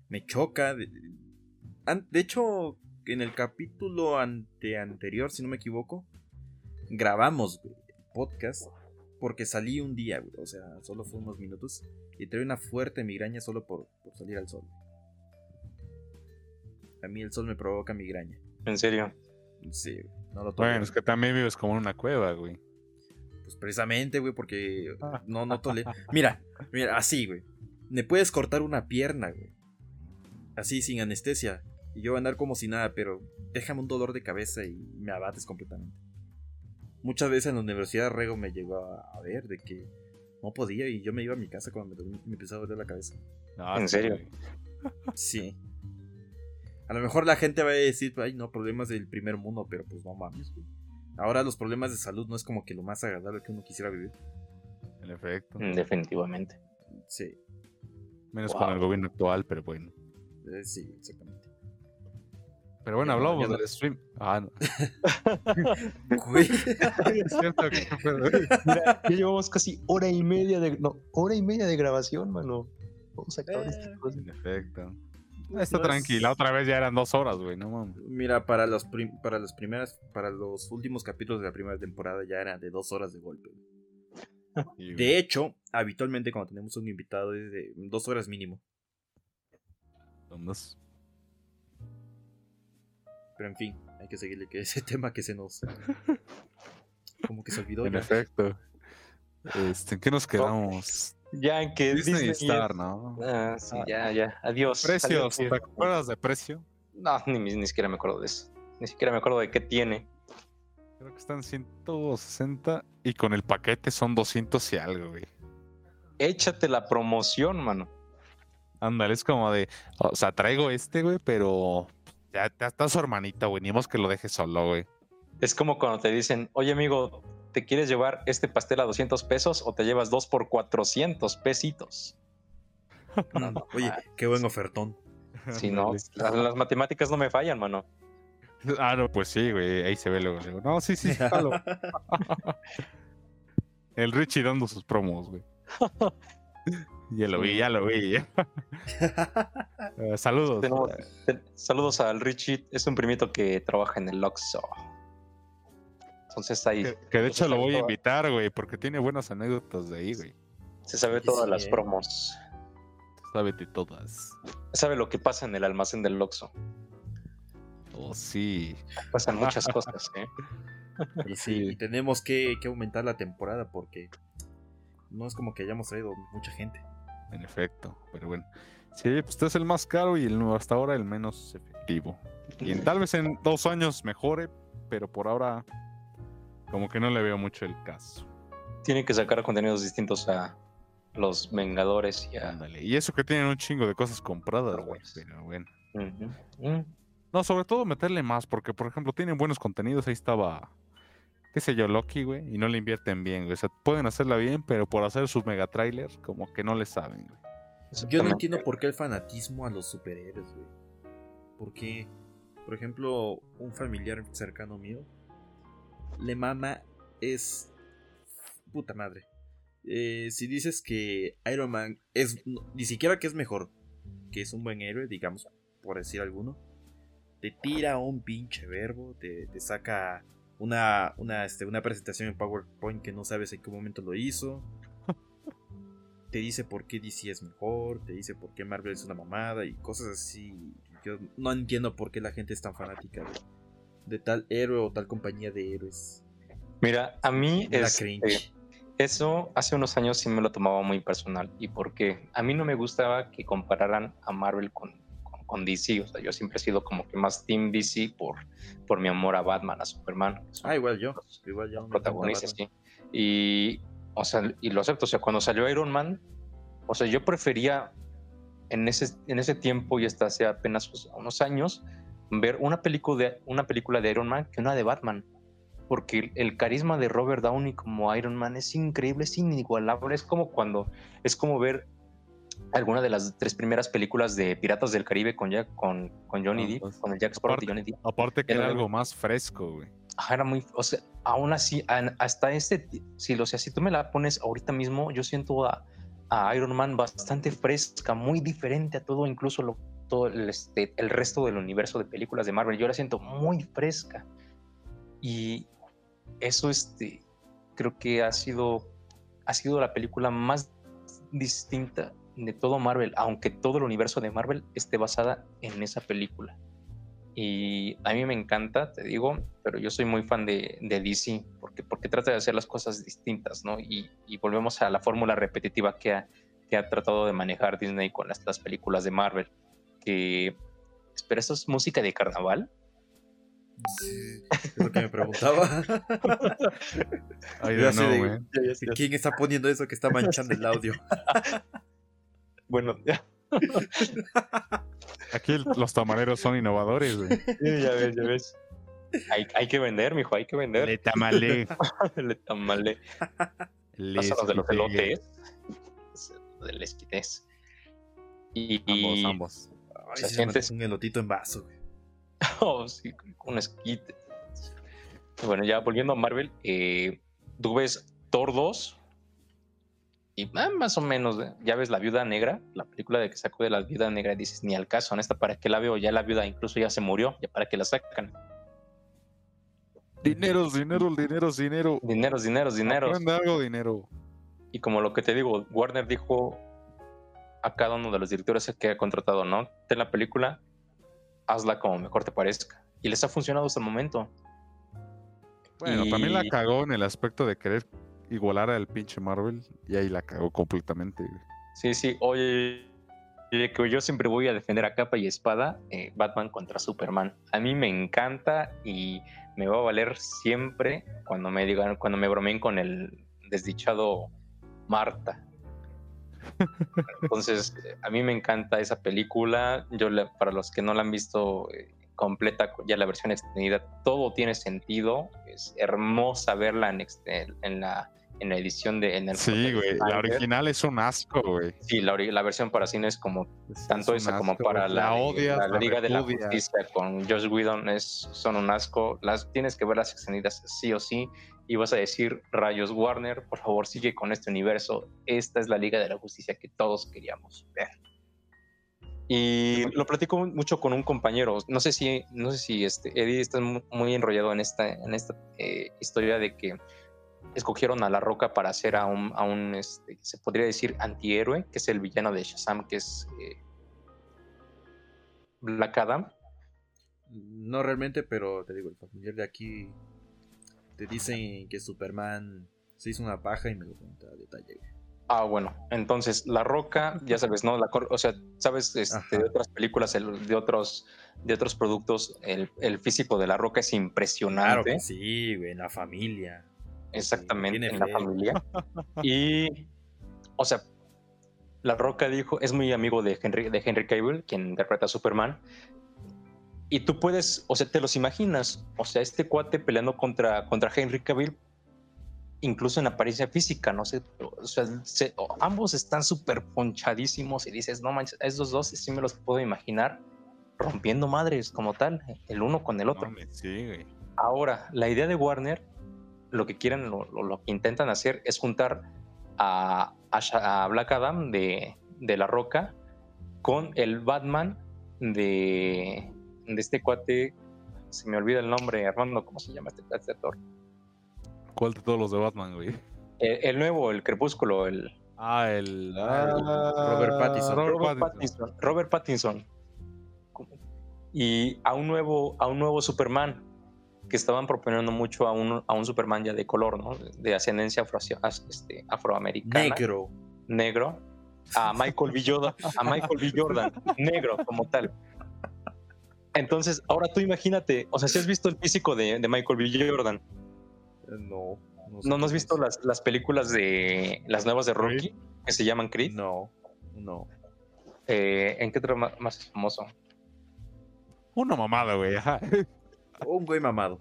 me choca. De, hecho, en el capítulo ante anterior, si no me equivoco, grabamos podcast porque salí un día, o sea, solo fue unos minutos y tuve una fuerte migraña solo por, por salir al sol. A mí el sol me provoca migraña. ¿En serio? Sí, no lo Bueno, es que también vives como en una cueva, güey. Pues precisamente, güey, porque no, no tolero. Mira, mira, así, güey. Me puedes cortar una pierna, güey. Así, sin anestesia. Y yo voy a andar como si nada, pero déjame un dolor de cabeza y me abates completamente. Muchas veces en la universidad Rego me llegó a, ver de que no podía y yo me iba a mi casa cuando me, empezaba a doler la cabeza. ¿En serio? Sí. A lo mejor la gente va a decir, ay, no, problemas del primer mundo, pero pues no mames, Ahora los problemas de salud no es como que lo más agradable que uno quisiera vivir. En efecto. Mm, definitivamente. Sí. Menos con el gobierno actual, pero bueno. Eh, sí, exactamente. Pero bueno, hablamos del stream. Ah, no. Güey. es cierto que... Mira, ya llevamos casi hora y media de. No, hora y media de grabación, mano. Vamos a acabar esta eh, cosa. En efecto. Está tranquila, otra vez ya eran dos horas, güey, no mames. Mira, para los para las primeras, para los últimos capítulos de la primera temporada ya eran de dos horas de golpe. de hecho, habitualmente cuando tenemos un invitado es de dos horas mínimo. Dos. Pero en fin, hay que seguirle que ese tema que se nos. Como que se olvidó. En efecto. Este, ¿En qué nos quedamos? Ya en que Disney, Disney Star, ¿no? Ah, sí, ah. ya, ya. Adiós. Precios, ¿te acuerdas de precio? No, ni, ni siquiera me acuerdo de eso. Ni siquiera me acuerdo de qué tiene. Creo que están 160 y con el paquete son 200 y algo, güey. Échate la promoción, mano. Ándale, es como de, o sea, traigo este, güey, pero ya, está su hermanita, güey, ni que lo deje solo, güey. Es como cuando te dicen, oye, amigo, ¿te quieres llevar este pastel a 200 pesos o te llevas dos por 400 pesitos? Oye, qué buen ofertón. Si no, las, matemáticas no me fallan, mano. Ah, no, pues sí, güey, ahí se ve luego. No, sí, sí, jalo. El Richie dando sus promos, güey. Ya lo vi, ya lo vi. Eh, saludos. saludos al Richie, es un primito que trabaja en el Luxo. Entonces ahí. Que, de hecho lo voy a invitar, güey, porque tiene buenas anécdotas de ahí, güey. Se sabe todas las promos. Sabe de todas. Sabe lo que pasa en el almacén del Loxo. Oh, sí. Pasan muchas cosas, ¿eh? Y sí, tenemos que, que, aumentar la temporada porque no es como que hayamos traído mucha gente. En efecto, pero bueno. Sí, pues este es el más caro y el, hasta ahora el menos efectivo. Y tal vez en dos años mejore, pero por ahora como que no le veo mucho el caso. Tienen que sacar contenidos distintos a los Vengadores y a... Y eso que tienen un chingo de cosas compradas, güey. Pero bueno. Mm. No, sobre todo meterle más, porque por ejemplo tienen buenos contenidos. Ahí estaba, qué sé yo, Loki, güey, y no le invierten bien, güey. O sea, pueden hacerla bien, pero por hacer sus mega trailers, como que no le saben, güey. Yo no entiendo por qué el fanatismo a los superhéroes, güey. Porque, por ejemplo, un familiar cercano mío le mama es puta madre. Eh, si dices que Iron Man es ni siquiera que es mejor, que es un buen héroe, digamos, por decir alguno, te tira un pinche verbo, te, saca una, una, este, una presentación en PowerPoint que no sabes en qué momento lo hizo. te dice por qué DC es mejor, te dice por qué Marvel es una mamada y cosas así. Yo no entiendo por qué la gente es tan fanática de tal héroe o tal compañía de héroes. Mira, a mí es, este, eso hace unos años sí me lo tomaba muy personal. ¿Y por qué? A mí no me gustaba que compararan a Marvel con, con, DC. O sea, yo siempre he sido como que más Team DC por, por mi amor a Batman, a Superman. Ah, igual yo. Igual yo. Protagonistas, sí. Y, o sea, y lo acepto. O sea, cuando salió Iron Man, o sea, yo prefería en ese, en ese tiempo y hasta hace apenas pues, unos años ver una película, de, una película de Iron Man que una de Batman. Porque el carisma de Robert Downey como Iron Man es increíble, es inigualable. Es como cuando, es como ver alguna de las tres primeras películas de Piratas del Caribe con, Jack, con, con Johnny Depp, pues, con el Jack Sparrow y Johnny Depp. Aparte que era, algo más fresco, güey. era muy, o sea, aún así, hasta este, si, lo sea, si tú me la pones ahorita mismo, yo siento a, a Iron Man bastante fresca, muy diferente a todo, incluso lo, todo el, este, el resto del universo de películas de Marvel. Yo la siento muy fresca. Y eso este, creo que ha sido, ha sido la película más distinta de todo Marvel, aunque todo el universo de Marvel esté basada en esa película. Y a mí me encanta, te digo, pero yo soy muy fan de, de DC porque, porque trata de hacer las cosas distintas, ¿no? Y, volvemos a la fórmula repetitiva que ha, que ha tratado de manejar Disney con las, las películas de Marvel que... Espera, ¿eso es música de carnaval? Sí, es lo que me preguntaba. ¿Quién está poniendo eso que está manchando el audio? bueno, Aquí los tamaleros son innovadores, güey. Sí, ya ves, ya ves. Hay, hay que vender, mijo, hay que vender. Le tamalé. Le tamalé. Le Pásanos de los elotes. Y, Ambos, ambos. Ay, Se sí, se me siente- antoja un elotito en vaso, güey. Oh, sí, con un esquite. Bueno, ya volviendo a Marvel, eh, tú ves Thor 2 y ah, más o menos, eh, ya ves La Viuda Negra, la película de que sacó de La Viuda Negra, y dices, ni al caso, en esta para qué la veo, ya la viuda incluso ya se murió, ya para qué la sacan. Dineros, dinero, dinero, dinero. Dineros, dineros, dineros. Aprende algo, dinero. Y como lo que te digo, Warner dijo a cada uno de los directores que ha contratado, ¿no? Ten la película, hazla como mejor te parezca. Y les ha funcionado hasta el momento. Bueno, Y- también la cagó en el aspecto de querer igualar al pinche Marvel y ahí la cagó completamente. Sí, sí, oye, oye, que yo siempre voy a defender a capa y espada eh, Batman contra Superman. A mí me encanta y me va a valer siempre cuando me digan, cuando me bromeen con el desdichado Marta. Entonces, a mí me encanta esa película. Yo, la- para los que no la han visto eh, completa, ya la versión extendida, todo tiene sentido. Es hermosa verla en, la, en la edición de. En el Sí, güey. La original es un asco, güey. Sí, la, la versión para cine es como Es- tanto esa como para la, odias, la, la Liga de la. Justicia con Josh Whedon es, son un asco. Las tienes que ver las extendidas sí o sí. Y vas a decir, rayos Warner, por favor sigue con este universo. Esta es la Liga de la Justicia que todos queríamos ver. Y lo platico mucho con un compañero. No sé si, no sé si este, Eddie está mu- muy enrollado en esta, en esta eh, historia de que escogieron a La Roca para hacer a un, a un este, se podría decir, antihéroe, que es el villano de Shazam, que es eh, Black Adam. No realmente, pero te digo, el familiar de aquí te dicen que Superman se hizo una paja y me lo cuenta a detalle. Ah, bueno, entonces La Roca, ya sabes, ¿no? La, o sea, sabes este, de otras películas, el- de otros, de otros productos, el, el físico de La Roca es Claro impresionante. que sí, güey, en la familia. Exactamente, en la familia. Y, o sea, La Roca dijo, es muy amigo de Henry, de Henry Cavill, quien interpreta a Superman. Y tú puedes, o sea, te los imaginas, o sea, este cuate peleando contra, contra Henry Cavill, incluso en apariencia física, no sé, o sea, se- ambos están súper ponchadísimos y dices, no manches, esos dos sí me los puedo imaginar rompiendo madres como tal, el uno con el otro. mames, sí, güey. Ahora, la idea de Warner, lo que quieren, lo, lo- lo que intentan hacer es juntar a, a a Black Adam de, de La Roca con el Batman de, de este cuate. Se me olvida el nombre, Armando, ¿cómo se llama este, este actor? ¿Cuál de todos los de Batman, güey? El, el nuevo, el Crepúsculo, el Ah, el. Ah, Robert Pattinson. Robert Pattinson. Pattinson. Robert Pattinson. Y a un nuevo, a un nuevo Superman que estaban proponiendo mucho a un, a un Superman ya de color, ¿no? De ascendencia afro, este, afroamericana. Negro. negro a Michael B. Jordan, a Michael B. Jordan, negro como tal. Entonces, ahora tú imagínate, o sea, si has visto el físico de, de Michael B. Jordan, No. sé ¿no, no has visto las, las películas de las nuevas de Rocky que se llaman Creed? No, no. Eh, ¿En qué otro ma- más es famoso? Una mamada, güey. ajá. Un güey mamado.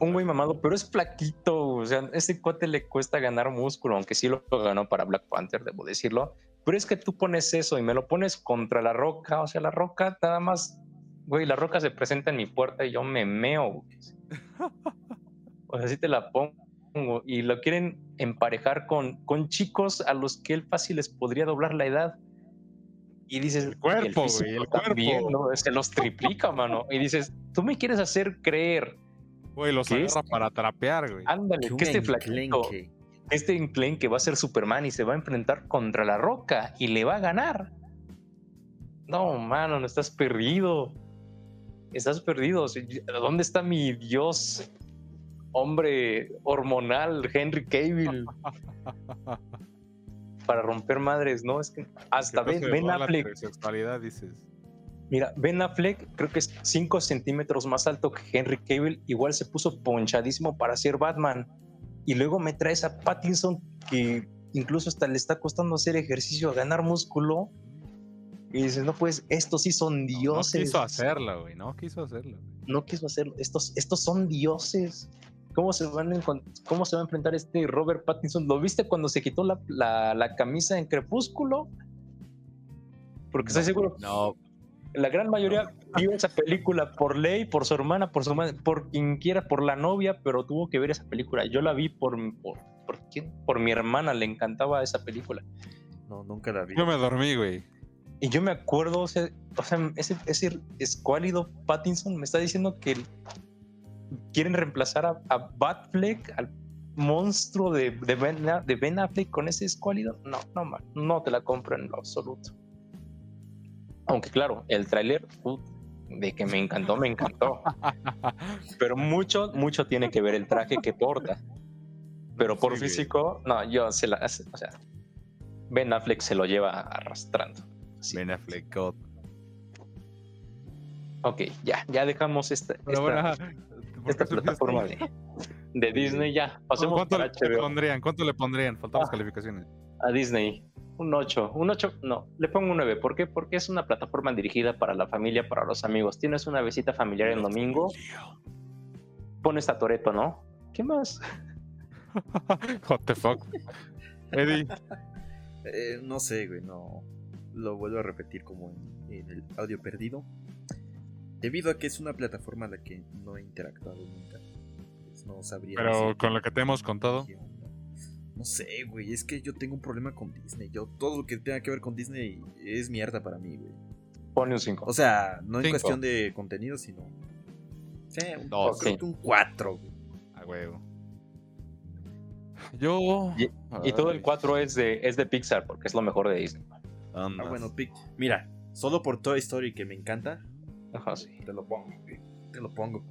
Un güey mamado, pero es flaquito. O sea, a ese cuate le cuesta ganar músculo, aunque sí lo ganó para Black Panther, debo decirlo. Pero es que tú pones eso y me lo pones contra la roca. O sea, la roca nada más, güey, la roca se presenta en mi puerta y yo me meo. güey. O sea, así te la pongo. Y lo quieren emparejar con, con chicos a los que él fácil les podría doblar la edad. Y dices, El cuerpo, físico güey, el también, cuerpo. ¿no? Se los triplica, mano. Y dices, tú me quieres hacer creer Güey, los ¿Qué agarra es? para trapear, güey. Ándale, Que este flaquito, este enclenque va a ser Superman y se va a enfrentar contra la roca y le va a ganar. No, mano, no estás perdido. Estás perdido. ¿Dónde está mi dios hombre hormonal, Henry Cavill? Para romper madres, ¿no? Es que hasta ¿Qué Ben, la Affleck, sexualidad, dices. Mira, Ben Affleck creo que es 5 centímetros más alto que Henry Cavill. Igual se puso ponchadísimo para ser Batman. Y luego me traes a Pattinson que incluso hasta le está costando hacer ejercicio, ganar músculo. Y dices, no, pues, estos sí son dioses. No, quiso hacerlo, güey. No quiso hacerlo. No quiso hacerlo. Estos, estos son dioses. ¿Cómo se, van a ¿Cómo se va a enfrentar este Robert Pattinson? ¿Lo viste cuando se quitó la, la, camisa en Crepúsculo? Porque estoy seguro. No. La gran mayoría vio esa película por ley, por su hermana, por su madre, por quien quiera, por la novia, pero tuvo que ver esa película. Yo la vi por, por, por, ¿quién? por mi hermana, le encantaba esa película. No, nunca la vi. Yo me dormí, güey. Y yo me acuerdo, o sea, ese, ese escuálido Pattinson me está diciendo que quieren reemplazar a, a Batfleck, al monstruo de, de, ben, de Ben Affleck con ese escuálido. No, no, no te la compro en lo absoluto. Aunque claro, el tráiler de que me encantó, me encantó. Pero mucho, mucho tiene que ver el traje que porta. Pero por físico, no, yo se la, o sea, Ben Affleck se lo lleva arrastrando. Ben Affleck Ok, ya, ya dejamos esta, esta, plataforma de, Disney. Ya, pasemos ¿Cuánto le, pondrían? ¿Cuánto le pondrían? Faltan las ah. calificaciones. A Disney, un 8. Un 8, no, le pongo un 9. ¿Por qué? Porque es una plataforma dirigida para la familia, para los amigos. Tienes una visita familiar el domingo. Pones a Toreto, ¿no? ¿Qué más? What the fuck? Eddie. Eh, no sé, güey, no lo vuelvo a repetir como en, el audio perdido. Debido a que es una plataforma a la que no he interactuado nunca. Pues no sabría. Pero con lo que te hemos contado. No sé, güey. Es que yo tengo un problema con Disney. Yo, todo lo que tenga que ver con Disney es mierda para mí, güey. Pone un 5. O sea, no en cuestión de contenido, sino. Sí, un, un 4, güey. A huevo. Yo. Y, todo el 4 es de, es de Pixar, porque es lo mejor de Disney. Ah, bueno, Mira, solo por Toy Story que me encanta. Ajá, sí. Te lo pongo, Te lo pongo.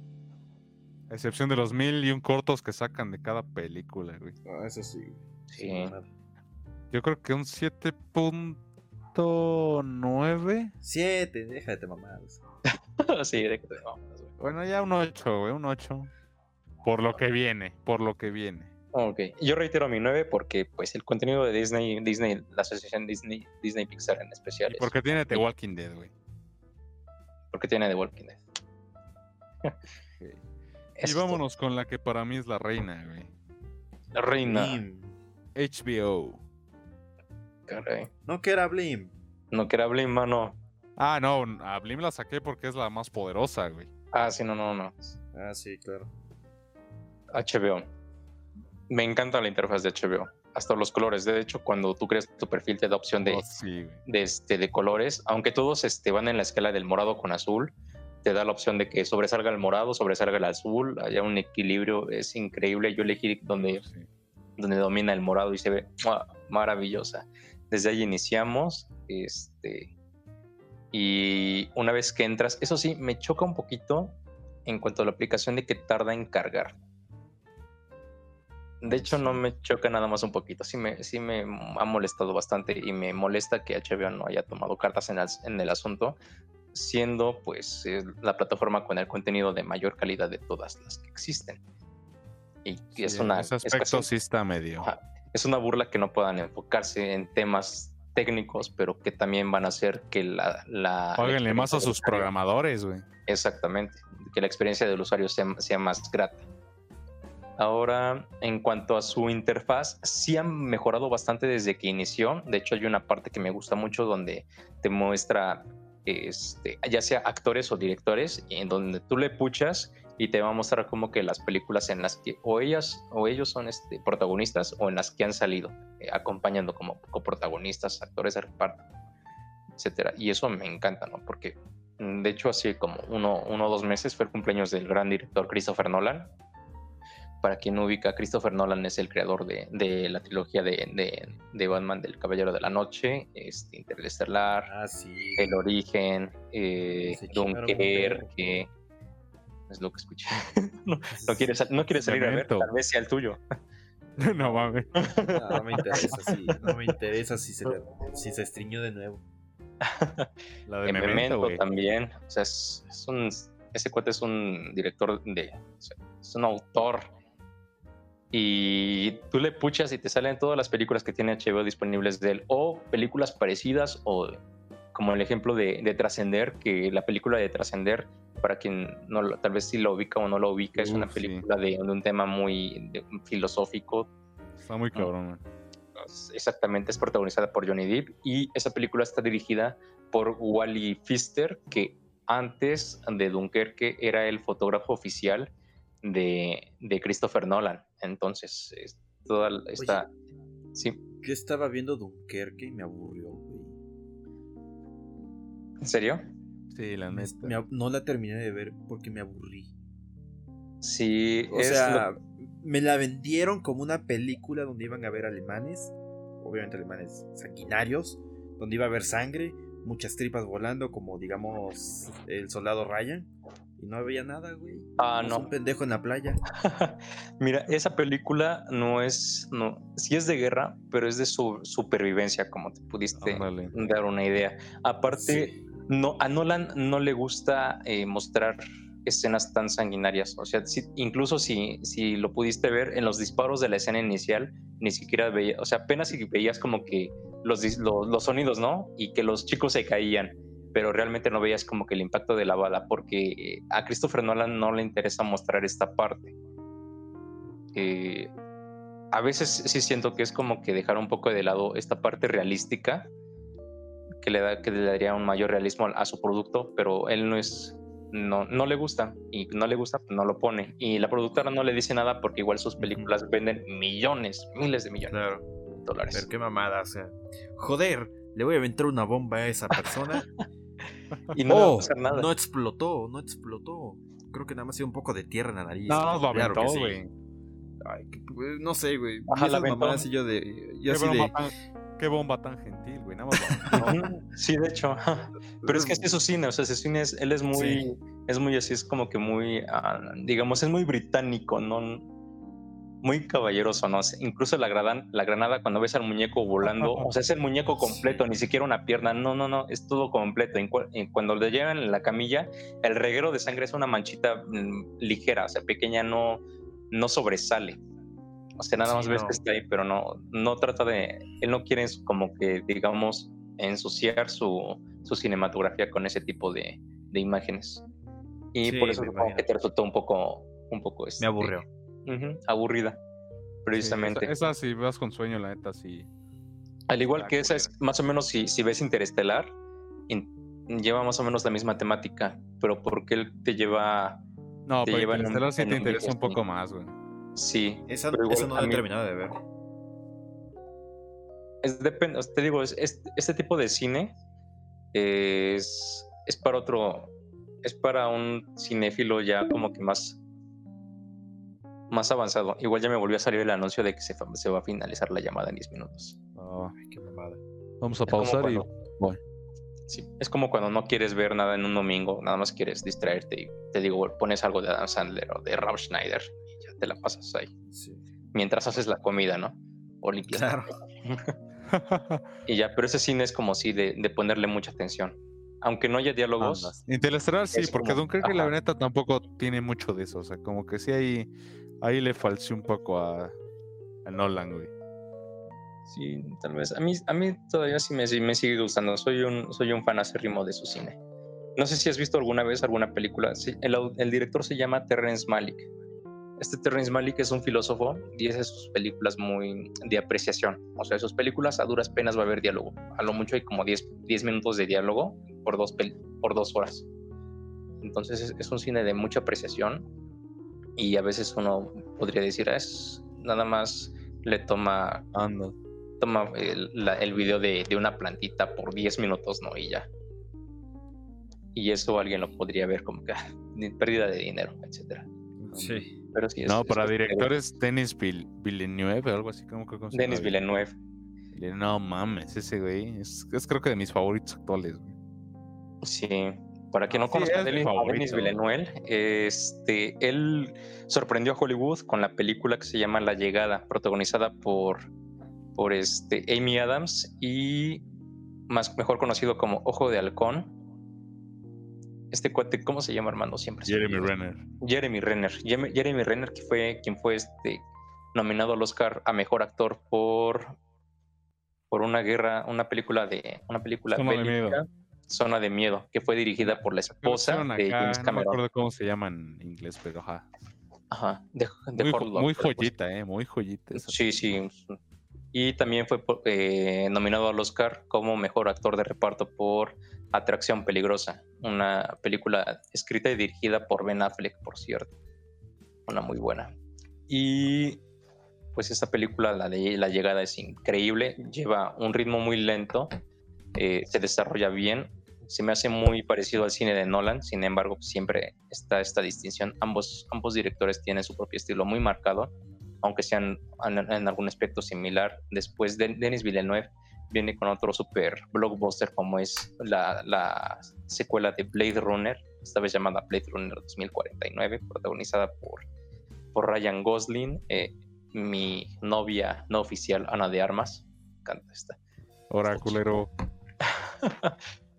A excepción de los mil y un cortos que sacan de cada película, güey. Ah, eso sí. Sí. Yo creo que un 7.9. 7, déjate mamadas. sí, déjate mamadas, güey. Bueno, ya un 8, güey, un 8. Por lo que viene, por lo que viene. Ok, yo reitero mi 9 porque pues el contenido de Disney, Disney, la asociación Disney, Disney Pixar en especial. Porque tiene The Walking Dead, güey. Porque tiene The Walking Dead. Y vámonos con la que para mí es la reina, güey. La reina. HBO. Caray. No que era Blim. No que era Blim, mano. Ah, no, a Blim la saqué porque es la más poderosa, güey. Ah, sí, no, no, no. Ah, sí, claro. HBO me encanta la interfaz de HBO. Hasta los colores. De hecho, cuando tú creas tu perfil te da opción de, oh, de, este, de colores. Aunque todos este, van en la escala del morado con azul, te da la opción de que sobresalga el morado, sobresalga el azul. Haya un equilibrio. Es increíble. Yo elegí donde, donde domina el morado y se ve maravillosa. Desde ahí iniciamos. Este, y una vez que entras, eso sí, me choca un poquito en cuanto a la aplicación de que tarda en cargar de hecho, no me choca nada más un poquito. Sí me, sí me ha molestado bastante y me molesta que HBO no haya tomado cartas en el, en el asunto, siendo pues la plataforma con el contenido de mayor calidad de todas las que existen. Y es una. Ese aspecto sí está medio. es una burla que no puedan enfocarse en temas técnicos, pero que también van a hacer que la. la Páguenle más a sus programadores, güey. Exactamente. Que la experiencia del usuario sea, sea más grata. Ahora, en cuanto a su interfaz, sí han mejorado bastante desde que inició. De hecho, hay una parte que me gusta mucho donde te muestra, este, ya sea actores o directores, en donde tú le puchas y te va a mostrar como que las películas en las que o ellas o ellos son este, protagonistas o en las que han salido eh, acompañando como coprotagonistas, actores de reparto, etcétera. Y eso me encanta, ¿no? Porque mm, de hecho, así como uno o dos meses fue el cumpleaños del gran director Christopher Nolan para quien no ubica, Christopher Nolan es el creador de, la trilogía de, de, Batman del Caballero de la Noche, este, Interestelar, ah, El Origen, eh, Dunkerque. Es lo que escuché. no, quieres, no quieres salir a ver, tal vez sea el tuyo. no mames. No, me interesa, sí, no me interesa si se, si se estriñó de nuevo. La de Memento, también. O sea, es, un, ese cuate es un director de. es un autor y tú le puchas y te salen todas las películas que tiene HBO disponibles de él, o películas parecidas o, como el ejemplo de, de Trascender, que la película de Trascender, para quien no tal vez sí lo ubica o no lo ubica, es una película de, un tema muy filosófico. Está muy cabrón. Exactamente, es protagonizada por Johnny Depp y esa película está dirigida por Wally Pfister, que antes de Dunkerque era el fotógrafo oficial de, de Christopher Nolan. Entonces, toda esta... sí. Yo estaba viendo Dunkerque y me aburrió, ¿En serio? Sí, la neta. no la terminé de ver porque me aburrí. Sí, o sea, me la vendieron como una película donde iban a ver alemanes, obviamente alemanes sanguinarios, donde iba a haber sangre, muchas tripas volando, como digamos el soldado Ryan. Y no había nada, güey. Ah, no. un pendejo en la playa. Mira, esa película no es. No, sí es de guerra, pero es de su supervivencia, como te pudiste dar una idea. Aparte, no, a Nolan no le gusta eh, mostrar escenas tan sanguinarias. O sea, incluso si, si lo pudiste ver en los disparos de la escena inicial, ni siquiera veía, o sea, apenas si veías como que los, los, sonidos, ¿no? Y que los chicos se caían, pero realmente no veías como que el impacto de la bala, porque a Christopher Nolan no le interesa mostrar esta parte. Eh, a veces sí siento que es como que dejar un poco de lado esta parte realística que le, da, que le daría un mayor realismo a, su producto, pero él no es, no, no le gusta y no le gusta, pues no lo pone. Y la productora no le dice nada porque igual sus películas venden millones, miles de millones de dólares. Pero qué mamada, o sea, joder, le voy a aventar una bomba a esa persona. y no oh, nada. No explotó, no explotó. Creo que nada más dio un poco de tierra en la nariz. No, lo aventó, güey. Ay, no sé, güey. Y yo de. Yo así de. Qué bomba tan gentil, güey. Nada más sí, de hecho. Pero es que es su cine, o sea, ese cine es, él es muy, es muy así, es como que muy, ah, digamos, es muy británico, ¿no? Muy caballeroso, ¿no? Incluso la, la granada, cuando ves al muñeco volando, o sea, es el muñeco completo, ni siquiera una pierna, no, no, no, es todo completo. cuando le llevan en la camilla, el reguero de sangre es una manchita mm, ligera, o sea, pequeña, no, no sobresale. O sea, nada más ves que está ahí, pero no, no trata de. Él no quiere como que, digamos, ensuciar su, su cinematografía con ese tipo de, de imágenes. Y por eso supongo que te resultó un poco. Un poco este, me aburrió. Aburrida. Precisamente. esa, si vas con sueño, la neta, sí. Al igual que esa es más o menos si, si ves Interestelar, lleva más o menos la misma temática, pero porque él te lleva. No, pero Interestelar sí te interesa un poco más, güey. Sí. Esa, no he terminado de ver. Es depende, te digo, es, este tipo de cine es, es para otro, es para un cinéfilo ya como que más, más avanzado. Igual ya me volvió a salir el anuncio de que se, se va a finalizar la llamada en 10 minutos. qué mamada. Vamos a pausar y bueno. Sí, es como cuando no quieres ver nada en un domingo, nada más quieres distraerte y te digo, pones algo de Adam Sandler o de Rob Schneider te la pasas ahí. Mientras haces la comida, ¿no? O limpias. Claro. y ya, pero ese cine es como si de, ponerle mucha atención. Aunque no haya diálogos. Interestelar sí, porque que la veneta tampoco tiene mucho de eso. O sea, como que sí ahí, ahí le falció un poco a, a Nolan, güey. Sí, tal vez. A mí, a mí todavía sí me, me sigue gustando. Soy un, soy un fan acérrimo de su cine. No sé si has visto alguna vez alguna película. el, el director se llama Terrence Malick. Este Terrence Malick es un filósofo y es sus películas muy de apreciación. O sea, sus películas a duras penas va a haber diálogo. A lo mucho hay como 10, 10 minutos de diálogo por dos, por dos horas. Entonces es, un cine de mucha apreciación y a veces uno podría decir, ah, es nada más le toma, toma el, el video de, de, una plantita por 10 minutos, ¿no? Y ya. Y eso alguien lo podría ver como que pérdida de dinero, etcétera. Sí no, para directores, Denis Villeneuve, algo así como que. Denis Villeneuve. No mames, ese güey. Es, creo que de mis favoritos actuales, güey. Sí. Para quien no conozca Denis Villeneuve, este, él sorprendió a Hollywood con la película que se llama La Llegada, protagonizada por, por este, Amy Adams y más mejor conocido como Ojo de Halcón, este cuate, ¿cómo se llama Armando? Siempre. Jeremy Renner. Jeremy Renner. Jeremy Renner, que fue quien fue este nominado al Oscar a mejor actor por por una guerra, una película de una película bélica. Zona de Miedo, que fue dirigida por la esposa de James Cameron. No me acuerdo cómo se llama en inglés, pero ajá. Ajá, de, muy, muy joyita, eh, muy joyita. Sí, sí. Y también fue eh, nominado al Oscar como mejor actor de reparto por Atracción Peligrosa, una película escrita y dirigida por Ben Affleck, por cierto. Una muy buena. Y pues esta película, la de La llegada, es increíble, lleva un ritmo muy lento, eh, se desarrolla bien, se me hace muy parecido al cine de Nolan, sin embargo siempre está esta distinción, ambos, ambos directores tienen su propio estilo muy marcado, aunque sean en, algún aspecto similar. Después de Denis Villeneuve viene con otro super blockbuster como es la, la secuela de Blade Runner, esta vez llamada Blade Runner 2049, protagonizada por, por Ryan Gosling. Eh, mi novia no oficial, Ana de Armas. Canta esta. Hola, culero.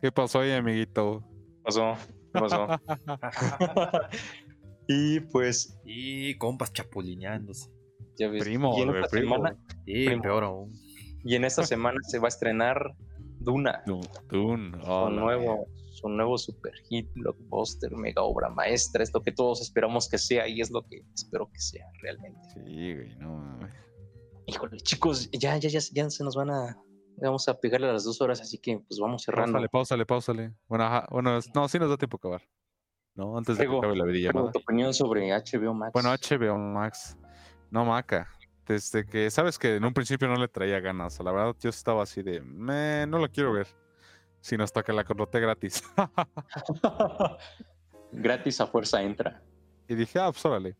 ¿Qué pasó ahí, amiguito? ¿Qué pasó? ¿Qué pasó? y pues. Y compas chapulineándose. Ya ves. Primo, y en esta primo. semana. Sí, peor aún. Y en esta semana se va a estrenar Duna. Dune. su nuevo, su nuevo super hit, blockbuster, mega obra maestra, es lo que todos esperamos que sea y es lo que espero que sea realmente. Sí, güey, no Híjole, chicos, ya, ya, ya, ya se nos van a. Vamos a pegarle a las dos horas, así que pues vamos cerrando. Páusale, páusale, páusale. Bueno, ajá, bueno, no, sí nos da tiempo a acabar. No, antes de que acabe la videollamada. tu opinión sobre HBO Max? Bueno, HBO Max. No, maca desde que sabes que en un principio no le traía ganas. La verdad, yo estaba así de, me, no lo quiero ver. Sino hasta que la contraté gratis. gratis a fuerza entra. Y dije, ah, pues órale.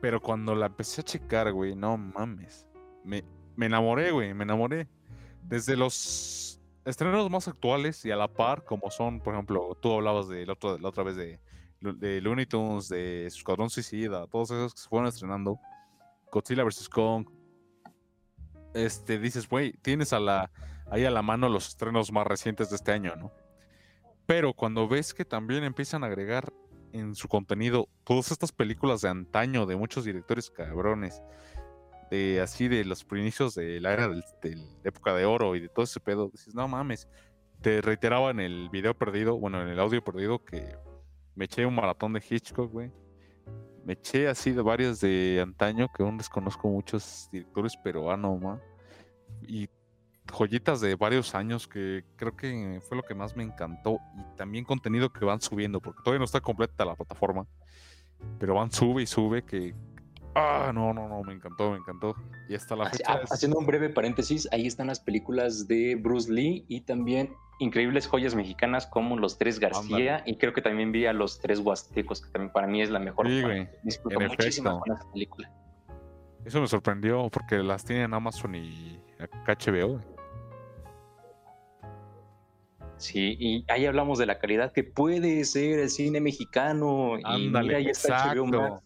Pero cuando la empecé a checar, güey, no mames. Me, me enamoré, güey, me enamoré. Desde los estrenos más actuales y a la par, como son, por ejemplo, tú hablabas de la otra, la otra vez de, de Looney Tunes, de Escuadrón Suicida, todos esos que se fueron estrenando Godzilla vs. Kong, este, dices, güey, tienes ahí a la mano los estrenos más recientes de este año, ¿no? Pero cuando ves que también empiezan a agregar en su contenido todas estas películas de antaño de muchos directores cabrones, de así de los inicios de la era de la época de oro y de todo ese pedo, dices, no mames, te reiteraba en el video perdido, bueno, en el audio perdido que me eché un maratón de Hitchcock, güey me eché así de varios de antaño que aún desconozco muchos directores peruanos, man. Y joyitas de varios años que creo que fue lo que más me encantó. Y también contenido que van subiendo, porque todavía no está completa la plataforma. Pero van sube y sube que... Ah, no, no, no, me encantó, me encantó. Y hasta la fecha... Haciendo un breve paréntesis, ahí están las películas de Bruce Lee y también increíbles joyas mexicanas como Los Tres García y creo que también vi a Los Tres Huastecos, que también para mí es la mejor. Sí, güey. Disfruto muchísimo con esa película. Eso me sorprendió porque las tienen Amazon y HBO. Sí, y ahí hablamos de la calidad que puede ser el cine mexicano. Ándale, y mira, ahí está HBO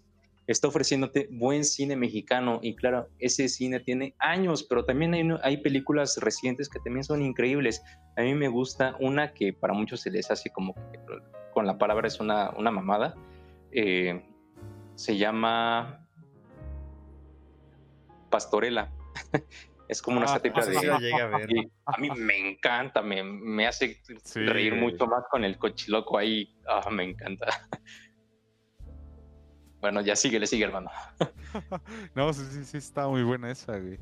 está ofreciéndote buen cine mexicano y claro, ese cine tiene años, pero también hay, hay, películas recientes que también son increíbles. A mí me gusta una que para muchos se les hace como que con la palabra es una, una mamada. Eh, se llama Pastorela. es como una ah, de... a, mí me encanta, me, me hace reír mucho más con el cochiloco ahí. Ah, me encanta. Bueno, ya sigue, le sigue, hermano. no, sí, sí, sí, está muy buena esa, güey.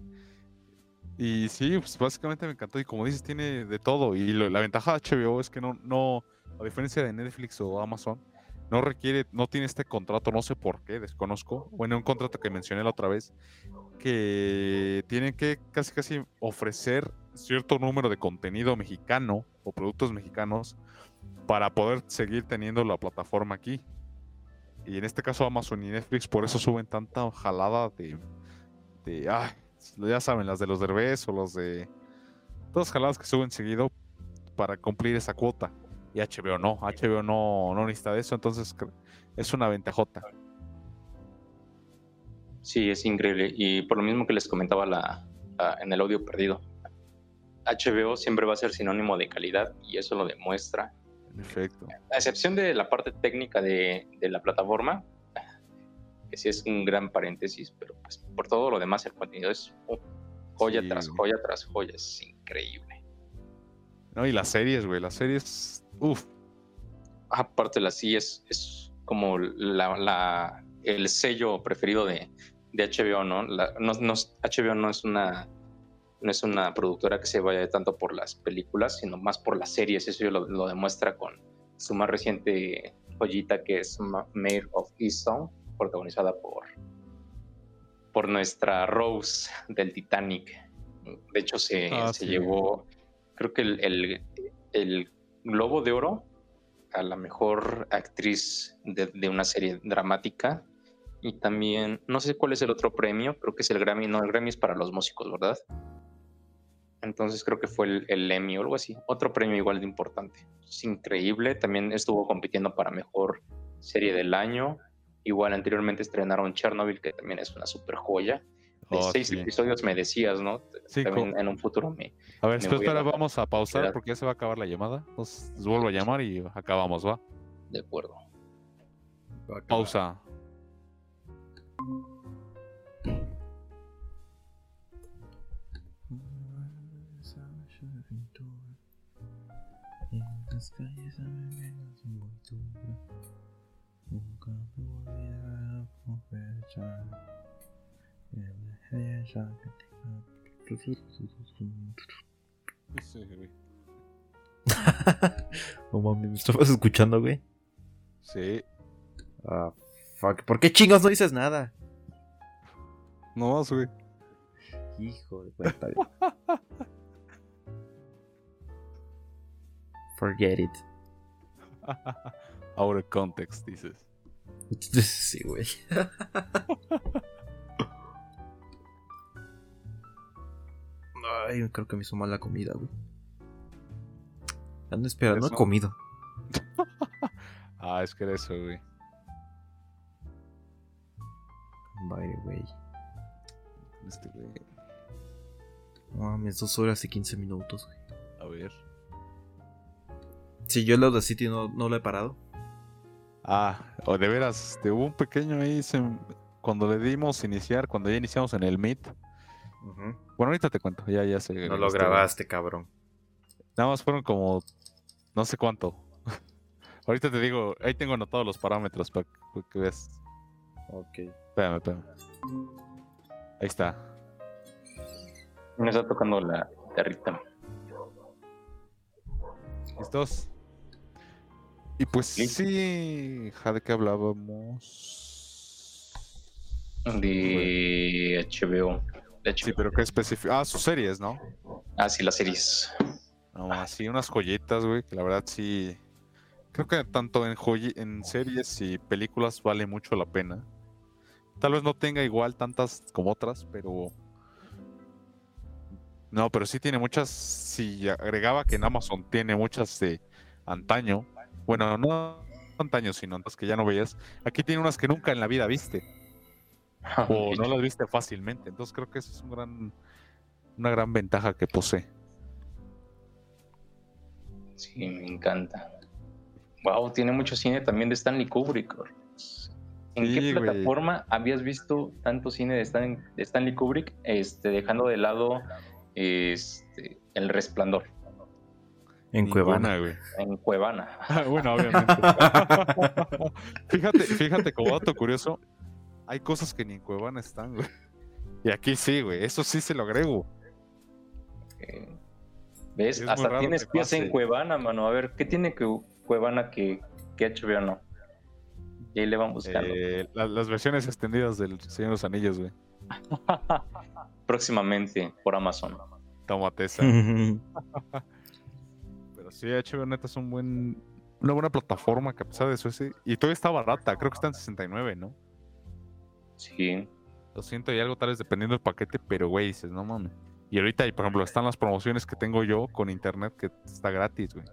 Y sí, pues básicamente me encantó. Y como dices, tiene de todo. Y la ventaja de HBO es que no, no, a diferencia de Netflix o Amazon, no requiere, no tiene este contrato, no sé por qué, desconozco. Bueno, un contrato que mencioné la otra vez, que tienen que casi casi ofrecer cierto número de contenido mexicano o productos mexicanos para poder seguir teniendo la plataforma aquí. Y en este caso Amazon y Netflix por eso suben tanta jalada de... de ya saben, las de los Derbez o los de... Todas jaladas que suben seguido para cumplir esa cuota. Y HBO no, HBO no, no necesita de eso, entonces es una ventajota. Sí, es increíble. Y por lo mismo que les comentaba la, en el audio perdido, HBO siempre va a ser sinónimo de calidad y eso lo demuestra Perfecto. A excepción de la parte técnica de, la plataforma, que sí es un gran paréntesis, pero pues por todo lo demás el contenido es joya tras joya tras joya, es increíble. No, y las series, güey, las series, uff. Aparte, las series es como la, la, el sello preferido de, de HBO, ¿no? La, no, no HBO no es una no es una productora que se vaya tanto por las películas, sino más por las series. Eso lo, lo demuestra con su más reciente joyita que es Mayor of Easttown, protagonizada por, por nuestra Rose del Titanic. De hecho, se, ah, se llevó, creo que el, el, el, Globo de Oro a la mejor actriz de, de, una serie dramática. Y también, no sé cuál es el otro premio, creo que es el Grammy, no, el Grammy es para los músicos, ¿verdad? Entonces creo que fue el, el, Emmy o algo así. Otro premio igual de importante. Es increíble. También estuvo compitiendo para mejor serie del año. Igual anteriormente estrenaron Chernobyl, que también es una super joya. De oh, seis episodios me decías, ¿no? Sí, también en un futuro me. A ver, después ahora vamos a pausar porque ya se va a acabar la llamada. Nos vuelvo a llamar y acabamos, ¿va? De acuerdo. Pausa. Las calles a menos muy dura. Nunca me volverá a aprovechar. Ella que Sí, güey. no mami, ¿me estabas escuchando, güey? Sí. Ah, fuck. ¿Por qué chingos no dices nada? No, güey. Hijo de puta. Forget it. Out of context, dices. Sí, güey. Ay, creo que me hizo mal la comida, güey. Ando esperando, no he comido. ah, es que era eso, güey. Vaya, güey. Este, güey. No mames, dos horas y quince minutos, güey. A ver. Si yo el de City no, no lo he parado. Ah, o de veras, te hubo un pequeño ahí cuando le dimos iniciar, cuando ya iniciamos en el Meet. Bueno, ahorita te cuento, ya, ya sé. No lo este, grabaste, cabrón. Nada más fueron como no sé cuánto. ahorita te digo, ahí tengo anotados los parámetros para que veas. Ok. Espérame, espérame. Ahí está. Me está tocando la guitarrita. ¿Listos? Y pues sí, ¿de qué hablábamos? De HBO. Sí, pero qué específico. Ah, sus series, ¿no? Ah, sí, las series. No, sí, unas joyitas, güey, que la verdad sí. Creo que tanto en, en series y películas vale mucho la pena. Tal vez no tenga igual tantas como otras, pero. No, pero sí tiene muchas. Si agregaba que en Amazon tiene muchas de antaño, bueno, no antaño, sino las que ya no veías. Aquí tiene unas que nunca en la vida viste. o no las viste fácilmente. Entonces creo que eso es un gran, una gran ventaja que posee. Sí, me encanta. Wow, tiene mucho cine también de Stanley Kubrick. ¿En qué plataforma habías visto tanto cine de, Stanley Kubrick, este, dejando de lado este, El Resplandor? En Cuevana, güey. En Cuevana. Ah, bueno, obviamente. fíjate, fíjate, como dato curioso, hay cosas que ni en Cuevana están, güey. Y aquí sí, güey. Eso sí se lo agrego. ¿Ves? Hasta tienes pies en Cuevana, mano. A ver, ¿qué tiene que Cuevana que, que HBO no? Y ahí le vamos buscando. Eh, las versiones extendidas del Señor de los Anillos, güey. Próximamente por Amazon. Tómate esa. Sí, HBO neta es un buen, una buena plataforma que a pesar de eso ese, y todavía está barata, creo que está en 69, ¿no? Sí. Lo siento, y algo tal vez dependiendo del paquete, pero güey, dices, no mames. Y ahorita, por ejemplo, están las promociones que tengo yo con internet que está gratis, güey.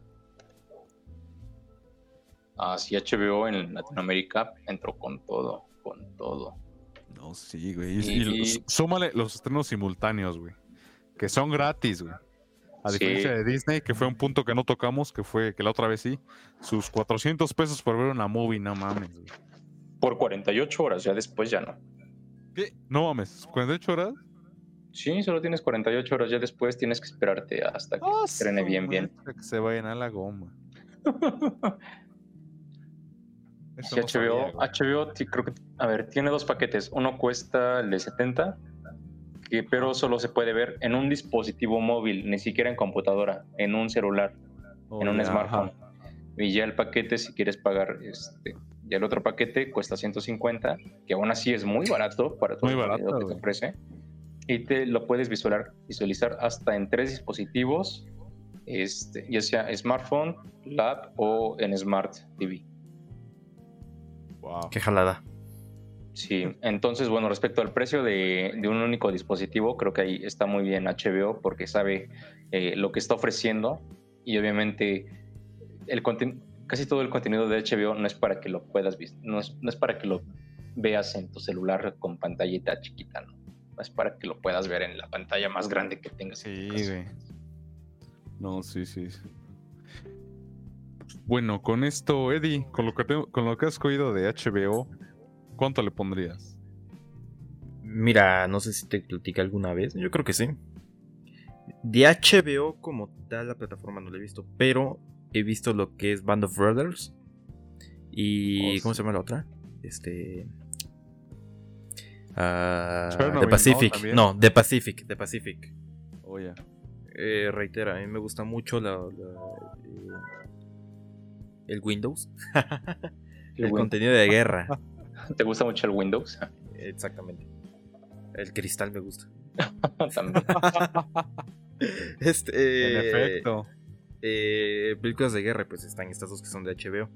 Ah, sí, HBO en Latinoamérica entró con todo, con todo. No, sí, güey. Y, súmale los estrenos simultáneos, güey. Que son gratis, güey. A diferencia de Disney, que fue un punto que no tocamos, que fue que la otra vez sí, sus 400 pesos por ver una movie, no mames. Por 48 horas, ya después ya no. ¿Qué? No mames, ¿48 horas? Sí, solo tienes 48 horas, ya después tienes que esperarte hasta que se estrene bien, bien. Que se vayan a la goma. Sí, no sabía, HBO, güey. HBO creo que, a ver, tiene dos paquetes. Uno cuesta el de 70, que, pero solo se puede ver en un dispositivo móvil, ni siquiera en computadora, en un celular, Oh, en un ya, smartphone. ajá. Y ya el paquete, si quieres pagar, este, ya el otro paquete cuesta 150, que aún así es muy barato para todo Muy el barato, que te ofrece. Y te lo puedes visualizar, visualizar hasta en tres dispositivos, este, ya sea smartphone, lab o en Smart TV. Wow. Qué jalada. Sí, entonces, bueno, respecto al precio de, de un único dispositivo, creo que ahí está muy bien HBO porque sabe eh, lo que está ofreciendo y obviamente el casi todo el contenido de HBO no es para que lo puedas no es, no es para que lo veas en tu celular con pantallita chiquita, ¿no? Es para que lo puedas ver en la pantalla más grande que tengas. en Sí, güey. No, sí, sí. sí. Bueno, con esto, Eddie, con lo que, te- con lo que has oído de HBO, ¿cuánto le pondrías? Mira, no sé si te platicé alguna vez. Yo creo que sí. De HBO como tal, la plataforma no la he visto. Pero he visto lo que es Band of Brothers. Y. Oh, ¿Cómo sí. se llama la otra? Este. Chernobyl, The ¿no? Pacific. También. No, The Pacific. The Pacific. Oh, ya. Eh, reitera, a mí me gusta mucho la, la- eh, el Windows. El contenido de guerra. ¿Te gusta mucho el Windows? Exactamente. El cristal me gusta. También. Este, En eh, efecto. eh, películas de guerra, pues están estas dos que son de HBO.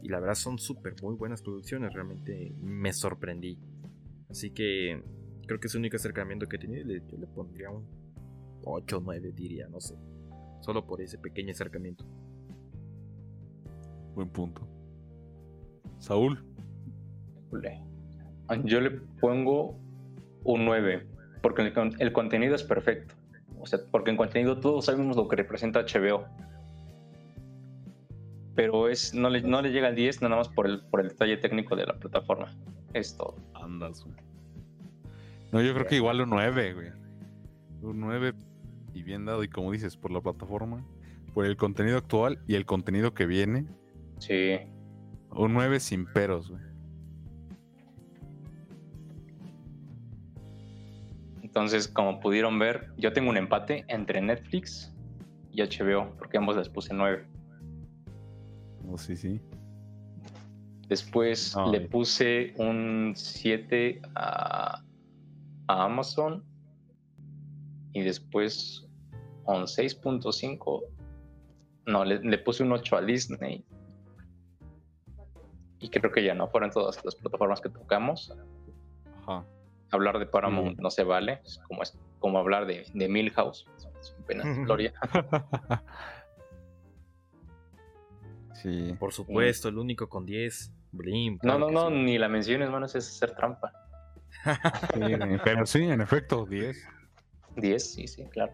Y la verdad son súper muy buenas producciones. Realmente me sorprendí. Así que creo que es el único acercamiento que he tenido. Yo le pondría un 8 o 9, diría, no sé. Solo por ese pequeño acercamiento. Buen punto. Saúl. Yo le pongo un 9, porque el contenido es perfecto. O sea, porque en contenido todos sabemos lo que representa HBO. Pero es, no, le, no le llega al 10 nada más por el, por el detalle técnico de la plataforma. Es todo. Andas, güey. No, yo creo que igual un 9, güey. Un 9 y bien dado. Y como dices, por la plataforma, por el contenido actual y el contenido que viene, Sí. un 9 sin peros, güey. Entonces, como pudieron ver, yo tengo un empate entre Netflix y HBO, porque ambos les puse 9. No, sí, sí. Después le puse un 7 a, a Amazon. Y después un 6.5. No, le, le puse un 8 a Disney. Y creo que ya no fueron todas las plataformas que tocamos. Ajá. Hablar de Paramount no se vale. Es como, es como hablar de, de Milhouse. Es un pena de gloria. sí. Por supuesto, el único con 10. Blim, No, no, no, ni la menciones, manos, es hacer trampa. Sí, Pero sí, en efecto, 10. 10, sí, sí, claro.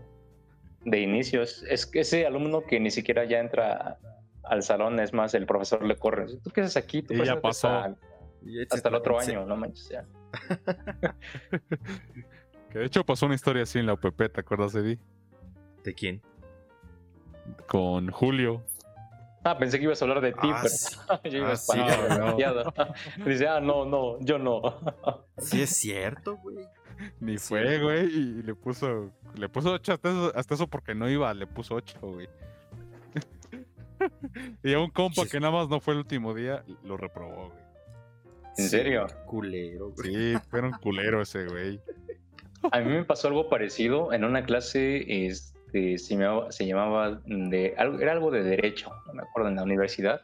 De inicio, es, es que ese alumno que ni siquiera ya entra al salón, es más, el profesor le corre. ¿Tú qué haces aquí? Tú Y ya pasó. Hasta, Y échate hasta el otro año, no manches. Ya. Que de hecho pasó una historia así en la UPP, ¿te acuerdas, Eddie? ¿De quién? Con Julio. Ah, pensé que ibas a hablar de ti, Ah, pero yo iba Ah, sí, no. Dice, ah, no, no, yo no. Sí es cierto, güey. Ni Sí. fue, güey, y le puso, le puso 8 hasta eso, hasta eso porque no iba, le puso 8, güey. y a un compa Sí. que nada más no fue el último día, lo reprobó, güey. ¿En serio? Culero, güey. Sí, fue un culero ese, güey. A mí me pasó algo parecido en una clase, este, se llamaba, se llamaba de, algo- era algo de derecho, no me acuerdo, en la universidad.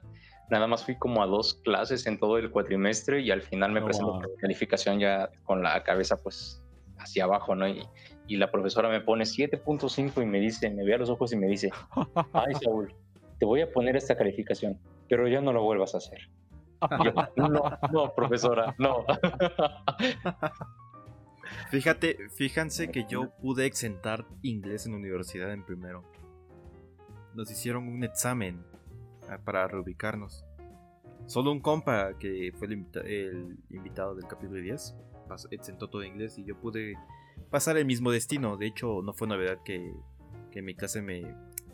Nada más fui como a dos clases en todo el cuatrimestre y al final me wow. por calificación ya con la cabeza pues hacia abajo, ¿no? Y, y la profesora me pone 7.5 y me dice, me ve a los ojos y me dice, ay Saúl, te voy a poner esta calificación, pero ya no lo vuelvas a hacer. Yo, no, no, profesora, no. Fíjate, fíjense que yo pude exentar inglés en la universidad en primero. Nos hicieron un examen ah, para reubicarnos. Solo un compa que fue el, invita- el invitado del capítulo 10 pasó- exentó todo inglés y yo pude pasar el mismo destino. De hecho, no fue novedad que, que mi clase me,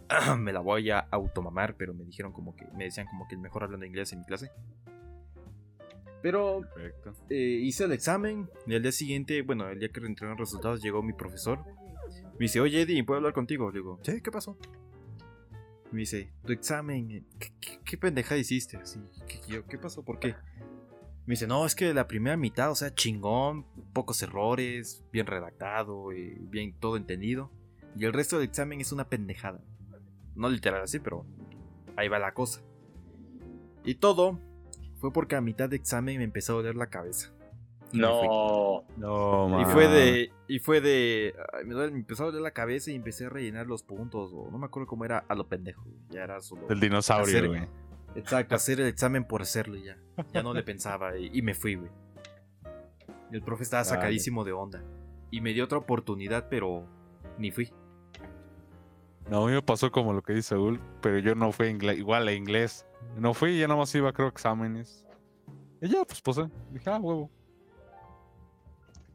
me la voy a automamar, pero me dijeron como que, me decían como que el mejor hablando inglés en mi clase. Pero eh, hice el examen y al día siguiente, bueno, el día que entregaron los resultados, llegó mi profesor. Me dice, oye Eddie, ¿puedo hablar contigo? Le digo, ¿sí? ¿Qué pasó? Me dice, tu examen, ¿qué, pendeja hiciste? Así, ¿qué, ¿qué pasó? ¿Por qué? Me dice, no, es que la primera mitad, o sea, chingón, pocos errores, bien redactado, y bien todo entendido. Y el resto del examen es una pendejada. No literal así, pero ahí va la cosa. Y todo fue porque a mitad de examen me empezó a doler la cabeza. no, no, Y fue de, y fue de, me, empezó a doler la cabeza y empecé a rellenar los puntos, o no me acuerdo cómo era, a lo pendejo. Ya era solo. El dinosaurio, güey. Exacto, hacer el examen por hacerlo ya. Ya no le pensaba y, me fui, güey. El profe estaba sacadísimo de onda. Y me dio otra oportunidad, pero ni fui. No, a mí me pasó como lo que dice Saúl, pero yo no fui igual a inglés. No fui, ya nada más iba, creo, exámenes. Y ya, pues pues, Dije, ah, huevo.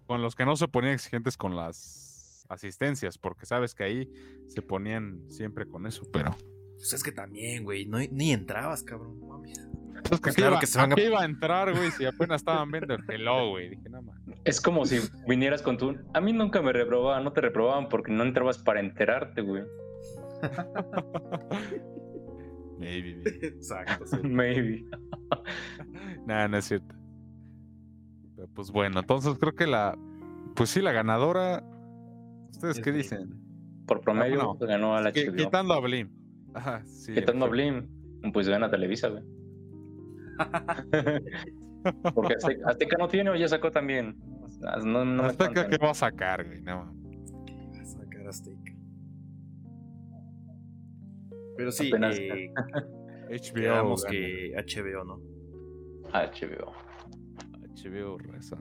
Con los que no se ponían exigentes con las asistencias, porque sabes que ahí se ponían siempre con eso, pero. Pues es que también, güey, no, ni entrabas, cabrón, mami. Pues que claro que se van a... iba a entrar, güey, si apenas estaban viendo el hello, güey. Dije, nada más. Es como si vinieras con tu. A mí nunca me reprobaban, no te reprobaban porque no entrabas para enterarte, güey. Maybe. Exacto. Maybe. Nada, no es cierto. pues bueno, entonces creo que la. Pues sí, la ganadora. ¿Ustedes qué dicen? Por promedio, pues, ganó a la chica. Quitando a Blim. Ajá, sí. Quitando a Blim, pues gana Televisa, güey. Porque Azteca, no tiene o ya sacó también. No, Azteca, ¿qué va a sacar, güey? No. ¿Qué va a sacar Azteca? Pero sí, eh, HBO. que HBO, ¿no? HBO. HBO reza.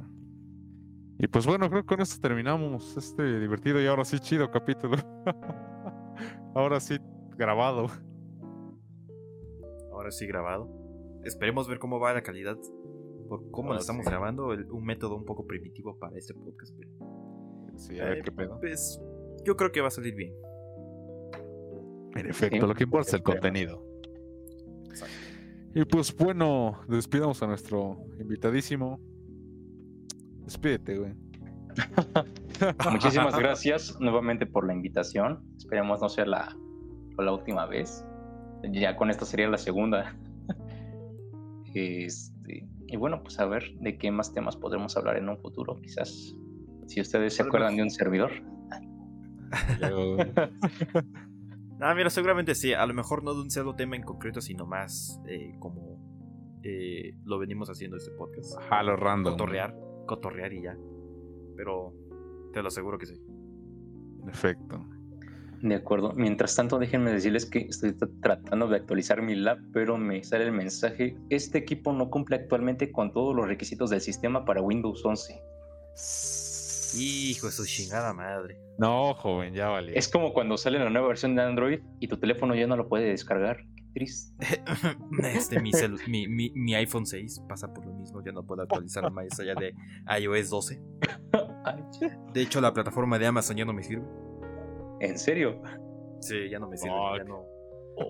Y pues bueno, creo que con esto terminamos este divertido y ahora sí chido capítulo. ahora sí grabado. Ahora sí grabado. Esperemos ver cómo va la calidad. Por cómo lo oh, estamos grabando, un método un poco primitivo para este podcast. Sí, a ver eh, qué pedo. Pues yo creo que va a salir bien. En efecto, lo que importa es el contenido. Y pues bueno, despidamos a nuestro invitadísimo. Despídete, güey. Muchísimas gracias nuevamente por la invitación. Esperemos no sea la, la última vez. Ya con esta sería la segunda. Este, y bueno, pues a ver de qué más temas podremos hablar en un futuro, quizás. Si ustedes se acuerdan de un servidor. Ah, mira, seguramente sí. A lo mejor no de un solo tema en concreto, sino más eh, como eh, lo venimos haciendo este podcast. Ajá, lo random. Cotorrear, cotorrear y ya. Pero te lo aseguro que sí. Perfecto. De acuerdo. Mientras tanto, déjenme decirles que estoy tratando de actualizar mi lab, pero me sale el mensaje. Este equipo no cumple actualmente con todos los requisitos del sistema para Windows 11. Hijo de su chingada madre. No, joven, ya vale. Es como cuando sale la nueva versión de Android y tu teléfono ya no lo puede descargar. Qué triste. este, mi, iPhone 6 pasa por lo mismo. Ya no puedo actualizar más allá de iOS 12. De hecho, la plataforma de Amazon ya no me sirve. ¿En serio? Sí, ya no me sirve.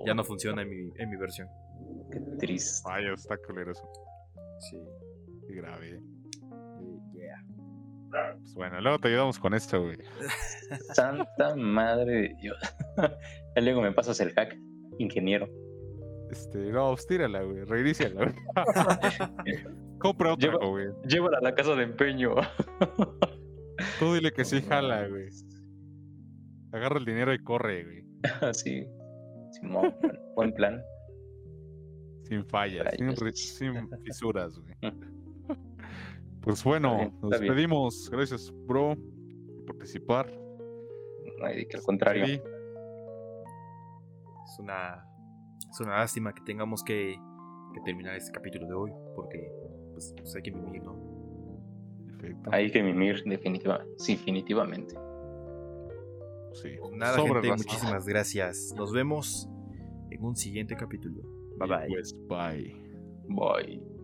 Ya, no, funciona en mi, en mi versión. Qué triste. Ay, está culero eso. Sí. Qué grave. Pues bueno, luego te ayudamos con esto, güey. Santa madre de Dios. Ya luego me pasas el hack, ingeniero. Este, no, pues tírala, güey. Reiníciala, güey. Compra otra, güey. Llévala a la casa de empeño. Tú dile que sí jala, güey. Agarra el dinero y corre, güey. sí. Simón, buen plan. Sin fallas, sin, sin fisuras, güey. Pues bueno, nos despedimos. Gracias, bro, por participar. No hay que al contrario. Es una, es una lástima que tengamos que, que terminar este capítulo de hoy, porque pues, pues hay que mimir, ¿no? Hay que mimir, definitiva, sí, definitivamente. Sí. Pues nada, gente, muchísimas gracias. Nos vemos en un siguiente capítulo. Bye bye. Pues, bye. Bye.